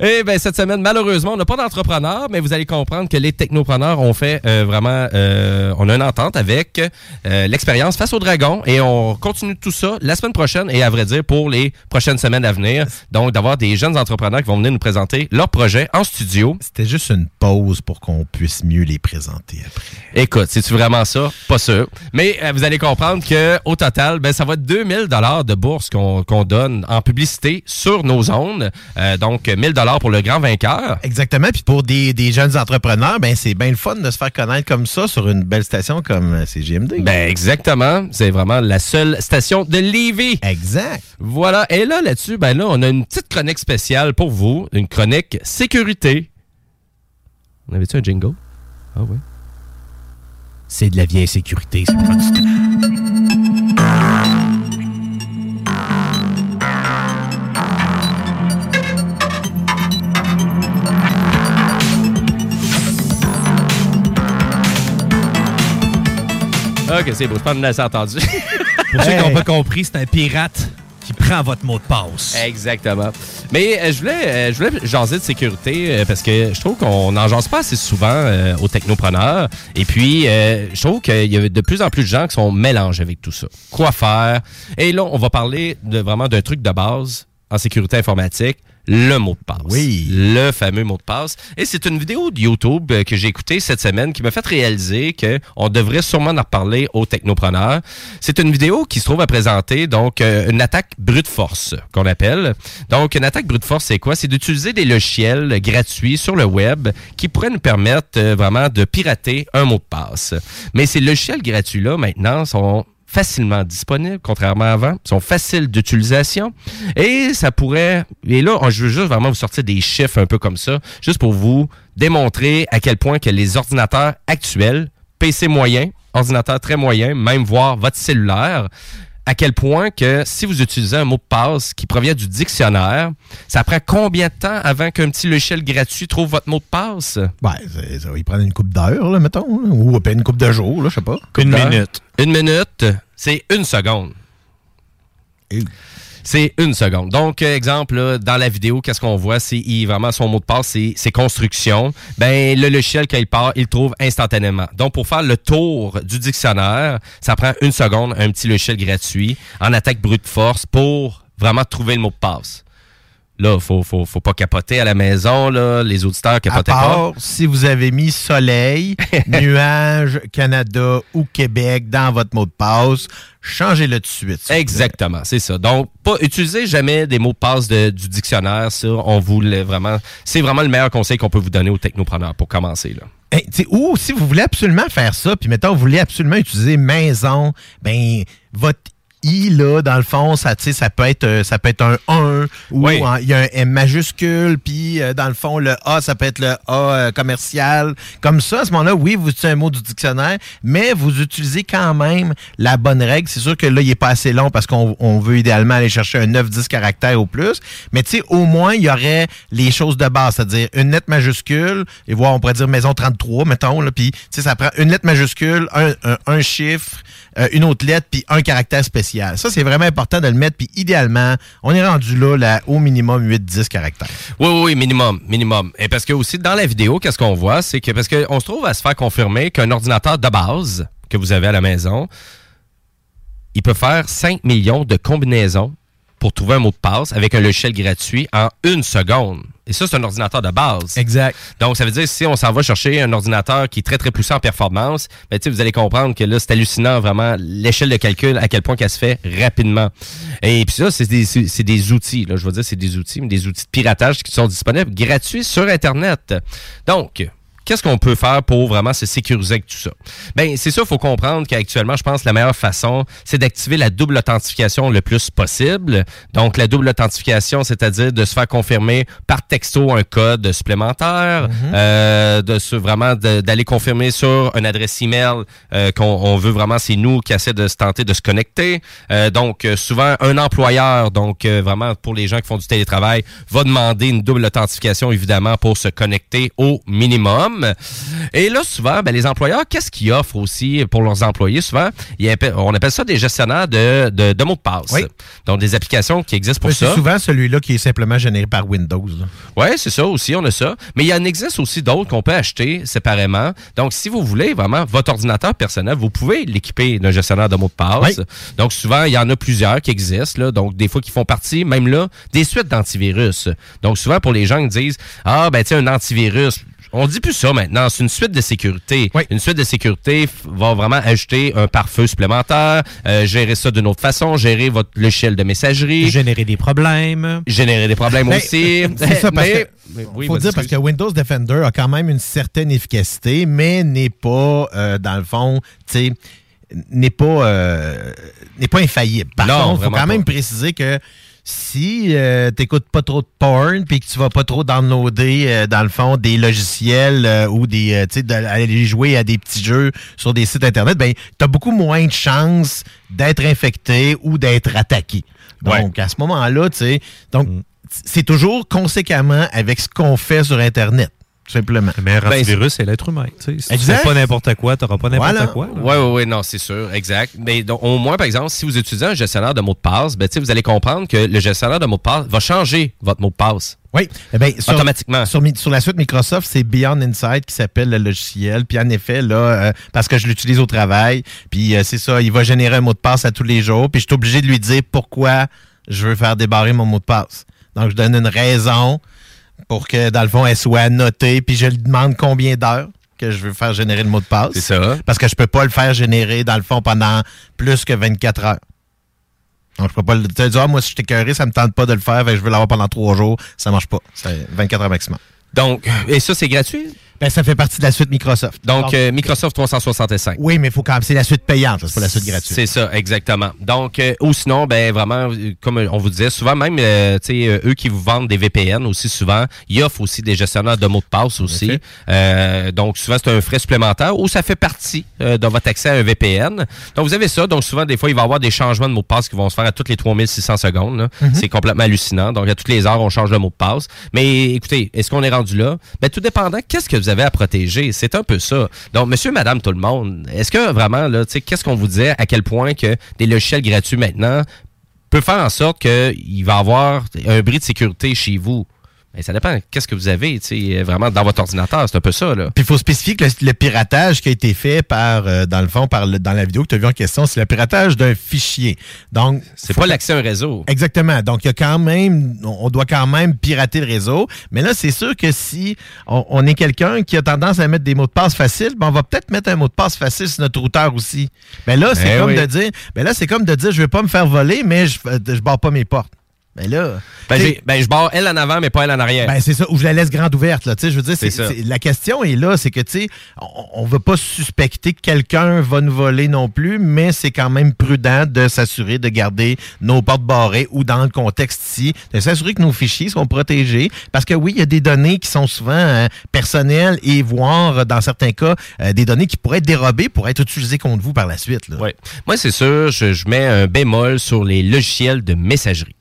Et bien, cette semaine, malheureusement, on n'a pas d'entrepreneur, mais vous allez comprendre que les technopreneurs ont fait euh, vraiment... euh, on a une entente avec euh, l'expérience face au dragon et on continue tout ça la semaine prochaine et à vrai dire pour les prochaines semaines à venir. Donc, d'avoir des jeunes entrepreneurs qui vont venir nous présenter leurs projets en studio. C'était juste une pause pour qu'on puisse mieux les présenter après. Écoute, c'est-tu vraiment ça? Pas sûr. Mais vous allez comprendre que au total, ben, ça va être 2000 dollars de bourse qu'on qu'on donne en publicité sur nos zones. Euh, donc, 1000 dollars pour le grand vainqueur. Exactement. Puis pour des, des jeunes entrepreneurs, ben c'est bien le fun de se faire connaître comme ça sur une belle station comme euh, CGMD. Ben exactement. C'est vraiment la seule station de Lévis. Exact. Voilà. Et là, là-dessus, ben là, on a une petite chronique spéciale pour vous. Une chronique sécurité. On avait-tu un jingle? Ah oui. C'est de la vieille sécurité, c'est Ok, c'est beau. Je pense qu'on a entendu. Pour ceux qui n'ont pas compris, c'est un pirate qui prend votre mot de passe. Exactement. Mais euh, je voulais, euh, je voulais jaser de sécurité euh, parce que je trouve qu'on n'en jase pas assez souvent aux technopreneurs. Et puis, je trouve qu'il y a de plus en plus de gens qui sont mélangés avec tout ça. Quoi faire? Et là, on va parler de, vraiment d'un truc de base en sécurité informatique. Le mot de passe. Oui. Le fameux mot de passe. Et c'est une vidéo de YouTube euh, que j'ai écoutée cette semaine qui m'a fait réaliser qu'on devrait sûrement en reparler aux technopreneurs. C'est une vidéo qui se trouve à présenter, donc, euh, une attaque brute force, qu'on appelle. Donc, une attaque brute force, c'est quoi? C'est d'utiliser des logiciels gratuits sur le web qui pourraient nous permettre euh, vraiment de pirater un mot de passe. Mais ces logiciels gratuits-là, maintenant, sont facilement disponibles, contrairement à avant. Sont faciles d'utilisation. Et ça pourrait... Et là, je veux juste vraiment vous sortir des chiffres un peu comme ça, juste pour vous démontrer à quel point que les ordinateurs actuels, PC moyen, ordinateur très moyen, même voire votre cellulaire, à quel point que si vous utilisez un mot de passe qui provient du dictionnaire, ça prend combien de temps avant qu'un petit logiciel gratuit trouve votre mot de passe? Ouais, c'est- ça va y prendre une coupe d'heure, là, mettons. là, ou à peine une coupe de jours, là, je sais pas. Une minute. Une minute, c'est une seconde. C'est une seconde. Donc, euh, exemple, dans la vidéo, qu'est-ce qu'on voit? C'est vraiment son mot de passe, c'est construction. Ben, le logiciel, quand il part, il trouve instantanément. Donc, pour faire le tour du dictionnaire, ça prend une seconde, un petit logiciel gratuit, en attaque brute force, pour vraiment trouver le mot de passe. Là, faut, faut, faut pas capoter à la maison, là. Les auditeurs À capotaient part pas. si vous avez mis soleil, nuage, Canada ou Québec dans votre mot de passe, changez-le tout de suite. Exactement, c'est ça. Donc, pas utilisez jamais des mots de passe de- du dictionnaire. Ça, on voulait vraiment. C'est vraiment le meilleur conseil qu'on peut vous donner aux technopreneurs pour commencer. Là. Hey, sais, ou si vous voulez absolument faire ça, puis mettons, vous voulez absolument utiliser maison, ben votre I, là, dans le fond, ça, ça peut être euh, ça peut être un 1 ou Oui. il y a un M majuscule, puis euh, dans le fond, le A, ça peut être le A euh, commercial. Comme ça, à ce moment-là, oui, vous utilisez un mot du dictionnaire, mais vous utilisez quand même la bonne règle. C'est sûr que là, il n'est pas assez long parce qu'on on veut idéalement aller chercher un 9-10 caractères au plus. Mais tu sais, au moins, il y aurait les choses de base, c'est-à-dire une lettre majuscule, et voir, on pourrait dire maison 33, mettons, là, puis tu sais, ça prend une lettre majuscule, un, un- un chiffre, euh, une autre lettre, puis un caractère spécial. Ça, c'est vraiment important de le mettre, puis idéalement, on est rendu là, au minimum 8-10 caractères. Oui, oui, oui, minimum, minimum. Et parce que aussi, dans la vidéo, qu'est-ce qu'on voit? C'est que parce qu'on se trouve à se faire confirmer qu'un ordinateur de base que vous avez à la maison, il peut faire 5 millions de combinaisons pour trouver un mot de passe avec un logiciel gratuit en une seconde. Et ça, c'est un ordinateur de base. Exact. Donc, ça veut dire si on s'en va chercher un ordinateur qui est très, très poussé en performance, ben, tu sais, vous allez comprendre que là, c'est hallucinant vraiment l'échelle de calcul, à quel point qu'elle se fait rapidement. Et puis ça, c'est des, c'est c'est des outils. Là, je veux dire, c'est des outils, mais des outils de piratage qui sont disponibles gratuits sur Internet. Donc, qu'est-ce qu'on peut faire pour vraiment se sécuriser avec tout ça? Ben, c'est ça, il faut comprendre qu'actuellement, je pense que la meilleure façon, c'est d'activer la double authentification le plus possible. Donc, la double authentification, c'est-à-dire de se faire confirmer par texto un code supplémentaire, euh, de se, vraiment d'aller confirmer sur une adresse email euh, qu'on on veut vraiment, c'est nous qui essaie de se tenter de se connecter. Euh, donc, euh, souvent, un employeur, donc euh, vraiment pour les gens qui font du télétravail, va demander une double authentification, évidemment, pour se connecter au minimum. Et là, souvent, ben, les employeurs, qu'est-ce qu'ils offrent aussi pour leurs employés? Souvent, ils on appelle ça des gestionnaires de, de, de mots de passe. Donc, des applications qui existent pour Mais ça. C'est souvent celui-là qui est simplement généré par Windows. Oui, c'est ça aussi, on a ça. Mais il y en existe aussi d'autres qu'on peut acheter séparément. Donc, si vous voulez vraiment votre ordinateur personnel, vous pouvez l'équiper d'un gestionnaire de mots de passe. Donc, souvent, il y en a plusieurs qui existent. Là. Donc, des fois, qui font partie, même là, des suites d'antivirus. Donc, souvent, pour les gens qui disent Ah, ben, tiens, un antivirus. On dit plus ça maintenant, c'est une suite de sécurité. Une suite de sécurité va vraiment ajouter un pare-feu supplémentaire, euh, gérer ça d'une autre façon, gérer votre logiciel de messagerie. Générer des problèmes. Générer des problèmes aussi. C'est ça, parce Mais- que, mais oui, faut dire parce que Windows Defender a quand même une certaine efficacité, mais n'est pas, euh, dans le fond, tu sais, n'est pas, euh, n'est pas infaillible. Par Non, contre, il faut quand même préciser que si tu n'écoutes pas trop de porn puis que tu vas pas trop downloader, euh, dans le fond, des logiciels euh, ou des, euh, tu sais, d'aller jouer à des petits jeux sur des sites Internet, ben, tu as beaucoup moins de chances d'être infecté ou d'être attaqué. Donc, à ce moment-là, tu sais, donc, c'est toujours conséquemment avec ce qu'on fait sur Internet, tout simplement. Le meilleur Ben, antivirus, c'est l'être humain. tu sais. Si tu Exact. fais pas n'importe quoi, tu n'auras pas n'importe Voilà. quoi. Oui, oui, oui, non, c'est sûr, exact. Mais donc, au moins, par exemple, si vous utilisez un gestionnaire de mots de passe, ben, tu vous allez comprendre que le gestionnaire de mots de passe va changer votre mot de passe. Oui, eh ben, sur, Automatiquement. Sur, sur la suite Microsoft, c'est Beyond Insight qui s'appelle le logiciel. Puis en effet, là, euh, parce que je l'utilise au travail, puis euh, c'est ça, il va générer un mot de passe à tous les jours. Puis je suis obligé de lui dire pourquoi je veux faire débarrer mon mot de passe. Donc je donne une raison pour que, dans le fond, elle soit notée. Puis je lui demande combien d'heures que je veux faire générer le mot de passe. C'est ça. Parce que je peux pas le faire générer, dans le fond, pendant plus que 24 heures. Donc, je peux pas le te dire, ah, moi, si je t'écœuré, ça me tente pas de le faire, que je veux l'avoir pendant trois jours. Ça marche pas. C'est 24 heures maximum. Donc, et ça, c'est gratuit? Ben, ça fait partie de la suite Microsoft. Donc, euh, Microsoft 365. oui, mais il faut quand même. C'est la suite payante, c'est pas la suite gratuite. C'est ça, exactement. Donc, euh, ou sinon, ben vraiment, euh, comme on vous disait, souvent même, euh, tu sais, eux qui vous vendent des VPN aussi souvent, ils offrent aussi des gestionnaires de mots de passe aussi. donc, souvent, c'est un frais supplémentaire ou ça fait partie de votre accès à un VPN. Donc, vous avez ça. Donc, souvent, des fois, il va y avoir des changements de mots de passe qui vont se faire à toutes les 3600 secondes. Mhm. C'est complètement hallucinant. Donc, à toutes les heures, on change le mot de passe. Mais écoutez, est-ce qu'on est rendu là? Ben, tout dépendant, qu'est-ce que vous avez à protéger? C'est un peu ça. Donc, monsieur, madame, tout le monde, est-ce que vraiment, là, qu'est-ce qu'on vous dit à quel point que des logiciels gratuits maintenant peut faire en sorte qu'il va y avoir un bris de sécurité chez vous? Ben, ça dépend. Qu'est-ce que vous avez, tu sais, vraiment dans votre ordinateur? C'est un peu ça, là. Puis il faut spécifier que le, le piratage qui a été fait par, euh, dans le fond, par le- dans la vidéo que tu as vu en question, c'est le piratage d'un fichier. Donc, C'est pas l'accès à un réseau. Exactement. Donc, il y a quand même, on doit quand même pirater le réseau. Mais là, c'est sûr que si on, on est quelqu'un qui a tendance à mettre des mots de passe faciles, ben on va peut-être mettre un mot de passe facile sur notre routeur aussi. Mais là, c'est Eh comme oui. de dire, ben là, c'est comme de dire, je vais pas me faire voler, mais je, je barre pas mes portes. Ben là, Ben, ben, je barre elle en avant, mais pas elle en arrière. ben, c'est ça, ou je la laisse grande ouverte, là. Tu sais, je veux dire, c'est, la question est là, c'est que, tu sais, on, on veut pas suspecter que quelqu'un va nous voler non plus, mais c'est quand même prudent de s'assurer de garder nos portes barrées ou dans le contexte ici, de s'assurer que nos fichiers sont protégés. Parce que oui, il y a des données qui sont souvent euh, personnelles et voire, euh, dans certains cas, euh, des données qui pourraient être dérobées pour être utilisées contre vous par la suite, là. Ouais. Moi, c'est sûr, je, je mets un bémol sur les logiciels de messagerie.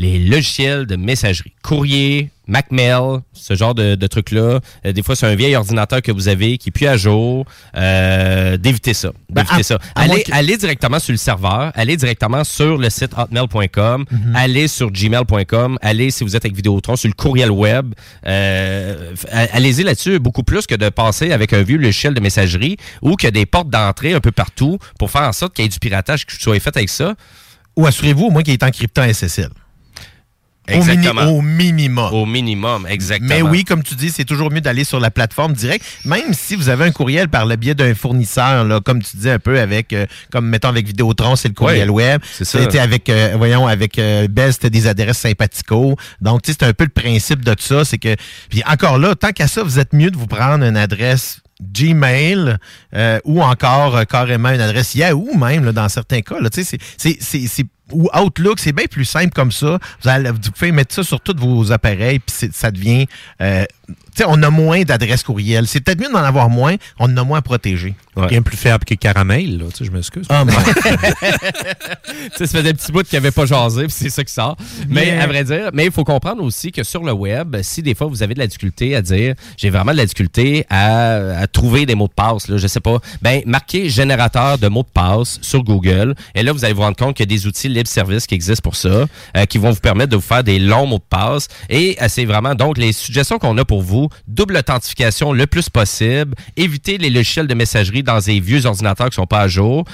Les logiciels de messagerie. Courrier, MacMail, ce genre de, de trucs-là. Euh, des fois, c'est un vieil ordinateur que vous avez qui est plus à jour. Euh, d'éviter ça. D'éviter à- ça. Allez, que- allez directement sur le serveur. Allez directement sur le site hotmail.com. Mhm. Allez sur gmail.com. Allez, si vous êtes avec Vidéotron, sur le courriel web. Euh, allez-y là-dessus, beaucoup plus que de passer avec un vieux logiciel de messagerie ou que des portes d'entrée un peu partout pour faire en sorte qu'il y ait du piratage qui soit fait avec ça. Ou assurez-vous au moins qu'il est encrypté en SSL. Au, mini- Exactement. au minimum. Au minimum, exactement. Mais oui, comme tu dis, c'est toujours mieux d'aller sur la plateforme directe, même si vous avez un courriel par le biais d'un fournisseur, là, comme tu dis un peu avec, euh, comme mettons avec Vidéotron, c'est le courriel Oui, web. c'est ça. C'était avec, euh, voyons, avec euh, Bell, c'était des adresses sympathico. Donc, tu sais, c'est un peu le principe de tout ça, c'est que, puis encore là, tant qu'à ça, vous êtes mieux de vous prendre une adresse Gmail euh, ou encore euh, carrément une adresse Yahoo même là, dans certains cas. C'est- ou Outlook, c'est bien plus simple comme ça. Vous, allez, vous pouvez mettre ça sur tous vos appareils, puis ça devient... euh, on a moins d'adresses courriel. C'est peut-être mieux d'en avoir moins, on en a moins à protéger. Bien plus faible que caramel, là. Je m'excuse. Ah, sais, ça fait des petits bouts qui n'avaient pas jasé, puis c'est ça qui sort. Mais Yeah. à vrai dire, mais il faut comprendre aussi que sur le web, si des fois vous avez de la difficulté à dire, j'ai vraiment de la difficulté à, à trouver des mots de passe, là, je sais pas, ben marquez générateur de mots de passe sur Google, et là vous allez vous rendre compte qu'il y a des outils libre service qui existent pour ça, euh, qui vont vous permettre de vous faire des longs mots de passe. Et euh, c'est vraiment donc les suggestions qu'on a pour vous, double authentification le plus possible, éviter les logiciels de messagerie dans des vieux ordinateurs qui sont pas à jour,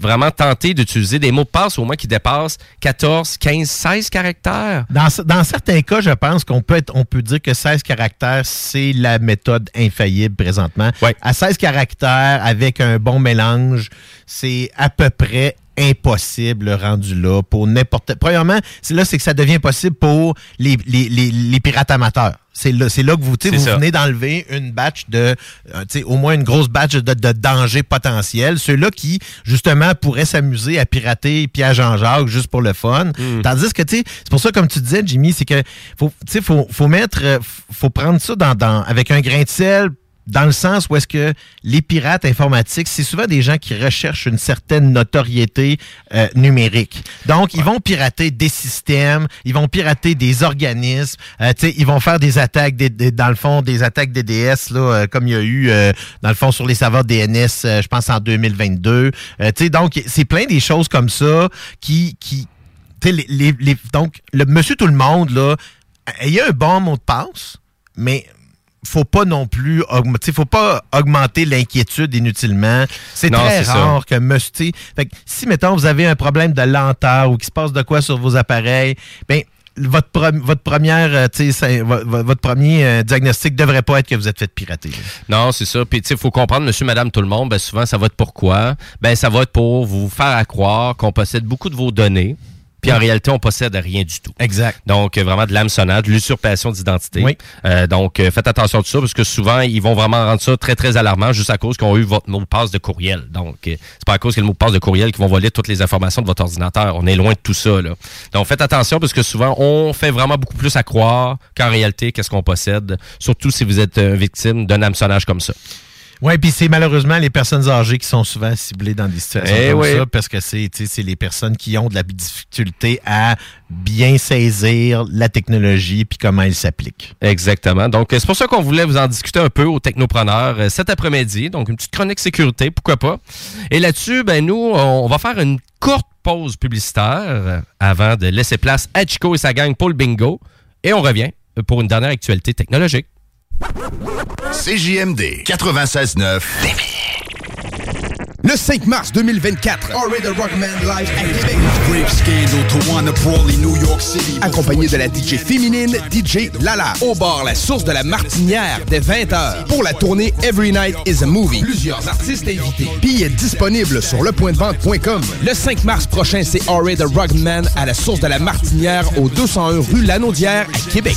vraiment tenter d'utiliser des mots de passe au moins qui dépassent 14, 15, 16 caractères. Dans, ce- dans certains cas, je pense qu'on peut, être- on peut dire que 16 caractères, c'est la méthode infaillible présentement. À 16 caractères, avec un bon mélange, c'est à peu près impossible le rendu là pour n'importe... Premièrement, c'est là, c'est que ça devient possible pour les, les, les, les pirates amateurs. C'est là, c'est là que vous, vous ça. venez d'enlever une batch de, euh, au moins une grosse batch de, de dangers potentiels. Ceux-là qui, justement, pourraient s'amuser à pirater Pierre Jean-Jacques juste pour le fun. Hmm. Tandis que, tu sais, c'est pour ça, comme tu disais, Jimmy, c'est que, faut, tu sais, faut, faut mettre, euh, faut prendre ça dans, dans, avec un grain de sel, dans le sens où est-ce que les pirates informatiques, c'est souvent des gens qui recherchent une certaine notoriété euh, numérique. Donc, ils vont pirater des systèmes, ils vont pirater des organismes, euh, tu sais, ils vont faire des attaques, des, des- dans le fond, des attaques DDS, là, euh, comme il y a eu, euh, dans le fond, sur les serveurs DNS, euh, je pense, en 2022. Euh, tu sais, donc, c'est plein des choses comme ça qui... qui tu sais, les, les- les- donc, le monsieur tout le monde, là, ayez un bon mot de passe, mais faut pas non plus augmenter, faut pas augmenter l'inquiétude inutilement. C'est très ça. rare que sais, fait que si mettons vous avez un problème de lenteur ou qu'il se passe de quoi sur vos appareils, ben votre, votre première, euh, votre premier euh, diagnostic devrait pas être que vous êtes fait pirater. Non, c'est ça. Puis, il faut comprendre, monsieur, madame, tout le monde, ben, souvent, ça va être pourquoi? Ben, ça va être pour vous faire à croire qu'on possède beaucoup de vos données. Puis en réalité, on possède rien du tout. Exact. Donc, euh, vraiment de l'hameçonnage, de l'usurpation d'identité. Oui. Euh, donc, euh, faites attention à tout ça parce que souvent, ils vont vraiment rendre ça très, très alarmant juste à cause qu'ils ont eu votre mot de passe de courriel. Donc, euh, c'est pas à cause a le mot de passe de courriel qu'ils vont voler toutes les informations de votre ordinateur. On est loin de tout ça. Là. Donc, faites attention parce que souvent, on fait vraiment beaucoup plus à croire qu'en réalité, qu'est-ce qu'on possède, surtout si vous êtes victime d'un hameçonnage comme ça. Oui, puis c'est malheureusement les personnes âgées qui sont souvent ciblées dans des situations Eh comme oui. ça, parce que c'est les personnes qui ont de la difficulté à bien saisir la technologie puis comment elle s'applique. Exactement. Donc, euh, c'est pour ça qu'on voulait vous en discuter un peu aux technopreneurs euh, cet après-midi. Donc, une petite chronique sécurité, pourquoi pas. Et là-dessus, ben nous, on va faire une courte pause publicitaire euh, avant de laisser place à Chico et sa gang pour le bingo. Et on revient pour une dernière actualité technologique. CJMD 96.9. Le 5 mars 2024, the Rockman live à. Accompagné de la DJ féminine, DJ Lala. Au bar La Source de la Martinière, dès 20h. Pour la tournée Every Night is a Movie. Plusieurs artistes invités. Billets disponibles sur lepointdevente.com. Le 5 mars prochain, c'est R.A. the Rockman à la Source de la Martinière, au 201 rue Lanaudière, à Québec.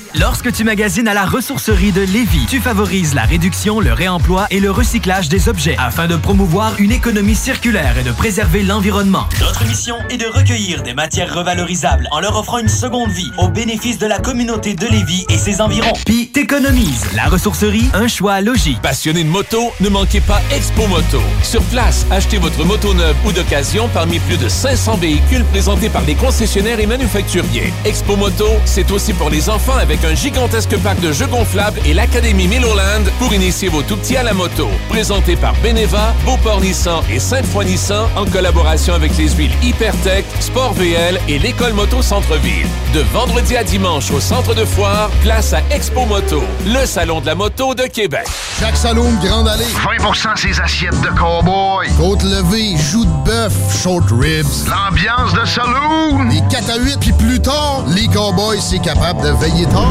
Lorsque tu magasines à la ressourcerie de Lévis, tu favorises la réduction, le réemploi et le recyclage des objets afin de promouvoir une économie circulaire et de préserver l'environnement. Notre mission est de recueillir des matières revalorisables en leur offrant une seconde vie au bénéfice de la communauté de Lévis et ses environs. Puis t'économises. La ressourcerie, un choix logique. Passionné de moto, ne manquez pas Expo Moto. Sur place, achetez votre moto neuve ou d'occasion parmi plus de 500 véhicules présentés par les concessionnaires et manufacturiers. Expo Moto, c'est aussi pour les enfants avec un gigantesque parc de jeux gonflables et l'Académie Milloland pour initier vos tout-petits à la moto. Présenté par Beneva, Beauport Nissan et Sainte-Foy Nissan en collaboration avec les huiles Hypertech, Sport VL et l'École Moto Centre-Ville. De vendredi à dimanche au centre de foire, place à Expo Moto, le salon de la moto de Québec. Chaque Saloon Grande Allée. 20% ses assiettes de cowboy. Côte levée, joues de bœuf, short ribs. L'ambiance de saloon. Les 4 à 8, puis plus tard, les cowboys, c'est capable de veiller tard.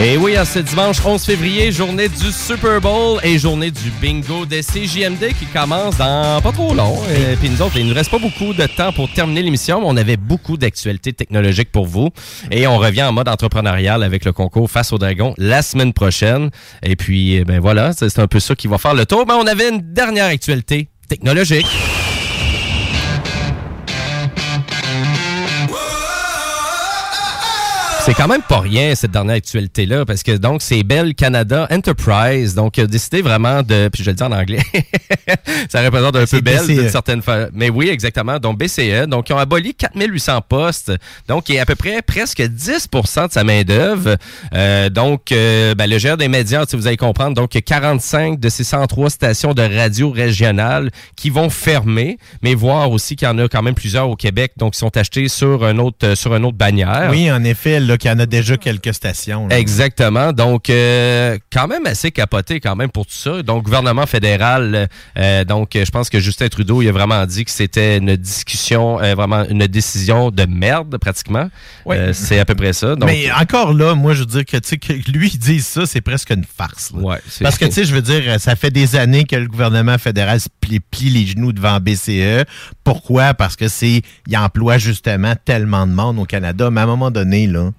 Et oui, en ce dimanche 11 février, journée du Super Bowl et journée du bingo des CJMD qui commence dans pas trop long. Et puis nous autres, il nous reste pas beaucoup de temps pour terminer l'émission, mais on avait beaucoup d'actualités technologiques pour vous. Et on revient en mode entrepreneurial avec le concours Face au Dragon la semaine prochaine. Et puis, ben voilà, c'est c'est un peu ça qui va faire le tour. Mais on avait une dernière actualité technologique. C'est quand même pas rien, cette dernière actualité-là, parce que donc, c'est Bell Canada Enterprise, donc, a décidé vraiment de, puis je vais le dire en anglais, ça représente un peu Bell d'une BCE. certaine fa- Mais oui, exactement, donc BCE. Donc, ils ont aboli 4800 postes, donc, il y a à peu près presque 10% de sa main-d'œuvre. Euh, donc, euh, ben, le gère des médias, si vous allez comprendre, donc, il y a 45 de ces 103 stations de radio régionales qui vont fermer, mais voir aussi qu'il y en a quand même plusieurs au Québec, donc, qui sont achetés sur un autre, sur une autre bannière. Oui, en effet, qu'il y en a déjà quelques stations. là. Exactement. Donc, euh, quand même assez capoté quand même pour tout ça. Donc, gouvernement fédéral, euh, donc je pense que Justin Trudeau, il a vraiment dit que c'était une discussion, euh, vraiment une décision de merde pratiquement. Euh, c'est à peu près ça. Donc, Mais encore là, moi, je veux dire que, tu sais, que lui, il dise ça, c'est presque une farce. là. Parce que, tu sais, je veux dire, ça fait des années que le gouvernement fédéral se plie, plie les genoux devant BCE. Pourquoi? Parce que c'est, il emploie justement tellement de monde au Canada. Mais à un moment donné, là.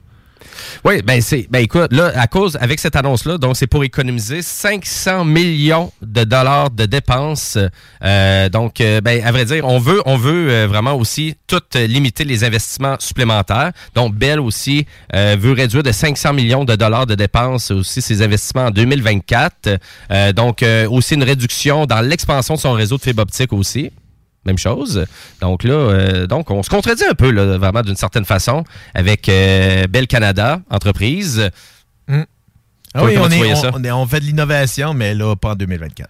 Oui, ben c'est ben écoute, là à cause avec cette annonce là, donc c'est pour économiser 500 millions de dollars de dépenses. Euh, donc euh, ben à vrai dire, on veut on veut euh, vraiment aussi tout limiter les investissements supplémentaires. Donc Bell aussi veut réduire de 500 millions de dollars de dépenses aussi ses investissements en 2024. Euh, donc aussi une réduction dans l'expansion de son réseau de fibre optique aussi. Même chose. Donc là, euh, donc on se contredit un peu, là, vraiment d'une certaine façon, avec euh, Bell Canada, entreprise. Ah Toi, oui, on, est, on, ça? on est- on fait de l'innovation, mais là, pas en 2024.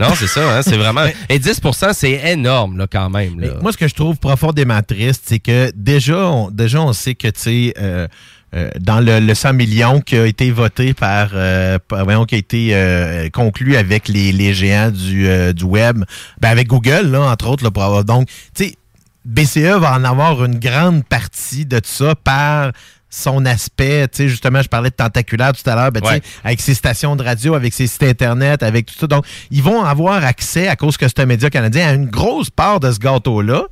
Non, c'est ça, hein, c'est vraiment. Et 10% c'est énorme, là, quand même. Là. Moi, ce que je trouve profondément triste, c'est que déjà, on, déjà, on sait que, tu sais, euh, euh, dans le, le 100 millions qui a été voté par, euh, par- voyons, qui a été euh, conclu avec les, les géants du, du web, ben avec Google, là, entre autres, là, pour avoir. Donc, tu sais, BCE va en avoir une grande partie de tout ça par son aspect, tu sais, justement, je parlais de tentaculaire tout à l'heure, ben, tu sais, Ouais. avec ses stations de radio, avec ses sites Internet, avec tout ça. Donc, ils vont avoir accès, à cause que c'est un média canadien, à une grosse part de ce gâteau-là.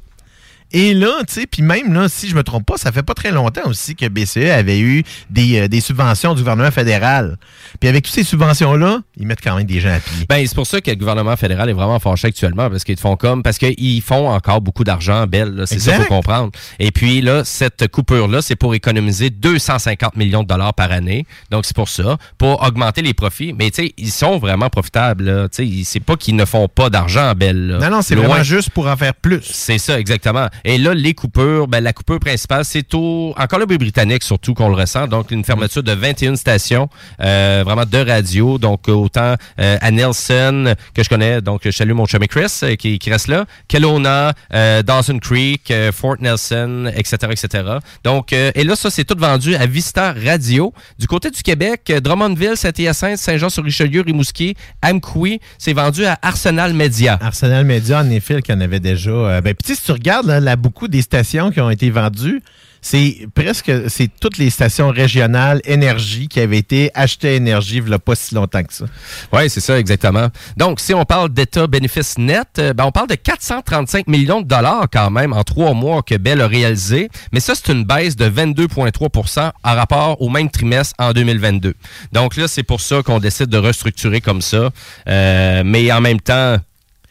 Et là, tu sais, puis même là, si je me trompe pas, ça fait pas très longtemps aussi que BCE avait eu des, euh, des subventions du gouvernement fédéral. Puis avec toutes ces subventions-là, ils mettent quand même des gens à pied. Ben, c'est pour ça que le gouvernement fédéral est vraiment fâché actuellement, parce qu'ils font comme, parce qu'ils font encore beaucoup d'argent, Bell, là, c'est ça qu'il faut comprendre. Et puis là, cette coupure-là, c'est pour économiser 250 millions de dollars par année. Donc, c'est pour ça, pour augmenter les profits. Mais, tu sais, ils sont vraiment profitables. Tu sais, c'est pas qu'ils ne font pas d'argent, Bell, là. Non, non, c'est Loin. vraiment juste pour en faire plus. C'est ça, exactement. Et là, les coupures, ben, la coupure principale, c'est au, en Colombie-Britannique surtout qu'on le ressent. Donc, une fermeture de 21 stations, euh, vraiment de radio. Donc, autant euh, à Nelson, que je connais, donc je salue mon chum Chris euh, qui, reste là, Kelowna, euh, Dawson Creek, Fort Nelson, etc., etc. Donc, et là, ça, c'est tout vendu à Vista Radio. Du côté du Québec, Drummondville, Saint-Hyacinthe, Saint-Jean-sur-Richelieu, Rimouski, Amqui, c'est vendu à Arsenal Media. Arsenal Media, en effet, qui en avait déjà. ben, si tu regardes là, là, beaucoup des stations qui ont été vendues, c'est presque c'est toutes les stations régionales énergie qui avaient été achetées énergie il n'y a pas si longtemps que ça. Oui, c'est ça, exactement. Donc, si on parle d'état bénéfice net, euh, ben, on parle de 435 millions de dollars quand même en trois mois que Bell a réalisé. Mais ça, c'est une baisse de 22,3% en rapport au même trimestre en 2022. Donc là, c'est pour ça qu'on décide de restructurer comme ça. Euh, mais en même temps,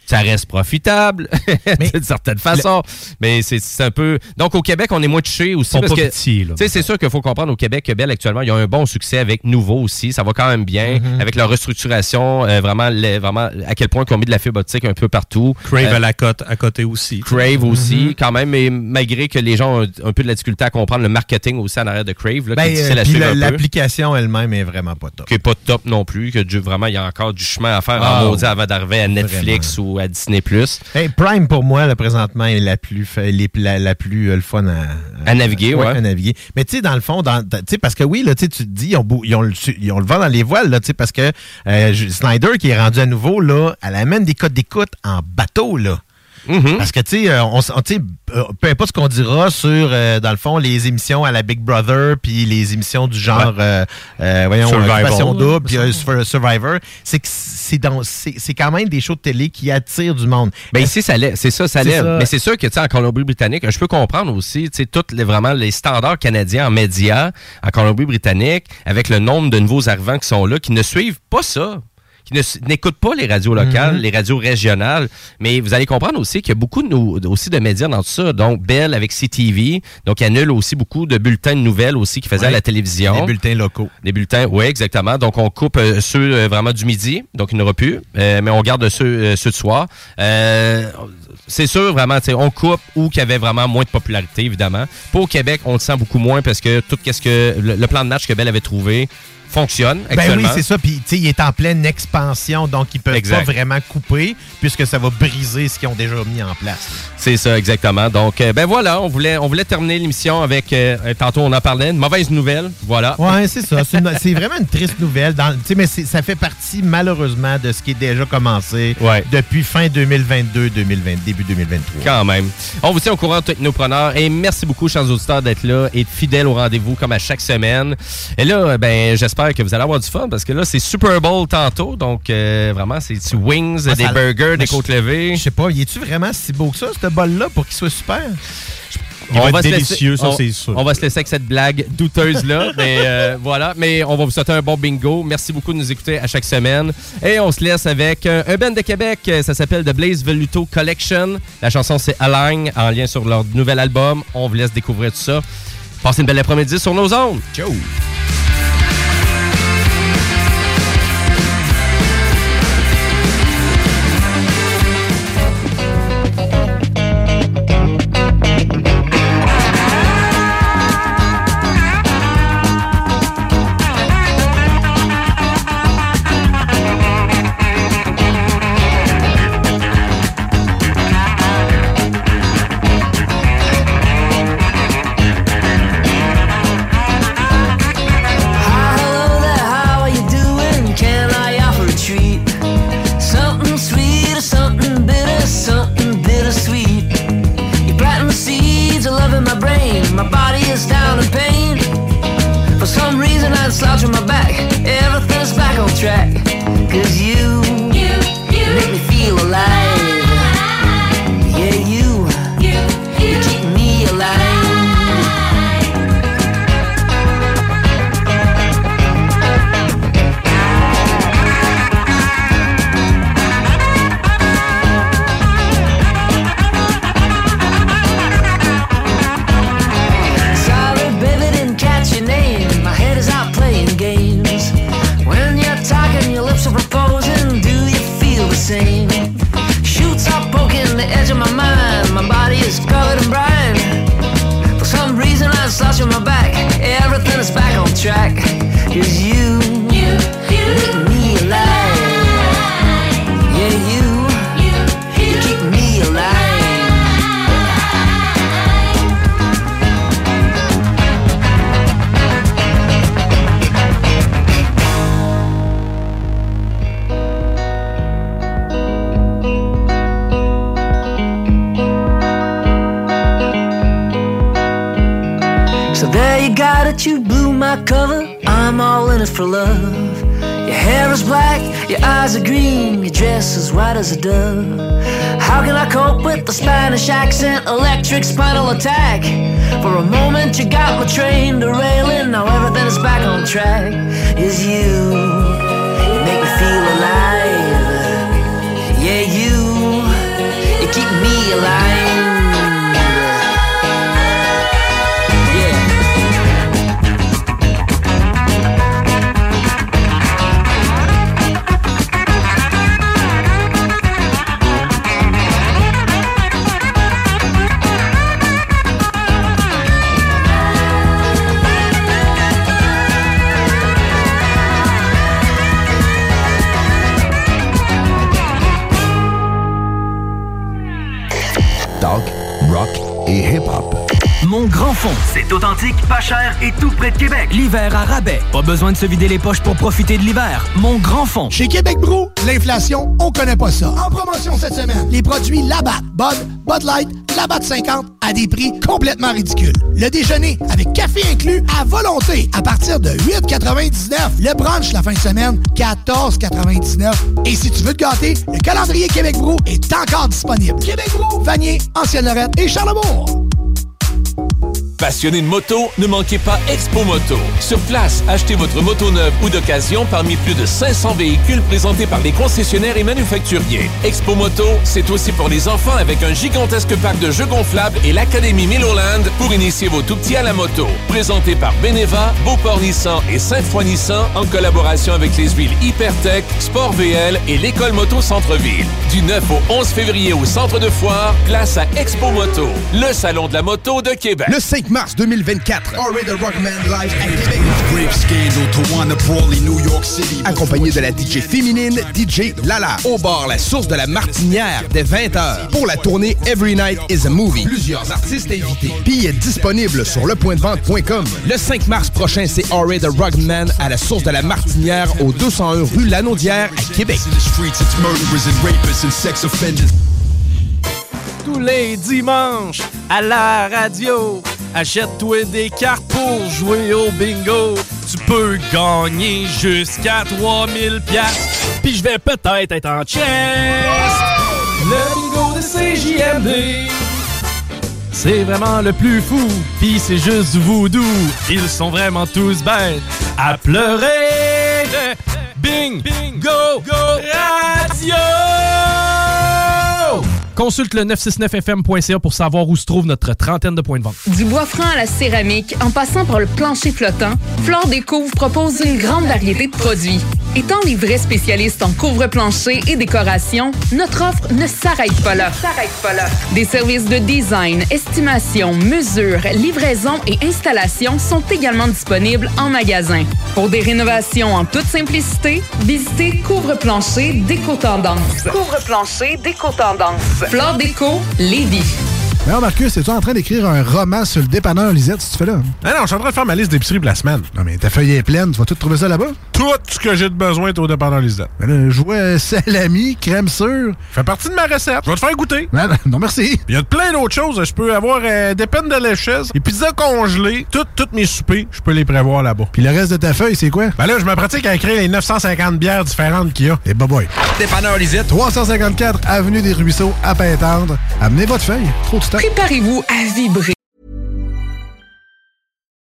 ça reste profitable d'une certaine façon. Mais c'est un peu. Donc, au Québec, on est moins touché aussi. Parce que, petits, là. c'est sûr qu'il faut comprendre au Québec que Bell, actuellement, il y a un bon succès avec Nouveau aussi. Ça va quand même bien. Mhm. Avec leur restructuration, euh, vraiment, les- vraiment, à quel point ils ont mis de la fibre optique un peu partout. Crave Euh, à la cote, à côté aussi. Crave aussi, Mhm. quand même, mais malgré que les gens ont un, peu de la difficulté à comprendre le marketing aussi en arrière de Crave, là, Ben, euh, l'application elle-même est vraiment pas top. qui est pas top non plus, que vraiment, il y a encore du chemin à faire Ah, en maudit avant d'arriver à Netflix ou à Disney+. Hey, Prime, pour moi, là, présentement, est la plus, la, la plus euh, le fun à, À naviguer, ouais. à naviguer. Mais tu sais, dans le fond, dans, parce que oui, là, tu te dis, ils ont, beau- ils ont, le, su- ils ont le vent dans les voiles, là, parce que euh, Snyder, qui est rendu à nouveau, là, elle amène des codes d'écoute en bateau, là. Mm-hmm. Parce que, tu sais, euh, on, euh, peu importe ce qu'on dira sur, euh, dans le fond, les émissions à la Big Brother, puis les émissions du genre, euh, euh, voyons, Survival, Double, puis euh, Survivor, c'est que c'est dans- c'est c'est quand même des shows de télé qui attirent du monde. Ben ici, ça l'est. C'est ça, ça ça. Mais c'est sûr que, tu sais, en Colombie-Britannique, je peux comprendre aussi, tu sais, tous les, vraiment les standards canadiens en médias en Colombie-Britannique, avec le nombre de nouveaux arrivants qui sont là, qui ne suivent pas ça qui n'écoutent pas les radios locales, Mhm. les radios régionales, mais vous allez comprendre aussi qu'il y a beaucoup de aussi de médias dans tout ça. Donc, Bell avec CTV, donc il annule aussi beaucoup de bulletins de nouvelles aussi qu'ils faisaient à la télévision. Des bulletins locaux. Des bulletins, oui, exactement. Donc, on coupe euh, ceux euh, vraiment du midi, donc il n'y en aura plus, euh, mais on garde ceux, ceux de soir. C'est sûr, vraiment, on coupe où qu'il y avait vraiment moins de popularité, évidemment. Pour au Québec, on le sent beaucoup moins parce que tout ce que le, le plan de match que Bell avait trouvé fonctionne Ben oui, actuellement. c'est ça. Puis, tu sais, il est en pleine expansion, donc ils peuvent Exact. pas vraiment couper, puisque ça va briser ce qu'ils ont déjà mis en place. C'est ça, exactement. Donc, euh, ben voilà, on voulait, on voulait terminer l'émission avec, euh, euh, tantôt on en parlait, une mauvaise nouvelle. Voilà. Ouais, c'est ça. C'est vraiment une triste nouvelle. Dans, tu sais, mais ça fait partie, malheureusement, de ce qui est déjà commencé depuis fin 2022-2020, début 2023. Quand même. On vous tient au courant, technopreneurs. Et merci beaucoup, chers auditeurs, d'être là et fidèles au rendez-vous comme à chaque semaine. Et là, ben, j'espère que vous allez avoir du fun parce que là, c'est Super Bowl tantôt. Donc, euh, vraiment, c'est du wings, Ah, des ça- burgers, des côtes levées. Je sais pas, y est-tu vraiment si beau que ça, ce bol-là, pour qu'il soit super? Il va être délicieux, laisser- ça, on- c'est sûr. On va se laisser avec cette blague douteuse-là. mais euh, voilà, mais on va vous souhaiter un bon bingo. Merci beaucoup de nous écouter à chaque semaine. Et on se laisse avec euh, un band de Québec. Ça s'appelle The Blaze Veluto Collection. La chanson, c'est Align, en lien sur leur nouvel album. On vous laisse découvrir tout ça. Passez une belle après-midi sur nos ondes. Ciao! Besoin de se vider les poches pour profiter de l'hiver. Mon grand fond. Chez Québec Brou, l'inflation, on connaît pas ça. En promotion cette semaine, les produits Labatt, Bud, Bud Light, Labatt 50 à des prix complètement ridicules. Le déjeuner avec café inclus à volonté à partir de 8,99. Le brunch la fin de semaine, 14,99. Et si tu veux te gâter, le calendrier Québec Brou est encore disponible. Québec Brou, Vanier, Ancienne-Lorette et Charlebourg. Passionné de moto, ne manquez pas Expo Moto. Sur place, achetez votre moto neuve ou d'occasion parmi plus de 500 véhicules présentés par les concessionnaires et manufacturiers. Expo Moto, c'est aussi pour les enfants avec un gigantesque parc de jeux gonflables et l'Académie Milloland pour initier vos tout-petits à la moto. Présenté par Beneva, Beauport Nissan et Sainte-Foy Nissan en collaboration avec les huiles Hypertech, Sport VL et l'École Moto Centre-Ville. Du 9 au 11 février au centre de foire, place à Expo Moto, le salon de la moto de Québec. Le 5 mars 2024. Already the Rockman live à Québec. Grave scandal to wanna Brawley, New York City. Accompagné de la DJ féminine, DJ Lala. Au bar La Source de la Martinière, dès 20h. Pour la tournée Every Night is a Movie. Plusieurs artistes invités. Billets disponibles sur lepointdevente.com. Le 5 mars prochain, c'est Already the Rockman à La Source de la Martinière, au 201 rue Lanaudière, à Québec. Tous les dimanches, à la radio, achète-toi des cartes pour jouer au bingo. Tu peux gagner jusqu'à 3000 pièces. Puis je vais peut-être être en chest. Le bingo de CJMD. C'est vraiment le plus fou, pis c'est juste voodoo. Ils sont vraiment tous bêtes à pleurer. Bing, bingo, go, radio! Consulte le 969fm.ca pour savoir où se trouve notre trentaine de points de vente. Du bois franc à la céramique, en passant par le plancher flottant, Flore Découvre propose une grande variété de produits. Étant les vrais spécialistes en couvre-plancher et décoration, notre offre ne s'arrête pas là. S'arrête pas là. Des services de design, estimation, mesure, livraison et installation sont également disponibles en magasin. Pour des rénovations en toute simplicité, visitez Couvre-plancher Déco Tendance. Couvre-plancher Déco Tendance. Flore Déco, Lévis. Alors, Marcus, es-tu en train d'écrire un roman sur le dépanneur Lisette, si tu fais là? Ah non, je suis en train de faire ma liste d'épicerie pour la semaine. Non, mais ta feuille est pleine, tu vas tout trouver ça là-bas? Tout ce que j'ai de besoin est au dépanneur Lisette. Ben là, je vois salami, crème sûre. Fait partie de ma recette. Je vais te faire goûter. Non, non merci. Il y a plein d'autres choses. Je peux avoir euh, des peines de lécheuse, des pizzas congelées, toutes toutes mes soupers, je peux les prévoir là-bas. Puis le reste de ta feuille, c'est quoi? Ben là, je me pratique à écrire les 950 bières différentes qu'il y a. Et bah boy. Dépanneur Lisette. 354 Avenue des Ruisseaux, à Pintendre. Amenez votre feuille. Trop de. Préparez-vous à vibrer.